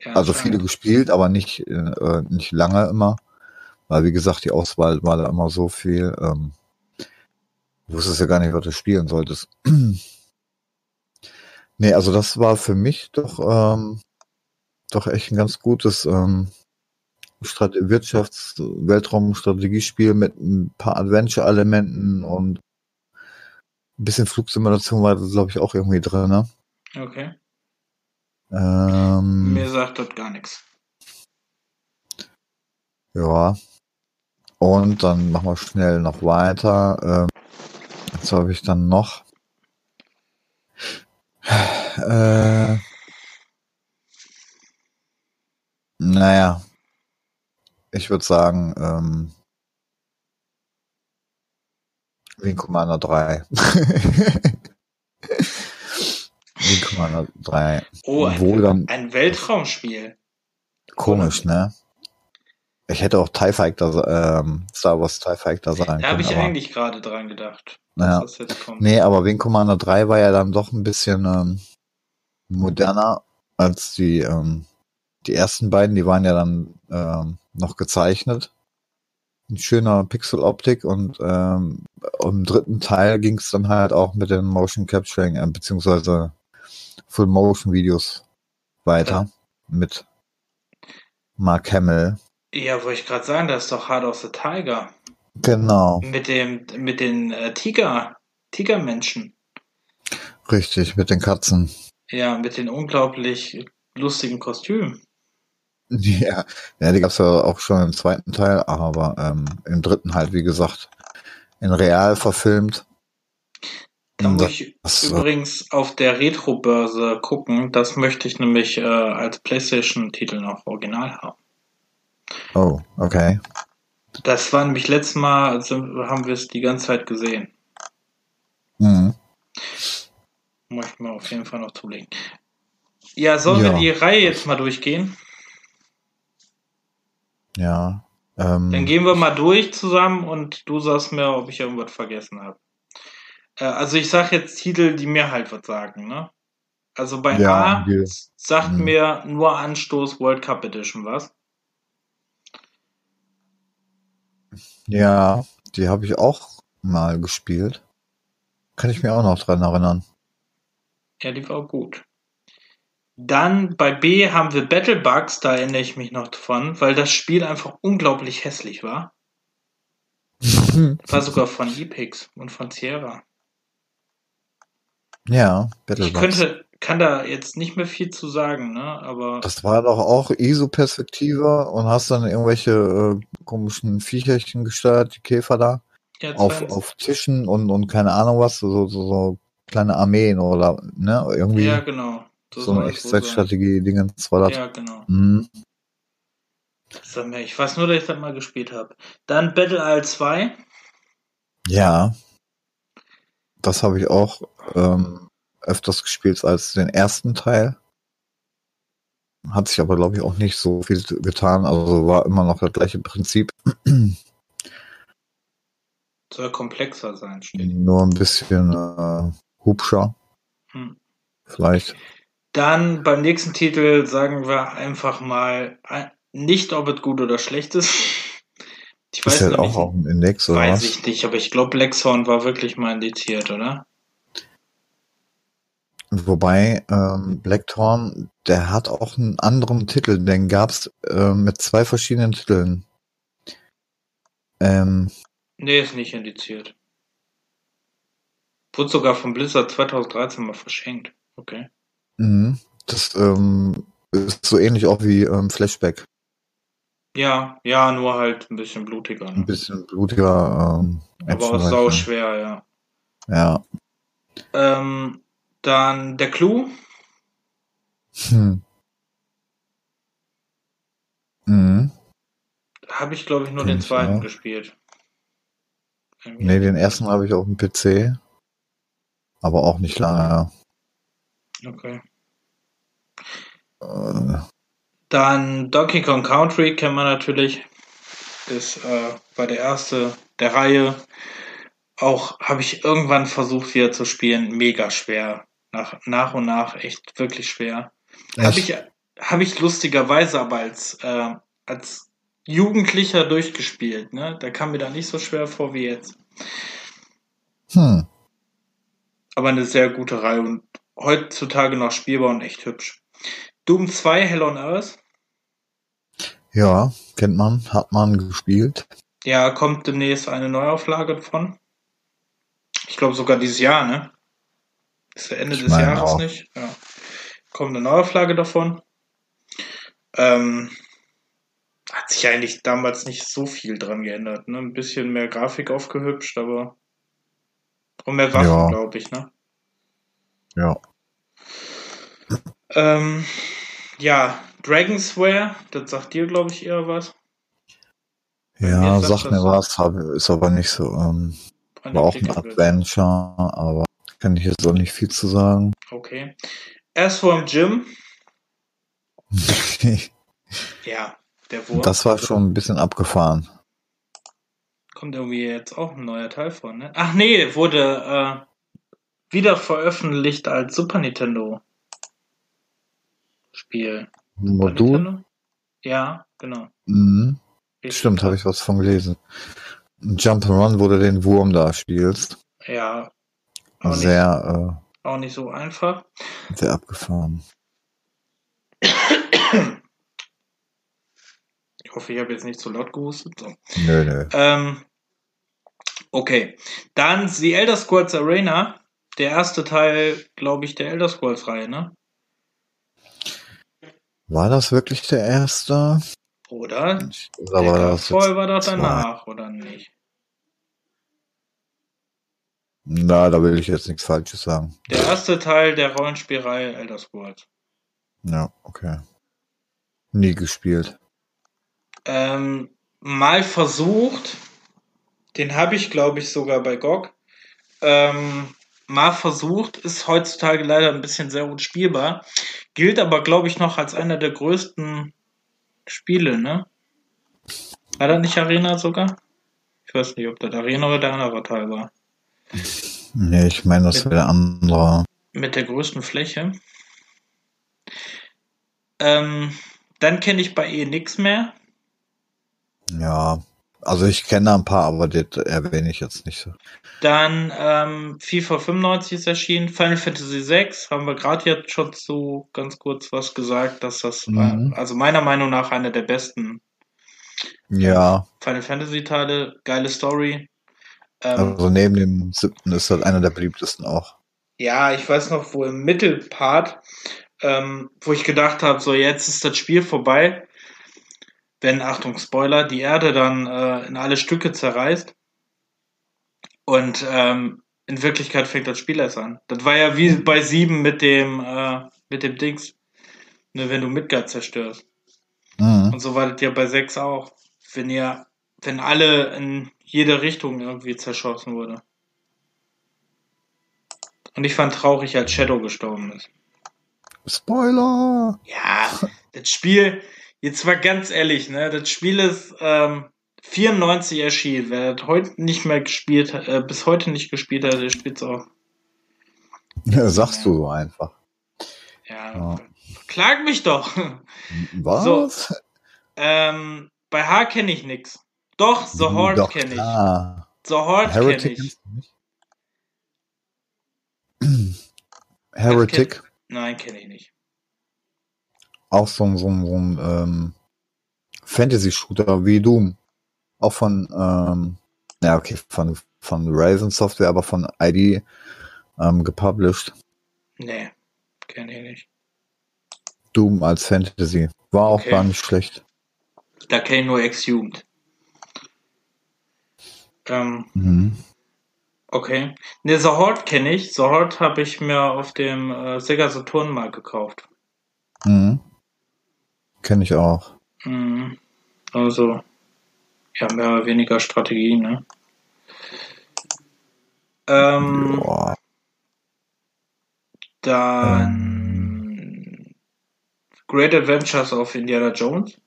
Ja, Also viele gespielt, aber nicht, äh, nicht lange immer. Weil, wie gesagt, die Auswahl war da immer so viel. Ähm, du wusstest ja gar nicht, was du spielen solltest. [CLEARS THROAT] nee, also das war für mich doch, ähm, doch echt ein ganz gutes ähm, Strat Wirtschafts-, Weltraumstrategiespiel mit ein paar Adventure-Elementen und ein bisschen Flugsimulation war, glaube ich, auch irgendwie drin. Ne? Okay. Ähm, Mir sagt das gar nichts. Ja. Und dann machen wir schnell noch weiter. Ähm, was habe ich dann noch? Äh, naja. Ich würde sagen, ähm, Wing Commander 3. [LAUGHS] Wing Commander 3. Oh, ein, dann ein Weltraumspiel. Komisch, ne? Ich hätte auch TIE Fighter, ähm, Star Wars TIE Fighter sein Da habe können. ich aber, eigentlich gerade dran gedacht, naja. Nee, aber Wing Commander 3 war ja dann doch ein bisschen ähm, moderner als die, ähm, die ersten beiden. Die waren ja dann ähm, noch gezeichnet. Ein schöner Pixel-Optik und ähm, im dritten Teil ging es dann halt auch mit den Motion Capturing äh, beziehungsweise Full-Motion-Videos weiter mit Mark Hamill. Ja, wollte ich gerade sagen, das ist doch Heart of the Tiger. Genau, Mit dem, mit den äh, Tiger, Tigermenschen. richtig, mit den Katzen. Ja, mit den unglaublich lustigen Kostümen. [LAUGHS] Ja, ja die gab's ja auch schon im zweiten Teil, aber ähm, im dritten halt, wie gesagt, in real verfilmt. Da muss ich das, übrigens auf der Retro-Börse gucken. Das möchte ich nämlich äh, als PlayStation-Titel noch original haben. Oh, okay. Das war nämlich letztes Mal, also haben wir es die ganze Zeit gesehen. Mhm. Muss ich mir auf jeden Fall noch zulegen. Ja, sollen Ja. wir die Reihe jetzt mal durchgehen? Ja. Ähm, Dann gehen wir mal durch zusammen und du sagst mir, ob ich irgendwas vergessen habe. Äh, also ich sag jetzt Titel, die mir halt was sagen, ne? Also bei Ja, A die- sagt Mhm. mir nur Anstoß World Cup Edition was. ja, die habe ich auch mal gespielt. Kann ich mir auch noch dran erinnern. Ja, die war gut. Dann bei B haben wir Battle Bugs, da erinnere ich mich noch von, weil das Spiel einfach unglaublich hässlich war. [LAUGHS] War sogar von Epix und von Sierra. Ja, Ich Battlebugs. könnte, kann da jetzt nicht mehr viel zu sagen, ne? Aber Das war doch auch ISO-Perspektive und hast dann irgendwelche äh, komischen Viecherchen gesteuert, die Käfer da, ja, auf, 22 auf Tischen und, und keine Ahnung was, so, so, so kleine Armeen oder, ne, irgendwie ja, genau. so soll eine. Echtzeitstrategie-Dingens war das. Ja, genau. Mhm. Ich weiß nur, dass ich das mal gespielt habe. Dann Battle Isle 2. Ja. Das habe ich auch ähm, öfters gespielt als den ersten Teil. Hat sich aber, glaube ich, auch nicht so viel getan. Also war immer noch das gleiche Prinzip. [CLEARS THROAT] Soll komplexer sein, steht. Nur ein bisschen äh, hubscher. Hm. Vielleicht. Dann beim nächsten Titel sagen wir einfach mal ein- nicht, ob es gut oder schlecht ist. Ich weiß ist ja nämlich auch auf dem Index oder weiß was? ich nicht, aber ich glaube, Blackthorn war wirklich mal indiziert, oder? Wobei ähm, Blackthorn, der hat auch einen anderen Titel. Den gab's äh, mit zwei verschiedenen Titeln. Ähm, Nee, ist nicht indiziert. Wurde sogar von Blizzard 2013 mal verschenkt. Okay. mhm. das ähm, ist so ähnlich auch wie ähm, Flashback. Ja, ja, nur halt ein bisschen blutiger. Ein Ne? bisschen blutiger. Ähm, Aber auch sau schwer, ja. Ja. Ähm, dann der Clou. Hm. Mhm. Habe ich, glaube ich, nur Kenn den ich zweiten auch. gespielt. Irgendwie. Nee, den ersten habe ich auf dem PC. Aber auch nicht lange. Okay. Äh, Dann Donkey Kong Country kennen wir natürlich. Ist äh, war der erste der Reihe. auch habe ich irgendwann versucht wieder zu spielen, mega schwer. Nach, nach und nach echt wirklich schwer. Habe ich, hab ich lustigerweise aber als, äh, als Jugendlicher durchgespielt. Ne? Da kam mir da nicht so schwer vor wie jetzt. Hm. Aber eine sehr gute Reihe und heutzutage noch spielbar und echt hübsch. Doom 2, Hell on Earth. Ja, kennt man, hat man gespielt. Ja, kommt demnächst eine Neuauflage davon. Ich glaube sogar dieses Jahr, ne? Ist ja Ende Ich des Jahres auch. nicht. Ja. Kommt eine Neuauflage davon. Ähm, hat sich eigentlich damals nicht so viel dran geändert. Ne? Ein bisschen mehr Grafik aufgehübscht, aber und mehr Waffen, Ja. glaube ich, ne? Ja. Ähm, ja, Dragonswear, das sagt dir, glaube ich, eher was. Ja, sagt sagt mir was, hab, ist aber nicht so, ähm, war auch ein. Adventure, aber kann ich jetzt auch nicht viel zu sagen. Okay. Erst vor dem Gym. Ja, der Wurm. das war schon ein bisschen abgefahren. Kommt irgendwie jetzt auch ein neuer Teil von, ne? Ach nee, wurde äh, wieder veröffentlicht als Super Nintendo Spiel. Modul? Ja, genau. Mhm. Stimmt, habe ich was von gelesen. Jump'n'Run, wo du den Wurm da spielst. Ja, auch nicht, Sehr, auch nicht so einfach. äh, sehr abgefahren. Ich hoffe, ich habe jetzt nicht zu laut gehustet. So. Nö, nö. Ähm, okay. Dann The Elder Scrolls Arena. Der erste Teil, glaube ich, der Elder Scrolls Reihe, ne? War das wirklich der erste? Oder? Oder der war das vorher war doch zwei? danach, oder nicht? Na, da will ich jetzt nichts Falsches sagen. Der erste Teil der Rollenspielreihe Elder Scrolls. Ja, okay. Nie gespielt. Ähm, mal versucht, den habe ich, glaube ich, sogar bei GOG. Ähm, mal versucht, ist heutzutage leider ein bisschen sehr unspielbar. Gilt aber, glaube ich, noch als einer der größten Spiele, ne? War das nicht Arena sogar? Ich weiß nicht, ob das Arena oder der andere Teil war. Nee, ich meine, das wäre der andere. Mit der größten Fläche. Ähm, dann kenne ich bei E nix mehr. Ja. Also ich kenne da ein paar, aber das erwähne ich jetzt nicht so. Dann ähm, FIFA 95 ist erschienen, Final Fantasy 6 haben wir gerade jetzt schon so ganz kurz was gesagt, dass das Mhm. äh, also meiner Meinung nach einer der besten Ja, Final Fantasy Teile, geile Story. Ähm, also neben dem siebten ist das einer der beliebtesten auch. Ja, ich weiß noch, wo im Mittelpart, ähm, wo ich gedacht habe, so jetzt ist das Spiel vorbei, wenn, Achtung, Spoiler, die Erde dann äh, in alle Stücke zerreißt. Und ähm, in Wirklichkeit fängt das Spiel erst an. Das war ja wie bei sieben mit dem, äh, mit dem Dings, ne, wenn du Midgard zerstörst. Mhm. Und so war das ja bei sechs auch. Wenn ihr, wenn alle in jede Richtung irgendwie zerschossen wurde. Und ich fand traurig, als Shadow gestorben ist. Spoiler! Ja, das Spiel, jetzt mal ganz ehrlich, ne, das Spiel ist ähm, 94 erschienen. Wer das heute nicht mehr gespielt hat, äh, bis heute nicht gespielt hat, der spielt's auch. Ja, sagst du so einfach. Ja, Ja. klag mich doch. Was? ähm, bei H kenne ich nix. Doch, The Horde Doch, kenne ich. The Horde kenne ich. [CLEARS THROAT] Heretic, Nein, kenne ich nicht. Auch so ein, so ein, so ein ähm, Fantasy-Shooter wie Doom. Auch von, ähm, ja, okay, von, von Raven Software, aber von ID ähm, gepublished. Nee, kenne ich nicht. Doom als Fantasy. War auch Okay. gar nicht schlecht. Da kenne ich nur Ex-Jugend. Ähm, Mhm. okay. Ne, The Horde kenne ich. The Horde habe ich mir auf dem äh, Sega Saturn mal gekauft. Mhm. Kenne ich auch. Mhm. Also, ja, mehr oder weniger Strategie, ne? Ähm, Boah. dann Great Adventures of Indiana Jones.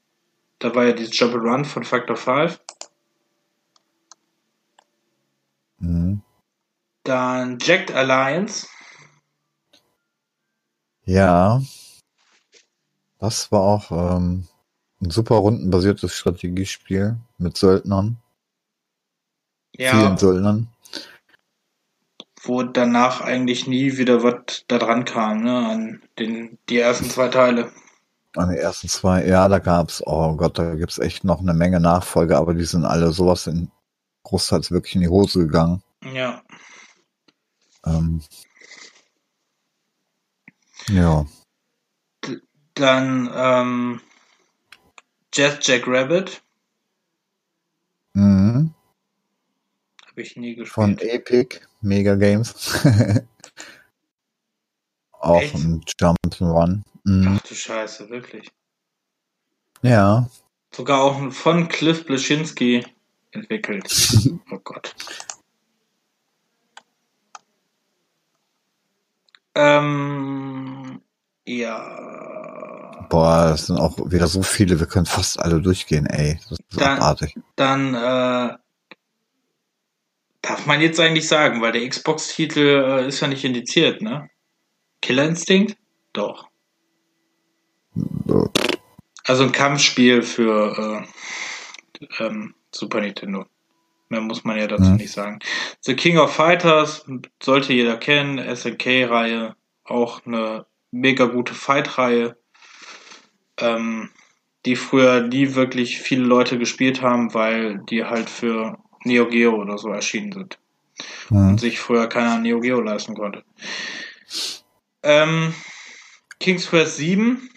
Da war ja dieses Jump and Run von Factor 5. Mhm. Dann Jacked Alliance. Ja. Das war auch ähm, ein super rundenbasiertes Strategiespiel mit Söldnern, Ja, vielen Söldnern. wo danach eigentlich nie wieder was da dran kam, ne? An den, die ersten zwei Teile. An den ersten zwei, ja, da gab's, oh Gott, da gibt's echt noch eine Menge Nachfolger, aber die sind alle sowas in großteils wirklich in die Hose gegangen. Ja. Ähm, ja. Dann ähm, Jazz Jack Rabbit. Mhm. Habe ich nie Von gespielt. Epic Mega Games. [LAUGHS] auch Echt? ein Jump'n'Run. Mhm. Ach du Scheiße, wirklich. Ja. Sogar auch von Cliff Bleschinski entwickelt. [LAUGHS] Oh Gott. Ähm, ja. Boah, das sind auch wieder so viele, wir können fast alle durchgehen, ey. Das ist Dann- abartig. Dann äh, darf man jetzt eigentlich sagen, weil der Xbox-Titel äh, ist ja nicht indiziert, ne? Killer Instinct? Doch. Also ein Kampfspiel für äh, ähm, Super Nintendo. Mehr muss man ja dazu Mhm. nicht sagen. The King of Fighters sollte jeder kennen. SNK-Reihe. Auch eine mega gute Fight-Reihe. Ähm, die früher nie wirklich viele Leute gespielt haben, weil die halt für Neo Geo oder so erschienen sind Mhm. und sich früher keiner Neo Geo leisten konnte. Ähm, King's Quest 7.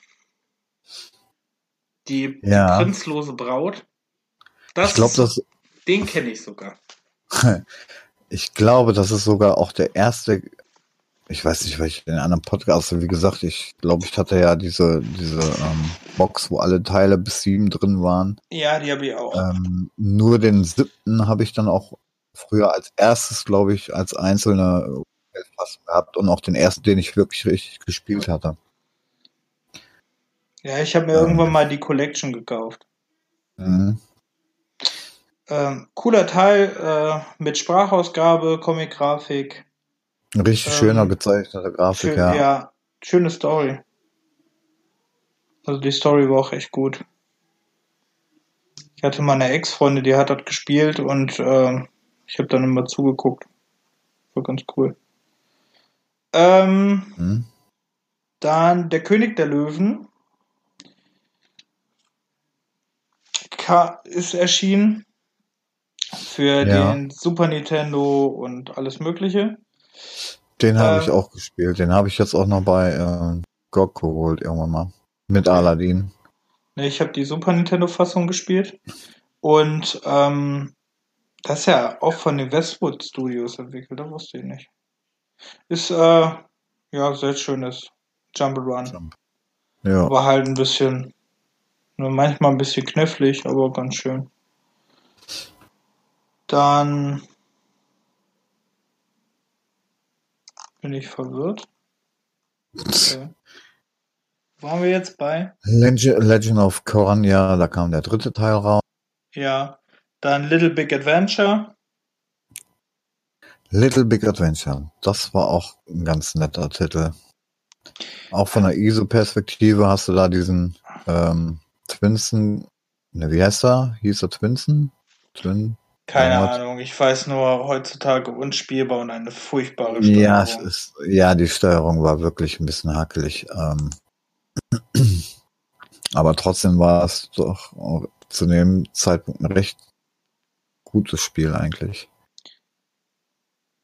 Die, Ja. prinzlose Braut. Das Ich glaube, ist- das, den kenne ich sogar. [LAUGHS] ich glaube, das ist sogar auch der erste, ich weiß nicht, welche den anderen Podcast, wie gesagt, ich glaube, ich hatte ja diese, diese ähm, Box, wo alle Teile bis sieben drin waren. Ja, die habe ich auch. Ähm, nur den siebten habe ich dann auch früher als erstes, glaube ich, als einzelne Fassung gehabt und auch den ersten, den ich wirklich richtig gespielt hatte. Ja, ich habe mir ähm, irgendwann mal die Collection gekauft. Mhm. Ähm, cooler Teil äh, mit Sprachausgabe, Comic-Grafik. Richtig Ähm, schöner gezeichneter Grafik, Schön, ja. ja. schöne Story. Also die Story war auch echt gut. Ich hatte mal eine Ex-Freundin, die hat das gespielt und ähm, ich habe dann immer zugeguckt. War ganz cool. Ähm, Mhm. dann der König der Löwen. Ka ist erschienen für Ja. den Super Nintendo und alles Mögliche. Den habe Ähm, ich auch gespielt. Den habe ich jetzt auch noch bei äh, GOG geholt irgendwann mal. Mit Aladdin. Ne, ich habe die Super Nintendo-Fassung gespielt. Und ähm, das ist ja auch von den Westwood Studios entwickelt, das wusste ich nicht. Ist äh, ja sehr schönes Jump'n'Run. Ja. Aber halt ein bisschen, nur manchmal ein bisschen knifflig, aber ganz schön. Dann bin ich verwirrt. Okay. Waren wir jetzt bei? Legend, of Korania, da kam der dritte Teil raus. Ja. Dann Little Big Adventure. Little Big Adventure. Das war auch ein ganz netter Titel. Auch von der ISO-Perspektive hast du da diesen ähm, Twinsen, ne, wie heißt er? Hieß er Twinsen? Twin? Keine Ja. Ahnung, ich weiß nur, heutzutage unspielbar und eine furchtbare Ja, es Steuerung. ist, ja, die Steuerung war wirklich ein bisschen hakelig. Ähm, [CLEARS THROAT] aber trotzdem war es doch zu dem Zeitpunkt ein recht gutes Spiel eigentlich.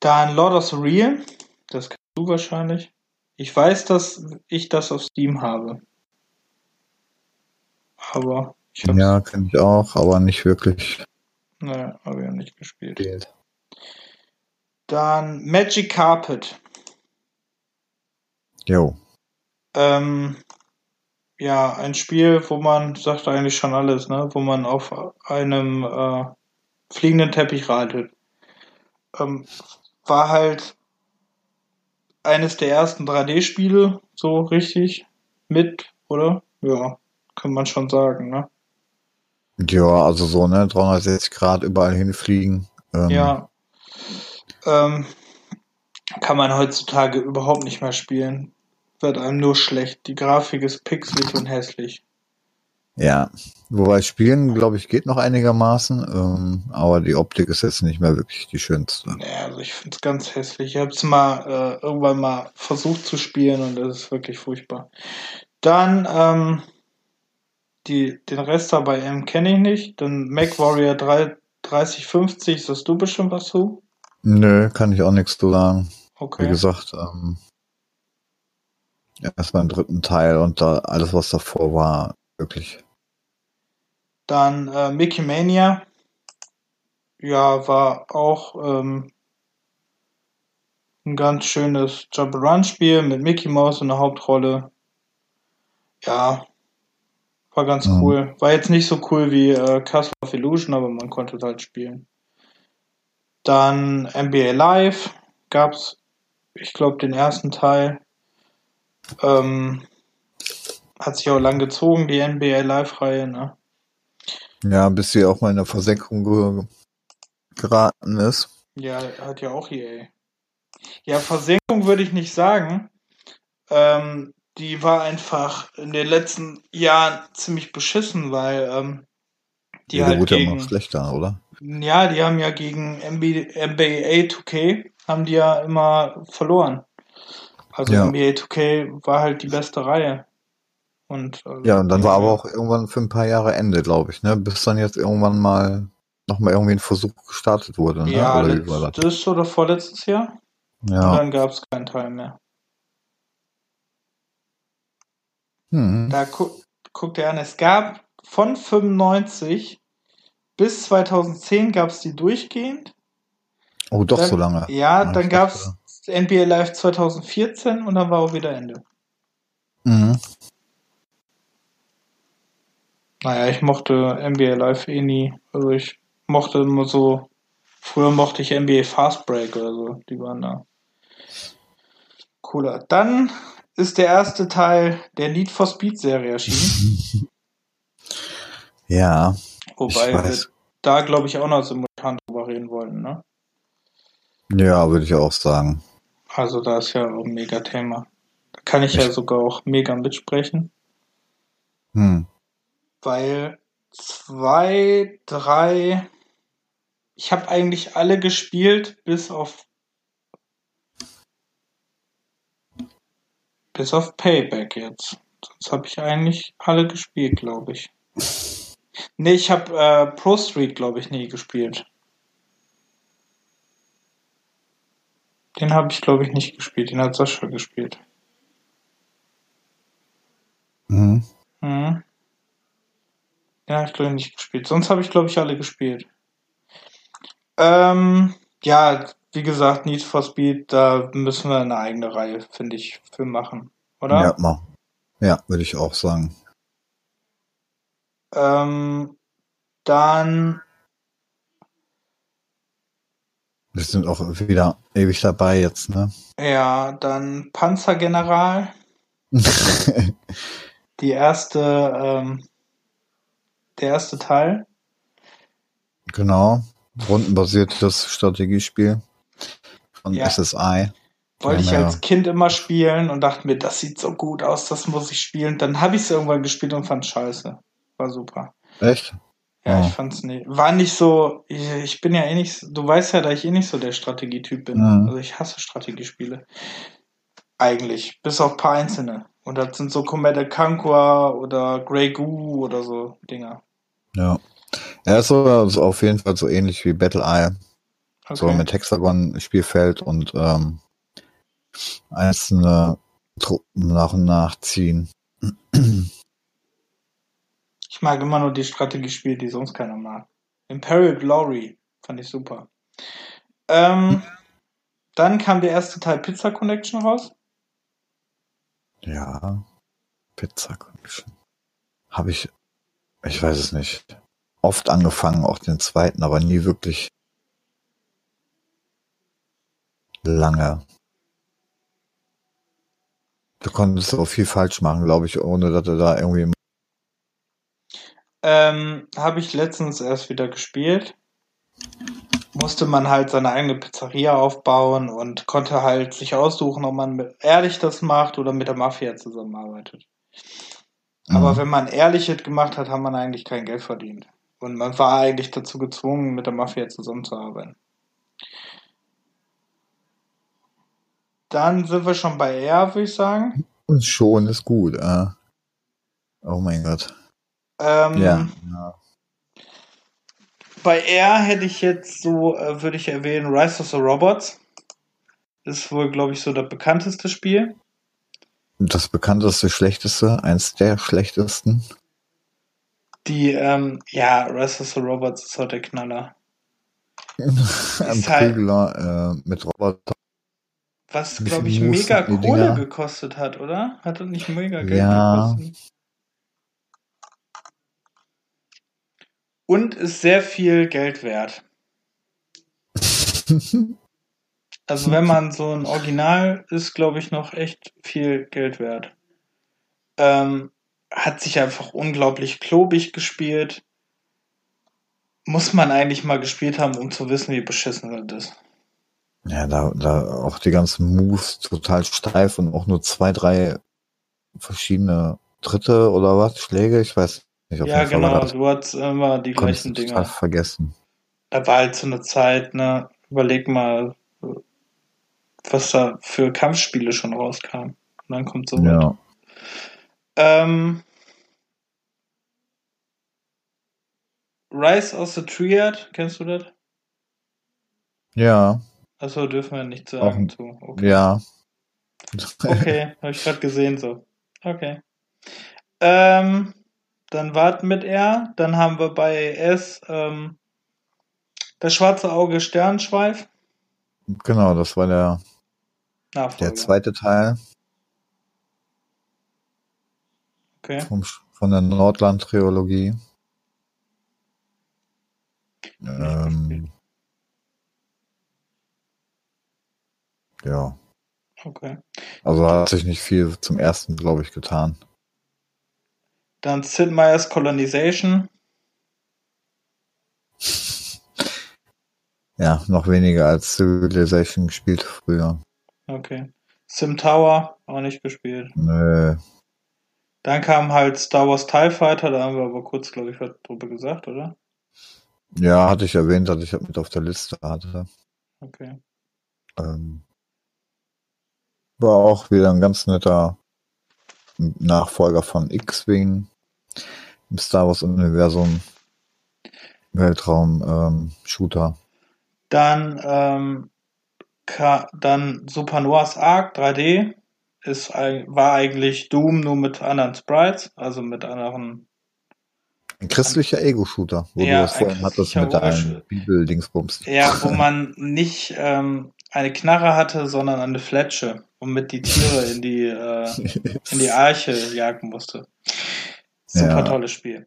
Dann Lord of the Real, das kennst du wahrscheinlich. Ich weiß, dass ich das auf Steam habe. Aber ich Ja, kenne ich auch, aber nicht wirklich ne, hab ich noch nicht gespielt. gespielt. Dann Magic Carpet. Jo. Ähm, ja, ein Spiel, wo man, sagt eigentlich schon alles, ne? Wo man auf einem äh, fliegenden Teppich reitet. Ähm, war halt eines der ersten 3D-Spiele, so richtig mit, oder? Ja, kann man schon sagen, ne? Ja, also so, ne, 360 Grad überall hinfliegen. Ähm, Ja. Ähm, kann man heutzutage überhaupt nicht mehr spielen. Wird einem nur schlecht. Die Grafik ist pixelig und hässlich. Ja, wobei Spielen, glaube ich, geht noch einigermaßen, ähm, aber die Optik ist jetzt nicht mehr wirklich die schönste. Ja, also ich finde es ganz hässlich. Ich habe es mal äh, irgendwann mal versucht zu spielen und das ist wirklich furchtbar. Dann ähm, die, den Rest dabei M kenne ich nicht. Dann Mac Warrior 3, 3050, sagst du bestimmt was zu? Nö, kann ich auch nichts zu sagen. Wie Okay. gesagt, ähm, erst beim dritten Teil und da alles, was davor war, wirklich. Dann äh, Mickey Mania. Ja, war auch ähm, ein ganz schönes Jump-Run-Spiel mit Mickey Mouse in der Hauptrolle. Ja, war ganz Mhm. cool. War jetzt nicht so cool wie äh, Castle of Illusion, aber man konnte es halt spielen. Dann NBA Live gab's, ich glaube, den ersten Teil. Ähm, hat sich auch lang gezogen, die NBA Live-Reihe, ne? Ja, bis sie auch mal in der Versenkung ge geraten ist. Ja, hat ja auch EA. Ja, Versenkung würde ich nicht sagen. Ähm, die war einfach in den letzten Jahren ziemlich beschissen, weil ähm, die Die halt ja immer gegen, schlechter, oder? ja, die haben ja gegen MB, NBA 2K haben die ja immer verloren. Also Ja. NBA 2K war halt die beste Reihe. Und, äh, Ja, und dann war aber auch irgendwann für ein paar Jahre Ende, glaube ich, ne? Bis dann jetzt irgendwann mal nochmal irgendwie ein Versuch gestartet wurde, ne? ja, Oder letztes oder vorletztes Jahr. Und Ja. dann gab es keinen Teil mehr. Hm. Da gu guckt ihr an, es gab von 95 bis 2010 gab es die durchgehend. Oh, doch dann, so lange. Ja, Ah, dann gab es NBA Live 2014 und dann war auch wieder Ende. Mhm. Naja, ich mochte NBA Live eh nie. Also ich mochte immer so, früher mochte ich NBA Fast Break oder so. Die waren da cooler. Dann ist der erste Teil der Need for Speed Serie erschienen. [LAUGHS] Ja, Wobei wir da, glaube ich, auch noch simultan drüber reden wollten, ne? Ja, würde ich auch sagen. Also da ist ja auch ein mega Thema. Da kann ich ja Ich- sogar auch mega mitsprechen, Hm. weil zwei, drei, ich habe eigentlich alle gespielt, bis auf bis auf Payback jetzt. Sonst habe ich eigentlich alle gespielt, glaube ich. [LAUGHS] Nee, ich habe äh, Pro Street, glaube ich, nie gespielt. Den habe ich, glaube ich, nicht gespielt. Den hat Sascha gespielt. Mhm. Mhm. Den habe ich, glaube ich, nicht gespielt. Sonst habe ich, glaube ich, alle gespielt. Ähm, ja, wie gesagt, Need for Speed, da müssen wir eine eigene Reihe, finde ich, für machen. Oder? Ja, mal. Ja, würde ich auch sagen. Ähm, dann, Wir sind auch wieder ewig dabei jetzt, ne? ja, dann Panzergeneral, [LAUGHS] die erste, ähm, der erste Teil. genau. Rundenbasiertes Strategiespiel von Ja. SSI. Wollte ich Ja. als Kind immer spielen und dachte mir, das sieht so gut aus, das muss ich spielen. Dann habe ich es irgendwann gespielt und fand scheiße. War super. Echt? Ja, Ja. ich fand's nicht. War nicht so, ich, ich bin ja eh nicht, du weißt ja, dass ich eh nicht so der Strategietyp bin. Mhm. Also ich hasse Strategiespiele. Eigentlich. Bis auf ein paar einzelne. Und das sind so Commander Conquer oder Grey Goo oder so Dinger. Ja. Er ist so ist auf jeden Fall so ähnlich wie Battle Eye. Okay. So mit Hexagon-Spielfeld und ähm, einzelne Truppen nach und nach ziehen. Ich mag immer nur die Strategiespiele, die sonst keiner mag. Imperial Glory fand ich super. Ähm, dann kam der erste Teil Pizza Connection raus. Ja. Pizza Connection. Habe ich, ich weiß es nicht. Oft angefangen, auch den zweiten, aber nie wirklich lange. Du konntest auch viel falsch machen, glaube ich, ohne dass du da irgendwie. Ähm, Habe ich letztens erst wieder gespielt. musste man halt seine eigene Pizzeria aufbauen und konnte halt sich aussuchen, ob man mit ehrlich das macht oder mit der Mafia zusammenarbeitet. Aber Mhm. wenn man ehrlich es gemacht hat, hat man eigentlich kein Geld verdient. Und man war eigentlich dazu gezwungen, mit der Mafia zusammenzuarbeiten. Dann sind wir schon bei R, würde ich sagen. Und schon ist gut. Äh. Oh mein Gott. Ähm, Ja. ja. Bei R hätte ich jetzt so, äh, würde ich erwähnen, Rise of the Robots. Ist wohl, glaube ich, so das bekannteste Spiel. Das bekannteste, schlechteste, eins der schlechtesten. Die, ähm, ja, Rise of the Robots ist halt der Knaller. [LAUGHS] Ein Ist halt- Prügler äh, mit Roboter. Was, glaube ich, mega Kohle Dinger? gekostet hat, oder? Hat das nicht mega Geld Ja. gekostet? Und ist sehr viel Geld wert. Also wenn man so ein Original ist, glaube ich, noch echt viel Geld wert. Ähm, hat sich einfach unglaublich klobig gespielt. Muss man eigentlich mal gespielt haben, um zu wissen, wie beschissen das ist. Ja, da, da auch die ganzen Moves total steif und auch nur zwei, drei verschiedene Tritte oder was, Schläge, ich weiß nicht. Auf Ja, jeden Fall genau, das du hast immer die gleichen du total Dinge. vergessen. Da war halt so eine Zeit, ne, überleg mal, was da für Kampfspiele schon rauskam. Und dann kommt so was. Ja. Ähm, Rise of the Triad, kennst du das? Ja, Achso, dürfen wir nicht sagen Auch- zu. Okay, ja. okay [LAUGHS] habe ich gerade gesehen so. Okay. Ähm, dann warten mit R. Dann haben wir bei S ähm, das schwarze Auge Sternschweif. genau, das war der, Nachfolger. der zweite Teil Okay. vom, von der Nordland-Trilogie. Ähm, ja, Okay. also hat sich nicht viel zum ersten, glaube ich, getan. Dann Sid Meier's Colonization. [LAUGHS] Ja, noch weniger als Civilization gespielt früher. Okay. Sim Tower, auch nicht gespielt. Nö. Dann kam halt Star Wars TIE Fighter, da haben wir aber kurz, glaube ich, was drüber gesagt, oder? Ja, hatte ich erwähnt, dass ich mit auf der Liste hatte. Okay. Ähm, war auch wieder ein ganz netter Nachfolger von X-Wing im Star Wars Universum. Weltraum ähm, Shooter. Dann, ähm, dann Supernova's Ark 3D ist, war eigentlich Doom nur mit anderen Sprites, also mit anderen. Ein christlicher Ego-Shooter, wo Ja, du das vorhin hattest mit deinem Bibel-Dingsbums. Ja, wo [LAUGHS] man nicht ähm, eine Knarre hatte, sondern eine Fletsche und mit die Tiere in die, äh, in die Arche jagen musste. Super Ja. tolles Spiel.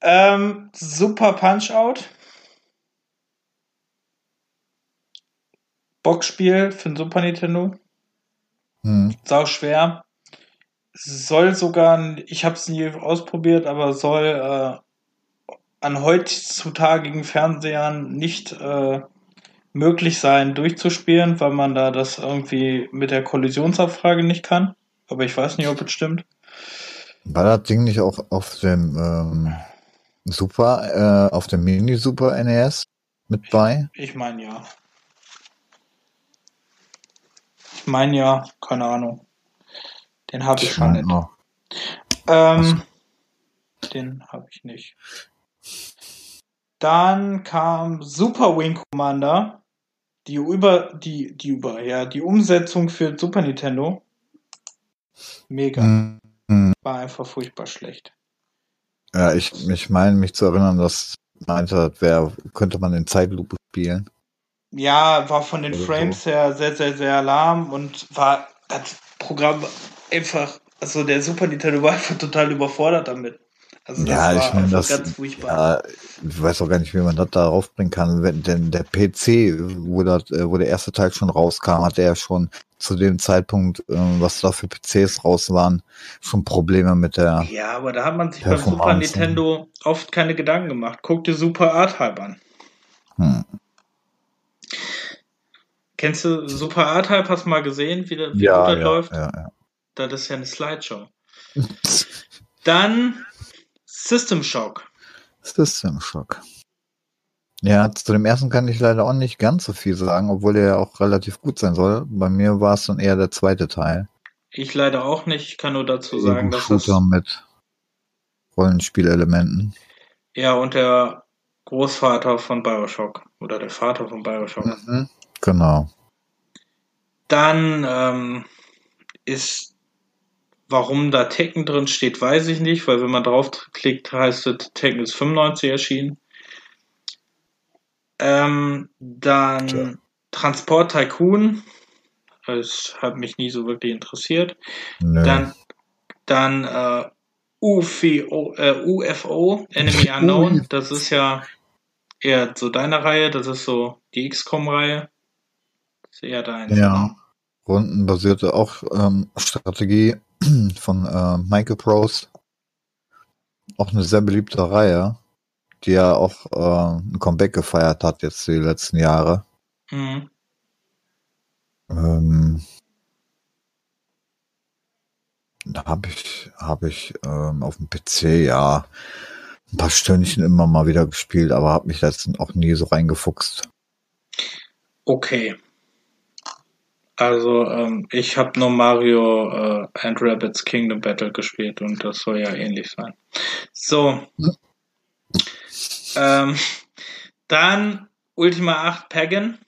Ähm, super Punch-Out. Boxspiel für den Super Nintendo. Hm. Sau schwer. Soll sogar, ich habe es nie ausprobiert, aber soll äh, an heutzutage Fernsehern nicht äh, möglich sein, durchzuspielen, weil man da das irgendwie mit der Kollisionsabfrage nicht kann. Aber ich weiß nicht, ob es stimmt. War das Ding nicht auch auf dem ähm, Super, äh, auf dem Mini-Super NES mit bei? Ich meine ja. Ich meine ja, keine Ahnung. Den habe ich schon meine nicht. Ähm, den habe ich nicht. Dann kam Super Wing Commander, die über die die über ja die Umsetzung für Super Nintendo. Mega, Hm. Hm. war einfach furchtbar schlecht. Ja, ich, ich meine mich zu erinnern, dass meinte, das wär, könnte man in Zeitlupe spielen. Ja, war von den Oder so. Frames her sehr sehr sehr lahm und war das Programm einfach, also der Super Nintendo war [LAUGHS] einfach total überfordert damit. Also das Ja, ich meine, das, ganz furchtbar. ja, ich weiß auch gar nicht, wie man das da raufbringen kann. Wenn, denn der PC, wo, das, äh, wo der erste Teil schon rauskam, hatte er schon zu dem Zeitpunkt, ähm, was da für PCs raus waren, schon Probleme mit der. Ja, aber da hat man sich beim Super. Nintendo oft keine Gedanken gemacht. Guck dir Super Art Hype an. Hm. Kennst du Super A-Type? Hast du mal gesehen, wie, wie Ja, gut das ja, läuft? ja, ja. Das ist ja eine Slideshow. [LAUGHS] Dann System Shock. System Shock. Ja, zu dem ersten kann ich leider auch nicht ganz so viel sagen, obwohl der ja auch relativ gut sein soll. Bei mir war es dann eher der zweite Teil. Ich leider auch nicht. Ich kann nur dazu sagen, dass es Ego-Shooter mit Rollenspielelementen. ja und der Großvater von Bioshock oder der Vater von Bioshock. Mhm. Genau. Dann ähm, ist, warum da Tekken drin steht, weiß ich nicht, weil wenn man draufklickt, heißt es, Tekken ist 95 erschienen. Ähm, dann Tja. Transport Tycoon. Das hat mich nie so wirklich interessiert. Nö. Dann, dann äh, UFO, äh, UFO, Enemy [LAUGHS] Unknown. Das ist ja eher so deine Reihe. Das ist so die XCOM-Reihe. Das ist eher dein. Ja. Rundenbasierte auch ähm, Strategie [CLEARS THROAT] von äh, Michael Pros. Auch eine sehr beliebte Reihe, die ja auch äh, ein Comeback gefeiert hat jetzt die letzten Jahre. Mhm. Ähm, da habe ich, habe ich ähm, auf dem PC ja ein paar Stündchen immer mal wieder gespielt, aber habe mich letztens auch nie so reingefuchst. Okay. Also, ähm, ich habe nur Mario äh, and Rabbids Kingdom Battle gespielt und das soll ja ähnlich sein. So. Ähm, dann Ultima 8 Pagan.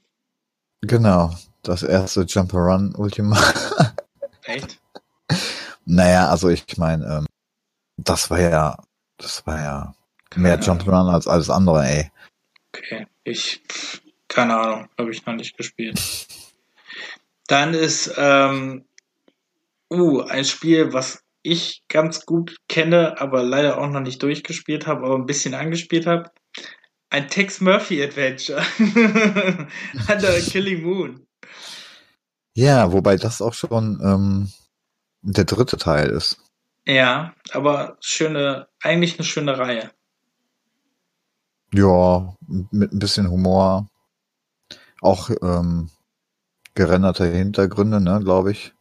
Genau, das erste Jumperun Ultima. [LAUGHS] Echt? naja, also ich meine, ähm, das war ja, das war ja mehr Keine Jumperun als alles andere, ey. Okay, ich, keine Ahnung, habe ich noch nicht gespielt. [LAUGHS] Dann ist, ähm, uh, ein Spiel, was ich ganz gut kenne, aber leider auch noch nicht durchgespielt habe, aber ein bisschen angespielt habe. Ein Tex Murphy Adventure. [LAUGHS] Under Killing Moon. Ja, wobei das auch schon ähm, der dritte Teil ist. Ja, aber schöne, eigentlich eine schöne Reihe. Ja, mit ein bisschen Humor. Auch ähm, gerenderte Hintergründe, ne, glaube ich.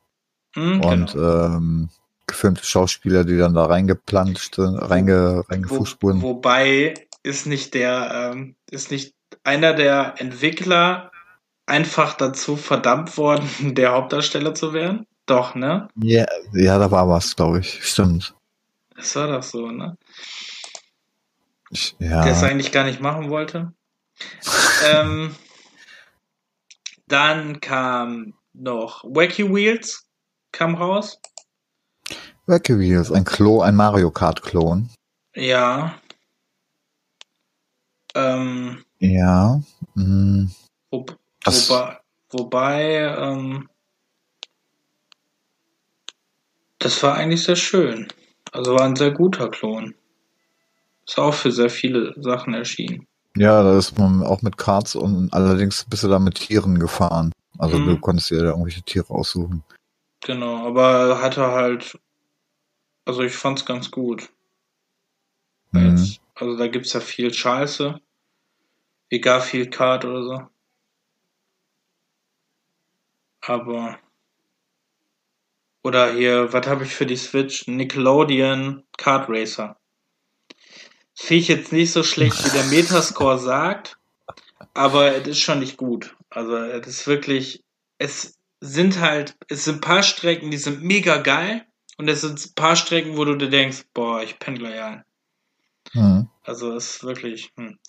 Hm, Und genau. ähm, gefilmte Schauspieler, die dann da reingeplanscht sind, reinge, Wo, reingefuscht wurden. wobei ist nicht der, ähm, ist nicht einer der Entwickler einfach dazu verdammt worden, [LAUGHS] der Hauptdarsteller zu werden? Doch, ne? Ja, ja, da war was, glaube ich. Stimmt. Das war doch so, ne? Ich, Der es ja, eigentlich gar nicht machen wollte. [LAUGHS] ähm, dann kam noch Wacky Wheels, kam raus. Wacky Wheels, ein Klo, ein Mario Kart Klon. Ja. Ähm, Ja. mm, wo, wobei, wobei ähm, das war eigentlich sehr schön. Also war ein sehr guter Klon. Ist auch für sehr viele Sachen erschienen. Ja, da ist man auch mit Karts und allerdings bist du da mit Tieren gefahren. Also Mhm. du konntest dir da irgendwelche Tiere aussuchen. Genau, aber hatte halt, also ich fand's ganz gut. Mhm. Jetzt, also da gibt's ja viel Scheiße. Wie Garfield Kart oder so. Aber. Oder hier, was habe ich für die Switch? Nickelodeon Kart Racer. Finde ich jetzt nicht so schlecht, wie der [LAUGHS] Metascore sagt, aber es ist schon nicht gut. Also es ist wirklich, es sind halt, es sind ein paar Strecken, die sind mega geil und es sind ein paar Strecken, wo du dir denkst, boah, ich penne gleich ein. Mhm. Also es ist wirklich. Hm.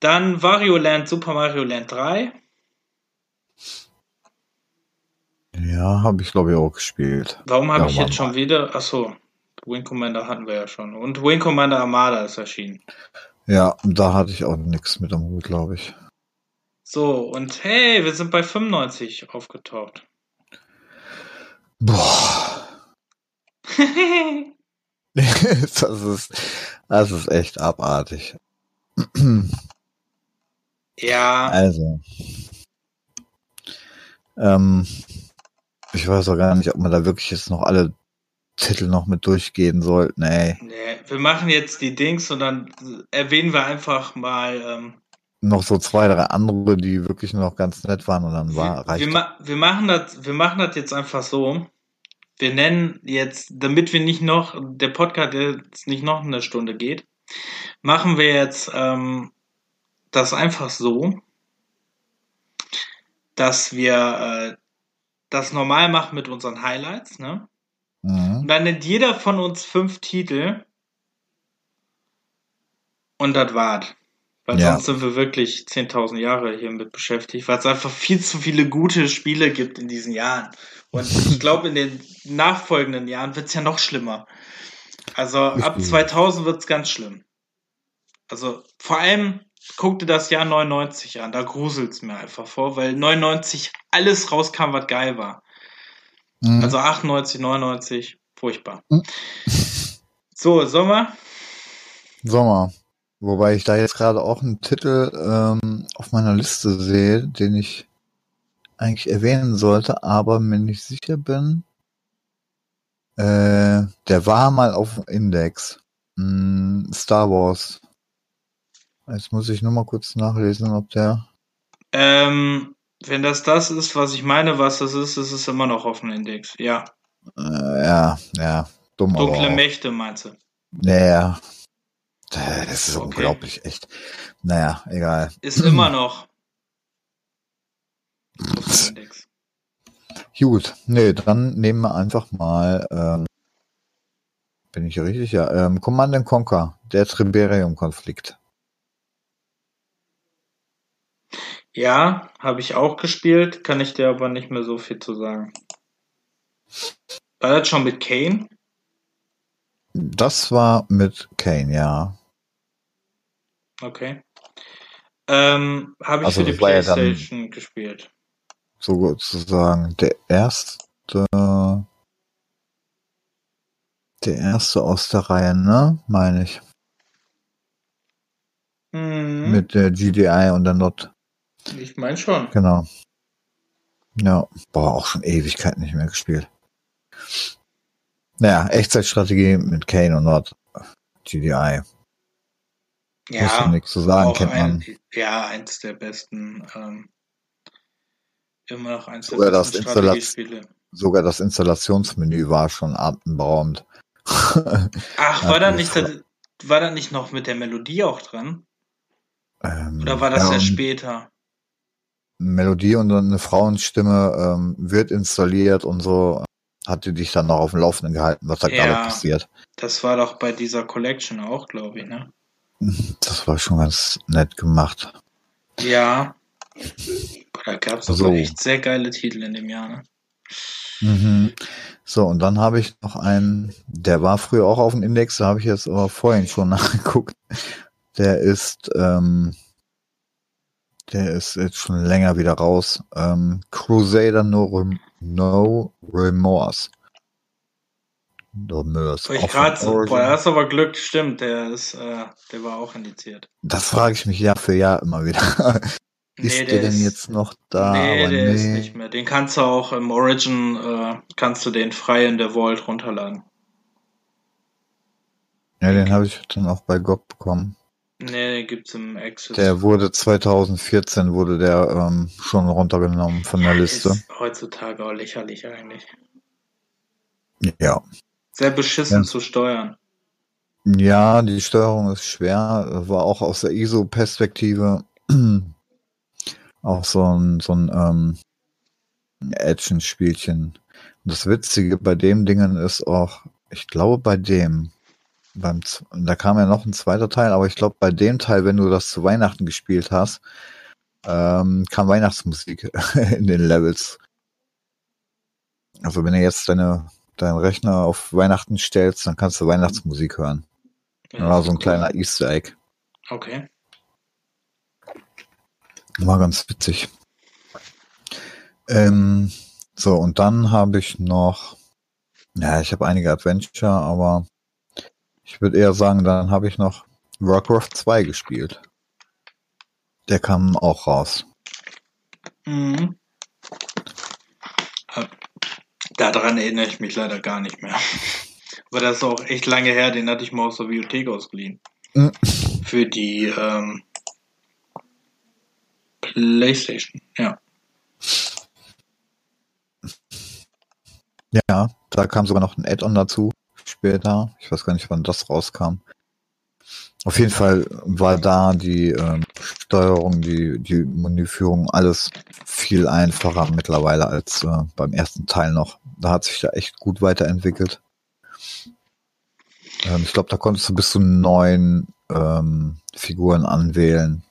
Dann Wario Land, Super Mario Land 3. Ja, habe ich glaube ich auch gespielt. Warum habe Ja, ich jetzt schon wieder? Achso, Wing Commander hatten wir ja schon. Und Wing Commander Armada ist erschienen. Ja, da hatte ich auch nichts mit am Hut, glaube ich. So, und hey, wir sind bei 95 aufgetaucht. Boah, [LAUGHS] das ist, das ist echt abartig. ja, Also, ähm, ich weiß auch gar nicht, ob man da wirklich jetzt noch alle Titel noch mit durchgehen sollten, ey. nee, wir machen jetzt die Dings und dann erwähnen wir einfach mal ähm, noch so zwei, drei andere, die wirklich noch ganz nett waren und dann war reicht. Wir, ma wir, machen das, wir machen das jetzt einfach so. Wir nennen jetzt, damit wir nicht noch, der Podcast jetzt nicht noch eine Stunde geht, machen wir jetzt ähm, das einfach so, dass wir äh, das normal machen mit unseren Highlights, ne? Mhm. Und dann nennt jeder von uns fünf Titel. Und das war's. Weil Ja. sonst sind wir wirklich 10.000 Jahre hiermit beschäftigt, weil es einfach viel zu viele gute Spiele gibt in diesen Jahren. Und ich [LAUGHS] glaube, in den nachfolgenden Jahren wird's ja noch schlimmer. Also ab Richtig. 2000 wird's ganz schlimm. Also vor allem guck dir das Jahr 99 an, da gruselt's mir einfach vor, weil 99 alles rauskam, was geil war. Mhm. Also 98, 99, furchtbar. Mhm. [LAUGHS] So, Sommer? Sommer. Wobei ich da jetzt gerade auch einen Titel ähm, auf meiner Liste sehe, den ich eigentlich erwähnen sollte, aber mir nicht sicher bin. Äh, der war mal auf dem Index. Hm, Star Wars. Jetzt muss ich nur mal kurz nachlesen, ob der. Ähm, wenn das das ist, was ich meine, was das ist, ist es immer noch dem Index. Ja. Äh, ja, ja, dumm Dunkle. Mächte, meinst du? Naja. Äh, Das ist Okay. unglaublich, echt. Naja, egal. Ist immer noch Index. Gut, nee, dann nehmen wir einfach mal, ähm, bin ich richtig? Ja, ähm, Command and Conquer, der Triberium-Konflikt. Ja, habe ich auch gespielt, kann ich dir aber nicht mehr so viel zu sagen. War das schon mit Kane? Das war mit Kane, ja. Okay. Ähm, habe ich Also für die war ja Playstation gespielt. Sozusagen der erste, der erste aus der Reihe, ne? Meine ich. Mhm. Mit der GDI und der Not. Ich meine schon. Genau. Ja, boah, auch schon Ewigkeit nicht mehr gespielt. Naja, Echtzeitstrategie mit Kane und Not. GDI. Muss Ja, nichts zu sagen, kennt man. ein, ja, eins der besten, ähm, immer noch eins der Sogar das besten Strategiespiele. Sogar das Installationsmenü war schon atemberaubend. [LAUGHS] Ach, war da nicht, war da nicht noch mit der Melodie auch dran? ähm, Oder war das ja, ja und später? Melodie und eine Frauenstimme ähm, wird installiert und so hat die dich dann noch auf dem Laufenden gehalten, was da Ja. gerade passiert. Das war doch bei dieser Collection auch, glaube ich, ne? Das war schon ganz nett gemacht. Ja. Da gab es So. echt sehr geile Titel in dem Jahr, ne? Mhm. So, und dann habe ich noch einen, der war früher auch auf dem Index, da habe ich jetzt aber vorhin schon [LAUGHS] nachgeguckt. Der ist, ähm, der ist jetzt schon länger wieder raus. Ähm, Crusader No, Rem no Remorse. Remorse. Ich Origin. boah, hast aber Glück, stimmt, der ist, äh, der war auch indiziert. Das frage ich mich Jahr für Jahr immer wieder. [LAUGHS] ist Nee, der, denn ist- jetzt noch da? nee, Aber der ist nee. nicht mehr. Den kannst du auch im Origin, äh, kannst du den frei in der Vault runterladen. Ja, den habe ich dann auch bei GOG bekommen. Nee, gibt's im Access. Der wurde 2014 wurde der ähm, schon runtergenommen von der Liste. Ist heutzutage auch lächerlich eigentlich. Ja. Sehr beschissen Ja. zu steuern. Ja, die Steuerung ist schwer. War auch aus der ISO-Perspektive [CLEARS THROAT] auch so ein, so ein ähm, Action-Spielchen. Das Witzige bei dem Dingen ist auch, ich glaube bei dem, beim, da kam ja noch ein zweiter Teil, aber ich glaube bei dem Teil, wenn du das zu Weihnachten gespielt hast, ähm, kam Weihnachtsmusik [LAUGHS] in den Levels. Also wenn du jetzt deine, deinen Rechner auf Weihnachten stellst, dann kannst du Weihnachtsmusik hören. Ja, so ein kleiner Easter Egg. Okay. War ganz witzig. Ähm, so, und dann habe ich noch, ja, ich habe einige Adventure, aber ich würde eher sagen, dann habe ich noch Warcraft 2 gespielt. Der kam auch raus. Mhm. Äh, Daran erinnere ich mich leider gar nicht mehr. [LAUGHS] Aber das ist auch echt lange her, den hatte ich mal aus der Bibliothek ausgeliehen. Mhm. Für die, ähm, PlayStation, ja. Ja, da kam sogar noch ein Add-on dazu später. Ich weiß gar nicht, wann das rauskam. Auf jeden Fall war da die ähm, Steuerung, die, die Menüführung, alles viel einfacher mittlerweile als äh, beim ersten Teil noch. Da hat sich da echt gut weiterentwickelt. Ähm, ich glaube, da konntest du bis zu neun ähm, Figuren anwählen.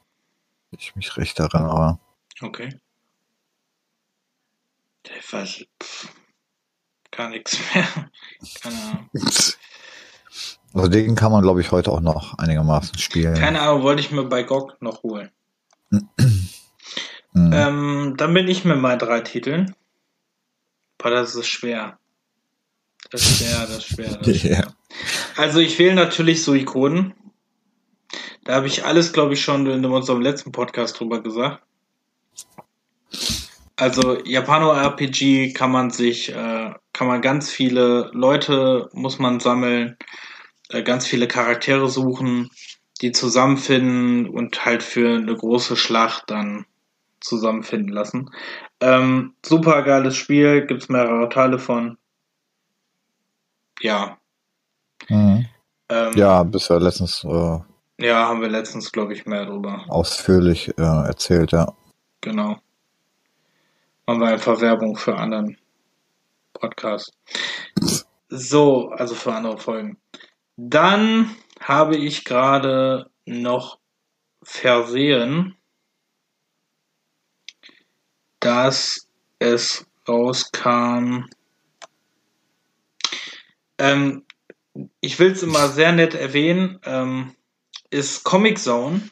Ich mich recht erinnere. Okay. Der weiß pff, gar nichts mehr. [LAUGHS] Keine Ahnung. [LAUGHS] Also den kann man, glaube ich, heute auch noch einigermaßen spielen. Keine Ahnung, wollte ich mir bei GOG noch holen. [CLEARS THROAT] Mhm. Ähm, dann bin ich mit meinen drei Titeln. Boah, das ist schwer. Das ist schwer, das ist schwer. Das [LAUGHS] ist schwer. Also ich wähle natürlich so Ikonen. Da habe ich alles, glaube ich, schon in unserem letzten Podcast drüber gesagt. Also Japano-RPG kann man sich, äh, kann man ganz viele Leute muss man sammeln, äh, ganz viele Charaktere suchen, die zusammenfinden und halt für eine große Schlacht dann zusammenfinden lassen. Ähm, super geiles Spiel, gibt's mehrere Teile von. Ja. Mhm. Ähm, Ja, bisher letztens äh, Ja, haben wir letztens, glaube ich, mehr drüber. ausführlich äh, erzählt, ja. Genau. Machen wir einfach Werbung für anderen Podcasts. So, also für andere Folgen. Dann habe ich gerade noch versehen, dass es rauskam. Ähm, ich will es immer sehr nett erwähnen, ähm, ist Comic Zone.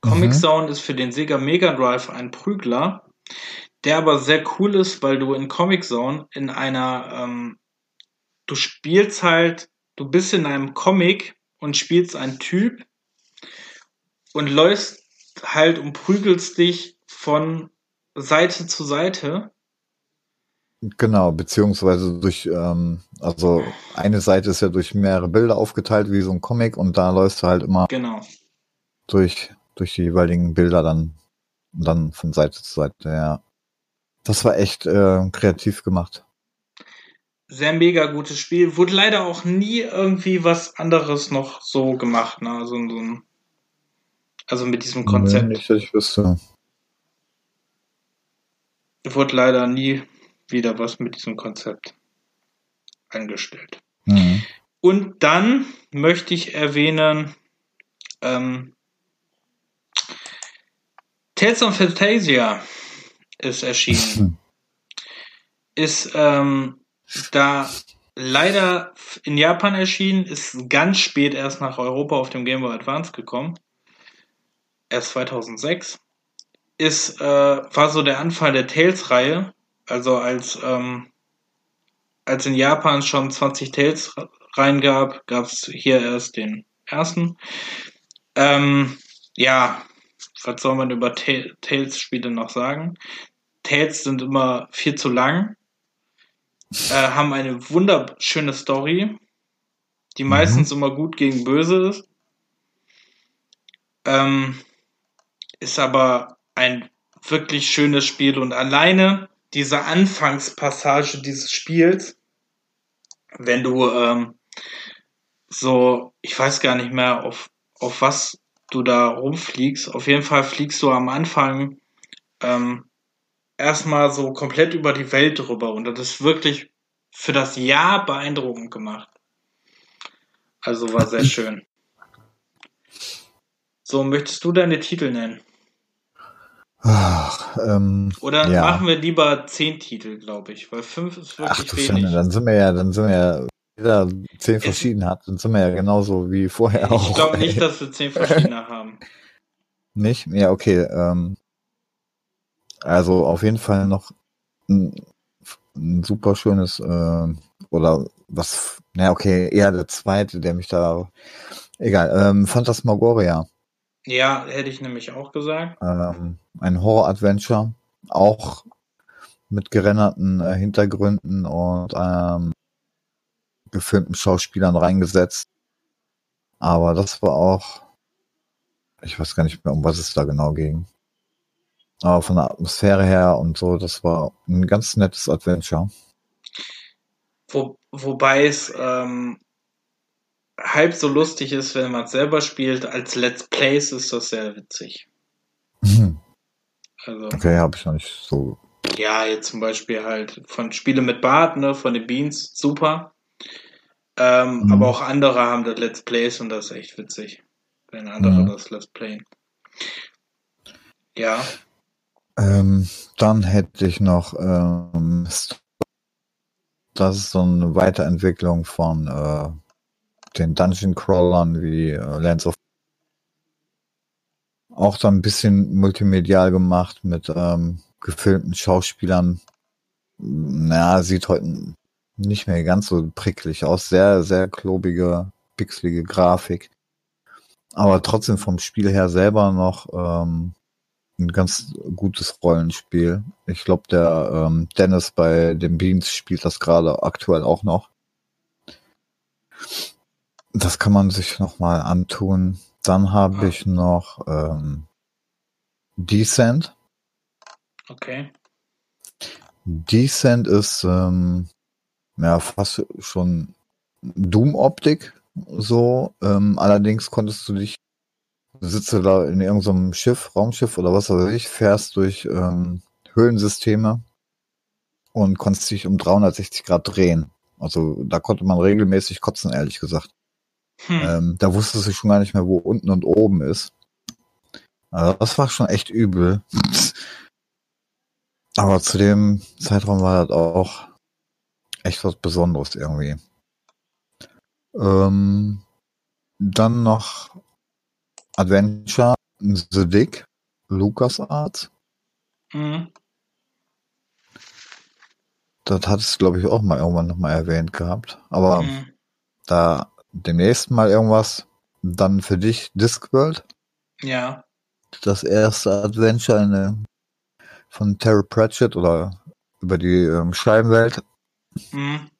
Comic Mhm. Zone ist für den Sega Mega Drive ein Prügler, der aber sehr cool ist, weil du in Comic Zone in einer, ähm, du spielst halt, du bist in einem Comic und spielst einen Typ und läufst halt und prügelst dich von Seite zu Seite. Genau, beziehungsweise durch, ähm, also eine Seite ist ja durch mehrere Bilder aufgeteilt, wie so ein Comic, und da läufst du halt immer Genau. durch, durch die jeweiligen Bilder dann, dann von Seite zu Seite, ja. Das war echt äh, kreativ gemacht. Sehr mega gutes Spiel. Wurde leider auch nie irgendwie was anderes noch so gemacht, ne? Also, so also mit diesem Konzept. Nee, nicht, dass ich wüsste. Wurde leider nie wieder was mit diesem Konzept angestellt. Mhm. Und dann möchte ich erwähnen, ähm, Tales of Fantasia ist erschienen. Ist ähm, da leider in Japan erschienen, ist ganz spät erst nach Europa auf dem Game Boy Advance gekommen. Erst 2006. Ist, äh, war so der Anfang der Tales-Reihe. Also als, ähm, als in Japan schon 20 Tales rein gab, gab es hier erst den ersten. Ähm, ja, was soll man über Ta- Tales-Spiele noch sagen? Tales sind immer viel zu lang, äh, haben eine wunderschöne Story, die meistens immer gut gegen böse ist. Ähm, ist aber ein wirklich schönes Spiel und alleine diese Anfangspassage dieses Spiels, wenn du ähm, so, ich weiß gar nicht mehr, auf, auf was du da rumfliegst. Auf jeden Fall fliegst du am Anfang ähm, erstmal so komplett über die Welt drüber und das ist wirklich für das Jahr beeindruckend gemacht. Also war sehr schön. So, möchtest du deine Titel nennen? Ach, ähm, Oder Ja. machen wir lieber zehn Titel, glaube ich, weil fünf ist ach wirklich du wenig. Schande, dann sind wir ja, dann sind wir ja, jeder zehn verschieden hat, dann sind wir ja genauso wie vorher auch. Ich glaube nicht, dass wir zehn verschiedene haben. [LAUGHS] Nicht? Ja, okay. Ähm, also auf jeden Fall noch ein, ein super schönes, äh, oder was, na okay, eher der zweite, der mich da, egal, ähm, Phantasmagoria, Ja, hätte ich nämlich auch gesagt. ähm, ein Horror-Adventure, auch mit gerenderten äh, Hintergründen und ähm, gefilmten Schauspielern reingesetzt. Aber das war auch, ich weiß gar nicht mehr, um was es da genau ging. Aber von der Atmosphäre her und so, das war ein ganz nettes Adventure. Wo, wobei es ähm, halb so lustig ist, wenn man es selber spielt. Als Let's Plays ist das sehr witzig. Mhm. Also, Okay, habe ich noch nicht so. ja, jetzt zum Beispiel halt von Spiele mit Bart, ne, von den Beans, super. Ähm, Mhm. Aber auch andere haben das Let's Plays und das ist echt witzig, wenn andere Mhm. das Let's Playen. Ja, Ähm, dann hätte ich noch, ähm, das ist so eine Weiterentwicklung von äh, den Dungeon Crawlern wie äh, Lands of auch dann ein bisschen multimedial gemacht mit ähm, gefilmten Schauspielern. Na, sieht heute nicht mehr ganz so pricklig aus. Sehr, sehr klobige, pixelige Grafik. Aber trotzdem vom Spiel her selber noch ähm, ein ganz gutes Rollenspiel. Ich glaube, der ähm, Dennis bei den Beans spielt das gerade aktuell auch noch. Das kann man sich noch mal antun. Dann habe Ah. ich noch ähm, Descent. okay. Descent ist ähm, ja fast schon Doom-Optik so. Ähm, allerdings konntest du dich, sitzt du da in irgendeinem Schiff, Raumschiff oder was weiß ich, fährst durch ähm, Höhlensysteme und konntest dich um 360 Grad drehen. Also da konnte man regelmäßig kotzen, ehrlich gesagt. Hm. Ähm, da wusstest du schon gar nicht mehr, wo unten und oben ist. Also das war schon echt übel. Aber zu dem Zeitraum war das auch echt was Besonderes irgendwie. Ähm, dann noch Adventure, The Dick, LucasArts. Mhm. Das hattest du, glaube ich, auch mal irgendwann nochmal erwähnt gehabt. Aber Mhm. da demnächst mal irgendwas. Dann für dich Discworld. Ja. das erste Adventure in, der- von Terry Pratchett oder über die ähm, Scheibenwelt. Mhm.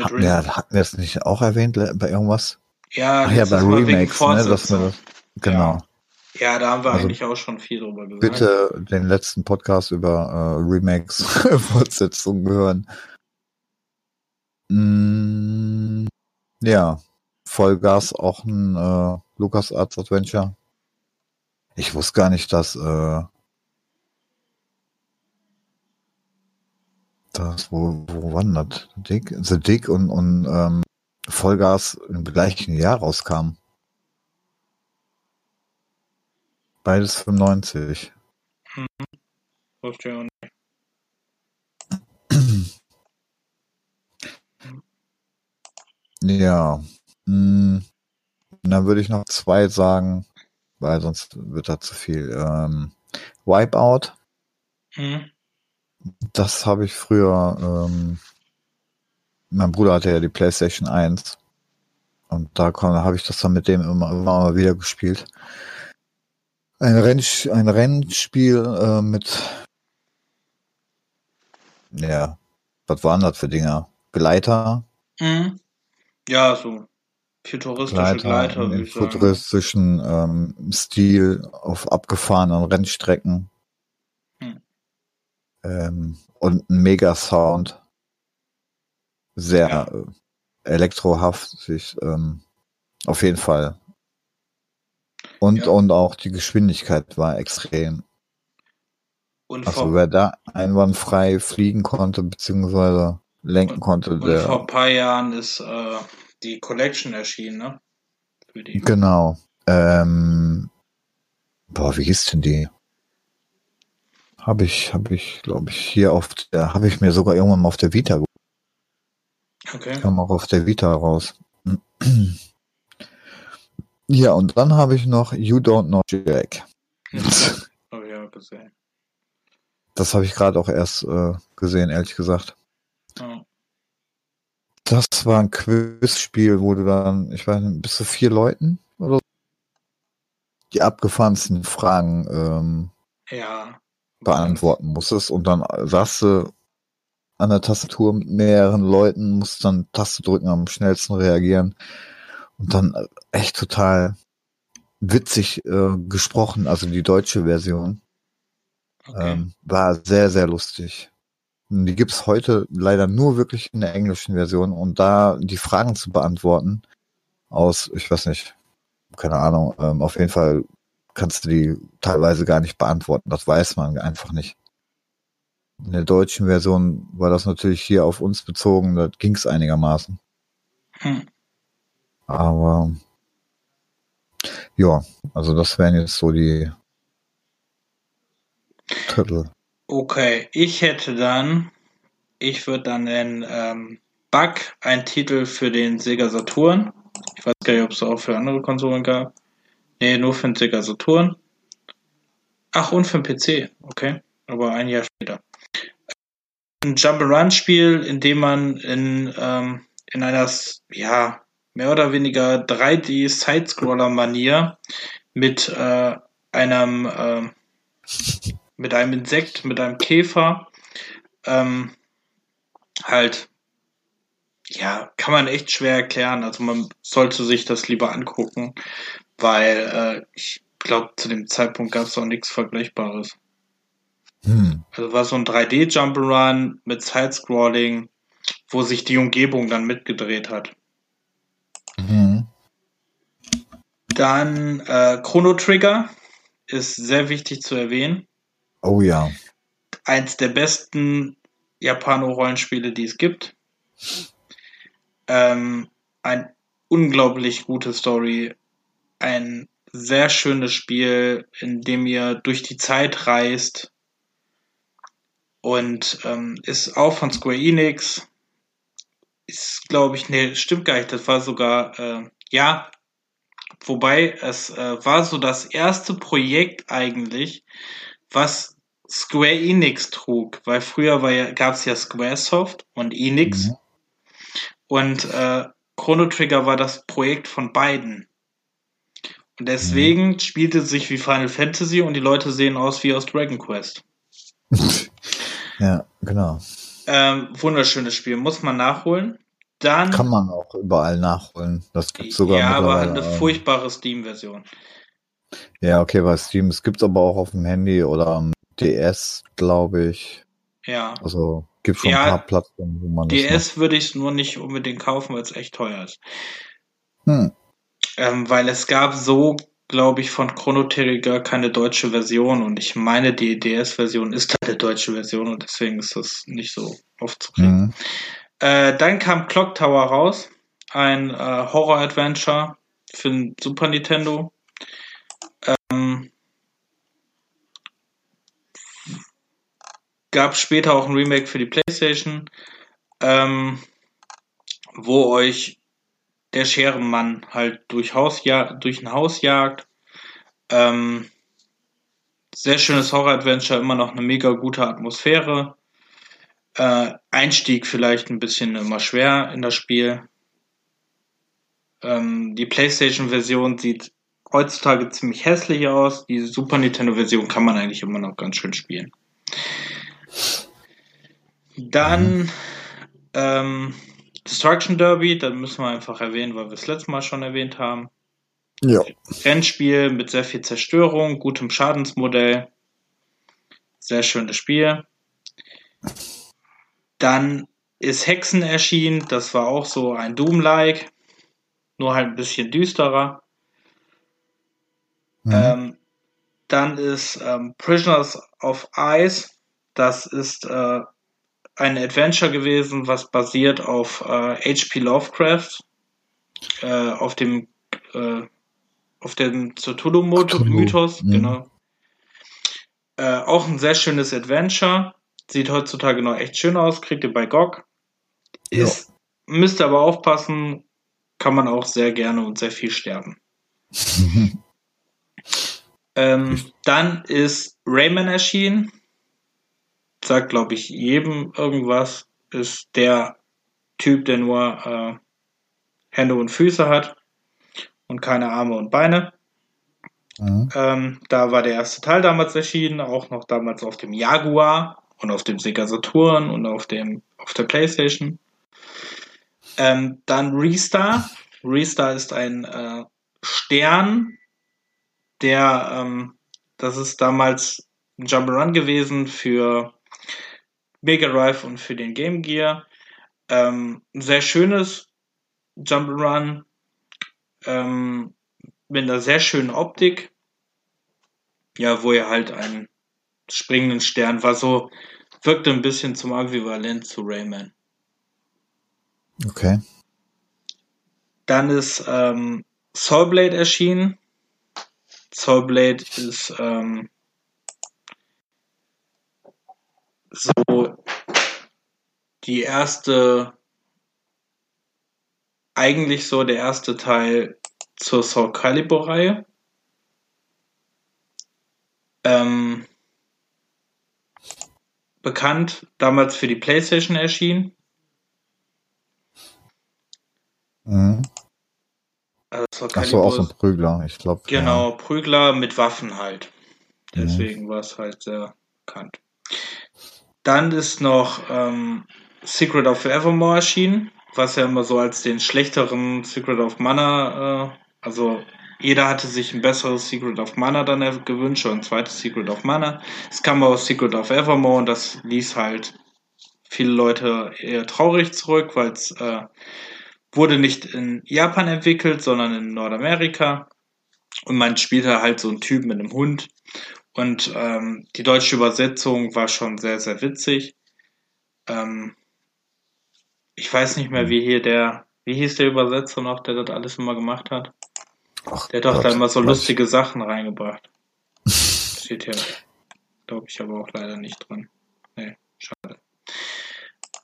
Hatten wir, hatten wir es nicht auch erwähnt bei irgendwas? ja, Ach ja, bei Remakes, ne? Dass Fortsetzung. das, genau. Ja, da haben wir Also eigentlich auch schon viel drüber gesagt. Bitte den letzten Podcast über äh, Remakes [LAUGHS] Fortsetzungen hören. Mm, ja, Vollgas auch ein äh, LucasArts Adventure. Ich wusste gar nicht, dass äh, das, wo, wo wandert? Dick, The Dick und, und ähm, Vollgas im gleichen Jahr rauskam. Beides 95. Wusste ich auch nicht. Ja. Hm, dann würde ich noch zwei sagen, weil sonst wird da zu viel. Ähm, Wipeout, Mhm. das habe ich früher, ähm, mein Bruder hatte ja die PlayStation 1 und da habe ich das dann mit dem immer, immer wieder gespielt. Ein, Renn, ein Rennspiel äh, mit, ja, was waren das für Dinger? Gleiter, Mhm. Ja, so futuristische Gleiter, sagen. futuristischen ähm, Stil auf abgefahrenen Rennstrecken. Hm. Ähm, und ein Mega-Sound. Sehr Ja. äh, elektrohaftig. Ähm, auf jeden Fall. Und, Ja. und auch die Geschwindigkeit war extrem. Und, Also wer da einwandfrei fliegen konnte, beziehungsweise lenken konnte, und der... vor ein paar Jahren ist äh, die Collection erschienen, ne? Genau. Ähm, boah, wie hieß denn die? Habe ich, habe ich, glaube ich, hier auf der, habe ich mir sogar irgendwann mal auf der Vita, Okay. kam auch auf der Vita raus. Ja, und dann habe ich noch You Don't Know Jack. [LAUGHS] Habe ich auch gesehen. Das habe ich gerade auch erst äh, gesehen, ehrlich gesagt. Ja. Das war ein Quizspiel, wo du dann, ich weiß nicht, bis zu vier Leuten oder so, die abgefahrensten Fragen ähm, ja. beantworten musstest und dann saßt du an der Tastatur mit mehreren Leuten, musst dann Taste drücken, am schnellsten reagieren und dann echt total witzig äh, gesprochen, also die deutsche Version. Okay. Ähm, war sehr, sehr lustig. Die gibt's heute leider nur wirklich in der englischen Version und da die Fragen zu beantworten aus, ich weiß nicht, keine Ahnung, ähm, auf jeden Fall kannst du die teilweise gar nicht beantworten. Das weiß man einfach nicht. In der deutschen Version war das natürlich hier auf uns bezogen, das ging's einigermaßen. Hm. Aber ja, also das wären jetzt so die Titel. Okay, ich hätte dann, ich würde dann nennen ähm, Bug, ein Titel für den Sega Saturn. Ich weiß gar nicht, ob es auch für andere Konsolen gab. Nee, nur für den Sega Saturn. Ach, und für den PC, okay. Aber ein Jahr später. Ein Jump-and-Run-Spiel, in dem man in, ähm, in einer, ja, mehr oder weniger 3D-Sidescroller-Manier mit äh, einem äh, mit einem Insekt, mit einem Käfer, ähm, halt, ja, kann man echt schwer erklären. Also man sollte sich das lieber angucken, weil äh, ich glaube, zu dem Zeitpunkt gab es auch nichts Vergleichbares. Hm. Also war so ein 3D Jump'n'Run mit Sidescrolling, wo sich die Umgebung dann mitgedreht hat. Mhm. Dann äh, Chrono Trigger ist sehr wichtig zu erwähnen. Oh ja. Eins der besten Japano-Rollenspiele, die es gibt. Ähm, ein unglaublich gute Story. Ein sehr schönes Spiel, in dem ihr durch die Zeit reist. Und ähm, ist auch von Square Enix. Ist, glaube ich, nee, stimmt gar nicht. Das war sogar, äh, ja, wobei es äh, war so das erste Projekt eigentlich, was Square Enix trug, weil früher war ja, gab es ja Squaresoft und Enix Mhm. und äh, Chrono Trigger war das Projekt von beiden. Und deswegen spielte es sich wie Final Fantasy und die Leute sehen aus wie aus Dragon Quest. [LAUGHS] Ja, genau. Ähm, wunderschönes Spiel, muss man nachholen. Dann, Kann man auch überall nachholen. Das gibt's sogar ja, aber eine furchtbare Steam-Version. Ja, okay, bei Steam. Es gibt's aber auch auf dem Handy oder am DS, glaube ich. Ja. Also gibt schon Ja, ein paar Plattformen, wo man DS würde ich nur nicht unbedingt kaufen, weil es echt teuer ist. Hm. Ähm, weil es gab so, glaube ich, von Chrono Trigger keine deutsche Version und ich meine, die DS-Version ist halt eine deutsche Version und deswegen ist das nicht so oft zu kriegen. Mhm. Äh, dann kam Clock Tower raus, ein äh, Horror-Adventure für den Super Nintendo. Ähm, gab später auch ein Remake für die PlayStation, ähm, wo euch der Scherenmann halt durch, Haus durch ein Haus jagt. Ähm, sehr schönes Horror-Adventure, immer noch eine mega gute Atmosphäre. Äh, Einstieg vielleicht ein bisschen immer schwer in das Spiel. Ähm, die PlayStation-Version sieht heutzutage ziemlich hässlich aus. Die Super Nintendo-Version kann man eigentlich immer noch ganz schön spielen. Dann ähm, Destruction Derby, da müssen wir einfach erwähnen, weil wir es letztes Mal schon erwähnt haben. Ja. Rennspiel mit sehr viel Zerstörung, gutem Schadensmodell. Sehr schönes Spiel. Dann ist Hexen erschienen, das war auch so ein Doom-like, nur halt ein bisschen düsterer. Mhm. Ähm, dann ist ähm, Prisoners of Ice, das ist äh, ein Adventure gewesen, was basiert auf äh, H.P. Lovecraft, äh, auf dem äh, auf dem Cthulhu-Mythos, Cthulhu, mhm. genau. Äh, auch ein sehr schönes Adventure. Sieht heutzutage noch echt schön aus, kriegt ihr bei GOG. Ist, müsst ihr aber aufpassen, kann man auch sehr gerne und sehr viel sterben. [LAUGHS] Ähm, dann ist Rayman erschienen. Sagt, glaube ich, jedem irgendwas. Ist der Typ, der nur äh, Hände und Füße hat und keine Arme und Beine. Mhm. Ähm, da war der erste Teil damals erschienen, auch noch damals auf dem Jaguar und auf dem Sega Saturn und auf dem auf der PlayStation. Ähm, dann Restar. Restar ist ein äh, Stern, der ähm, das ist damals ein Jump'n'Run gewesen für Mega Drive und für den Game Gear. Ähm, sehr schönes Jump'n'Run ähm, mit einer sehr schönen Optik. Ja, wo er halt einen springenden Stern war, so wirkte ein bisschen zum Äquivalent zu Rayman. Okay. Dann ist ähm, Soulblade erschienen. Soulblade ist ähm, so die erste, eigentlich so der erste Teil zur Soul Calibur Reihe. Ähm, bekannt, damals für die PlayStation erschienen. Mhm. Also Ach so, auch so ein Prügler, ich glaube. Genau, Prügler mit Waffen halt. Mhm. Deswegen war es halt sehr bekannt. Dann ist noch ähm, Secret of Evermore erschienen, was ja immer so als den schlechteren Secret of Mana, äh, also jeder hatte sich ein besseres Secret of Mana dann gewünscht oder ein zweites Secret of Mana. Es kam aus Secret of Evermore und das ließ halt viele Leute eher traurig zurück, weil es äh, wurde nicht in Japan entwickelt, sondern in Nordamerika. Und man spielte halt so einen Typ mit einem Hund. Und ähm, die deutsche Übersetzung war schon sehr, sehr witzig. Ähm, ich weiß nicht mehr, wie hier der, wie hieß der Übersetzer noch, der das alles immer gemacht hat? Ach, Der hat doch da immer so was- lustige Sachen reingebracht. [LAUGHS] Steht hier, glaube ich, aber auch leider nicht drin. Nee, schade.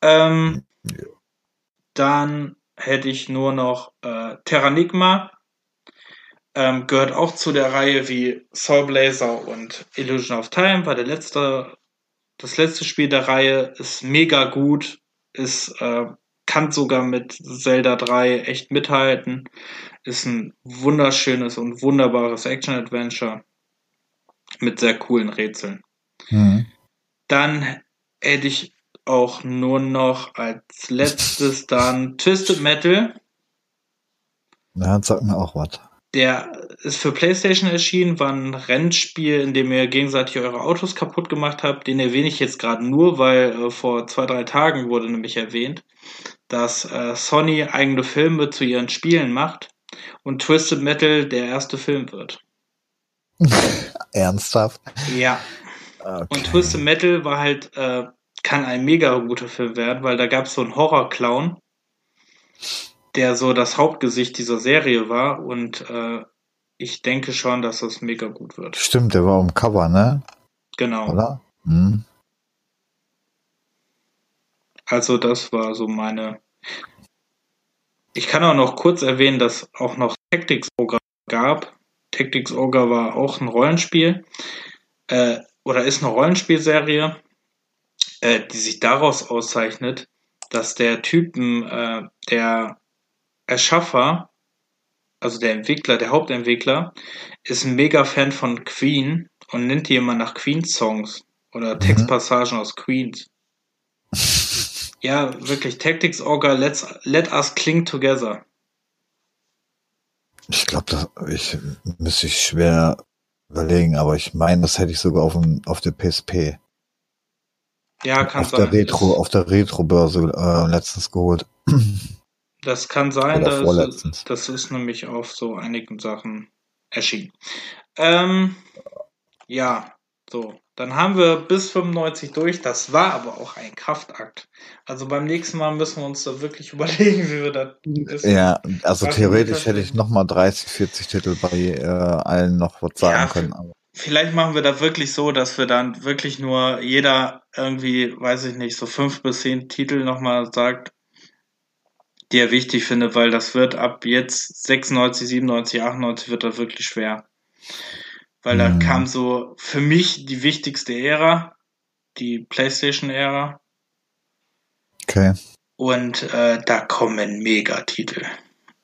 Ähm, Ja. dann hätte ich nur noch äh, Terranigma. Ähm, gehört auch zu der Reihe wie Soul Blazer und Illusion of Time, war der letzte, das letzte Spiel der Reihe, ist mega gut, ist, äh, kann sogar mit Zelda 3 echt mithalten, ist ein wunderschönes und wunderbares Action-Adventure mit sehr coolen Rätseln. Mhm. Dann hätte ich auch nur noch als letztes dann Twisted Metal. Ja, sagt mir auch was. Der ist für PlayStation erschienen, war ein Rennspiel, in dem ihr gegenseitig eure Autos kaputt gemacht habt. Den erwähne ich jetzt gerade nur, weil äh, vor zwei, drei Tagen wurde nämlich erwähnt, dass äh, Sony eigene Filme zu ihren Spielen macht und Twisted Metal der erste Film wird. [LAUGHS] Ernsthaft? Ja. Okay. Und Twisted Metal war halt, äh, kann ein mega guter Film werden, weil da gab es so einen Horror-Clown, der so das Hauptgesicht dieser Serie war und äh, ich denke schon, dass das mega gut wird. Stimmt, der war am Cover, ne? Genau. Oder? Mhm. Also das war so meine. Ich kann auch noch kurz erwähnen, dass auch noch Tactics Ogre gab. Tactics Ogre war auch ein Rollenspiel äh, oder ist eine Rollenspielserie, äh, die sich daraus auszeichnet, dass der Typen, äh, der Erschaffer, also der Entwickler, der Hauptentwickler, ist ein mega Fan von Queen und nennt die immer nach Queen-Songs oder Textpassagen aus Queens. [LAUGHS] Ja, wirklich, Tactics Ogre, let's, let us cling together. Ich glaube, ich müsste ich schwer überlegen, aber ich meine, das hätte ich sogar auf, dem, auf der PSP. Ja, kann auf sein. der Retro, auf der Retro-Börse äh, letztens geholt. Das kann sein, das ist, das ist nämlich auf so einigen Sachen erschienen. Ähm, ja, so. Dann haben wir bis 95 durch. Das war aber auch ein Kraftakt. Also beim nächsten Mal müssen wir uns da wirklich [LAUGHS] überlegen, wie wir das. Ja, also theoretisch hätte ich denn? noch mal 30, 40 Titel bei äh, allen noch was sagen Ja. können. Aber Vielleicht machen wir da wirklich so, dass wir dann wirklich nur jeder irgendwie, weiß ich nicht, so fünf bis zehn Titel nochmal sagt, die er wichtig findet, weil das wird ab jetzt 96, 97, 98 wird das wirklich schwer. Weil da Mhm. kam so für mich die wichtigste Ära, die PlayStation-Ära. okay. Und äh, da kommen Megatitel.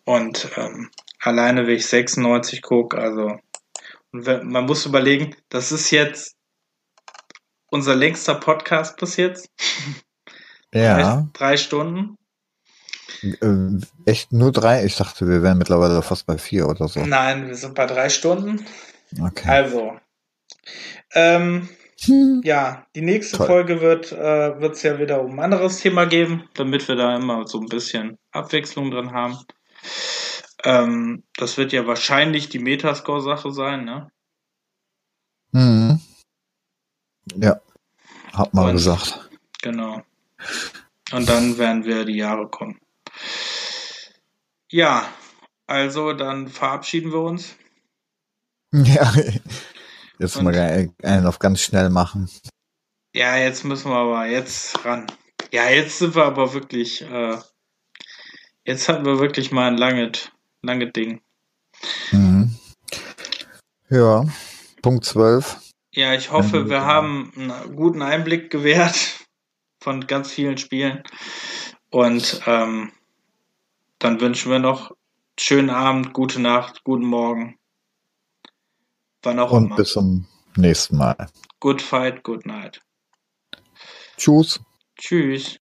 Und ähm, alleine, wenn ich 96 gucke, also und wenn, man muss überlegen, das ist jetzt unser längster Podcast bis jetzt. [LAUGHS] Ja, Heißt drei Stunden. äh, echt nur drei? Ich dachte, wir wären mittlerweile fast bei vier oder so. Nein, wir sind bei drei Stunden. Okay. Also, ähm, Hm. Ja, die nächste Toll. Folge wird äh, es ja wieder um ein anderes Thema geben, damit wir da immer so ein bisschen Abwechslung drin haben. Ähm, das wird ja wahrscheinlich die Metascore-Sache sein, ne? Mhm. Ja, hat mal Und- gesagt. Genau. Und dann werden wir die Jahre kommen. Ja, also dann verabschieden wir uns. [LAUGHS] Ja, jetzt Und- mal einen auf ganz schnell machen. Ja, jetzt müssen wir aber jetzt ran. Ja, jetzt sind wir aber wirklich, äh, jetzt hatten wir wirklich mal ein langes, langes Ding. Mhm. Ja, Punkt 12. Ja, ich hoffe, wir haben einen guten Einblick gewährt von ganz vielen Spielen. Und ähm, dann wünschen wir noch schönen Abend, gute Nacht, guten Morgen. Wann auch Und immer. bis zum nächsten Mal. Good fight, good night. Tschüss. Tschüss.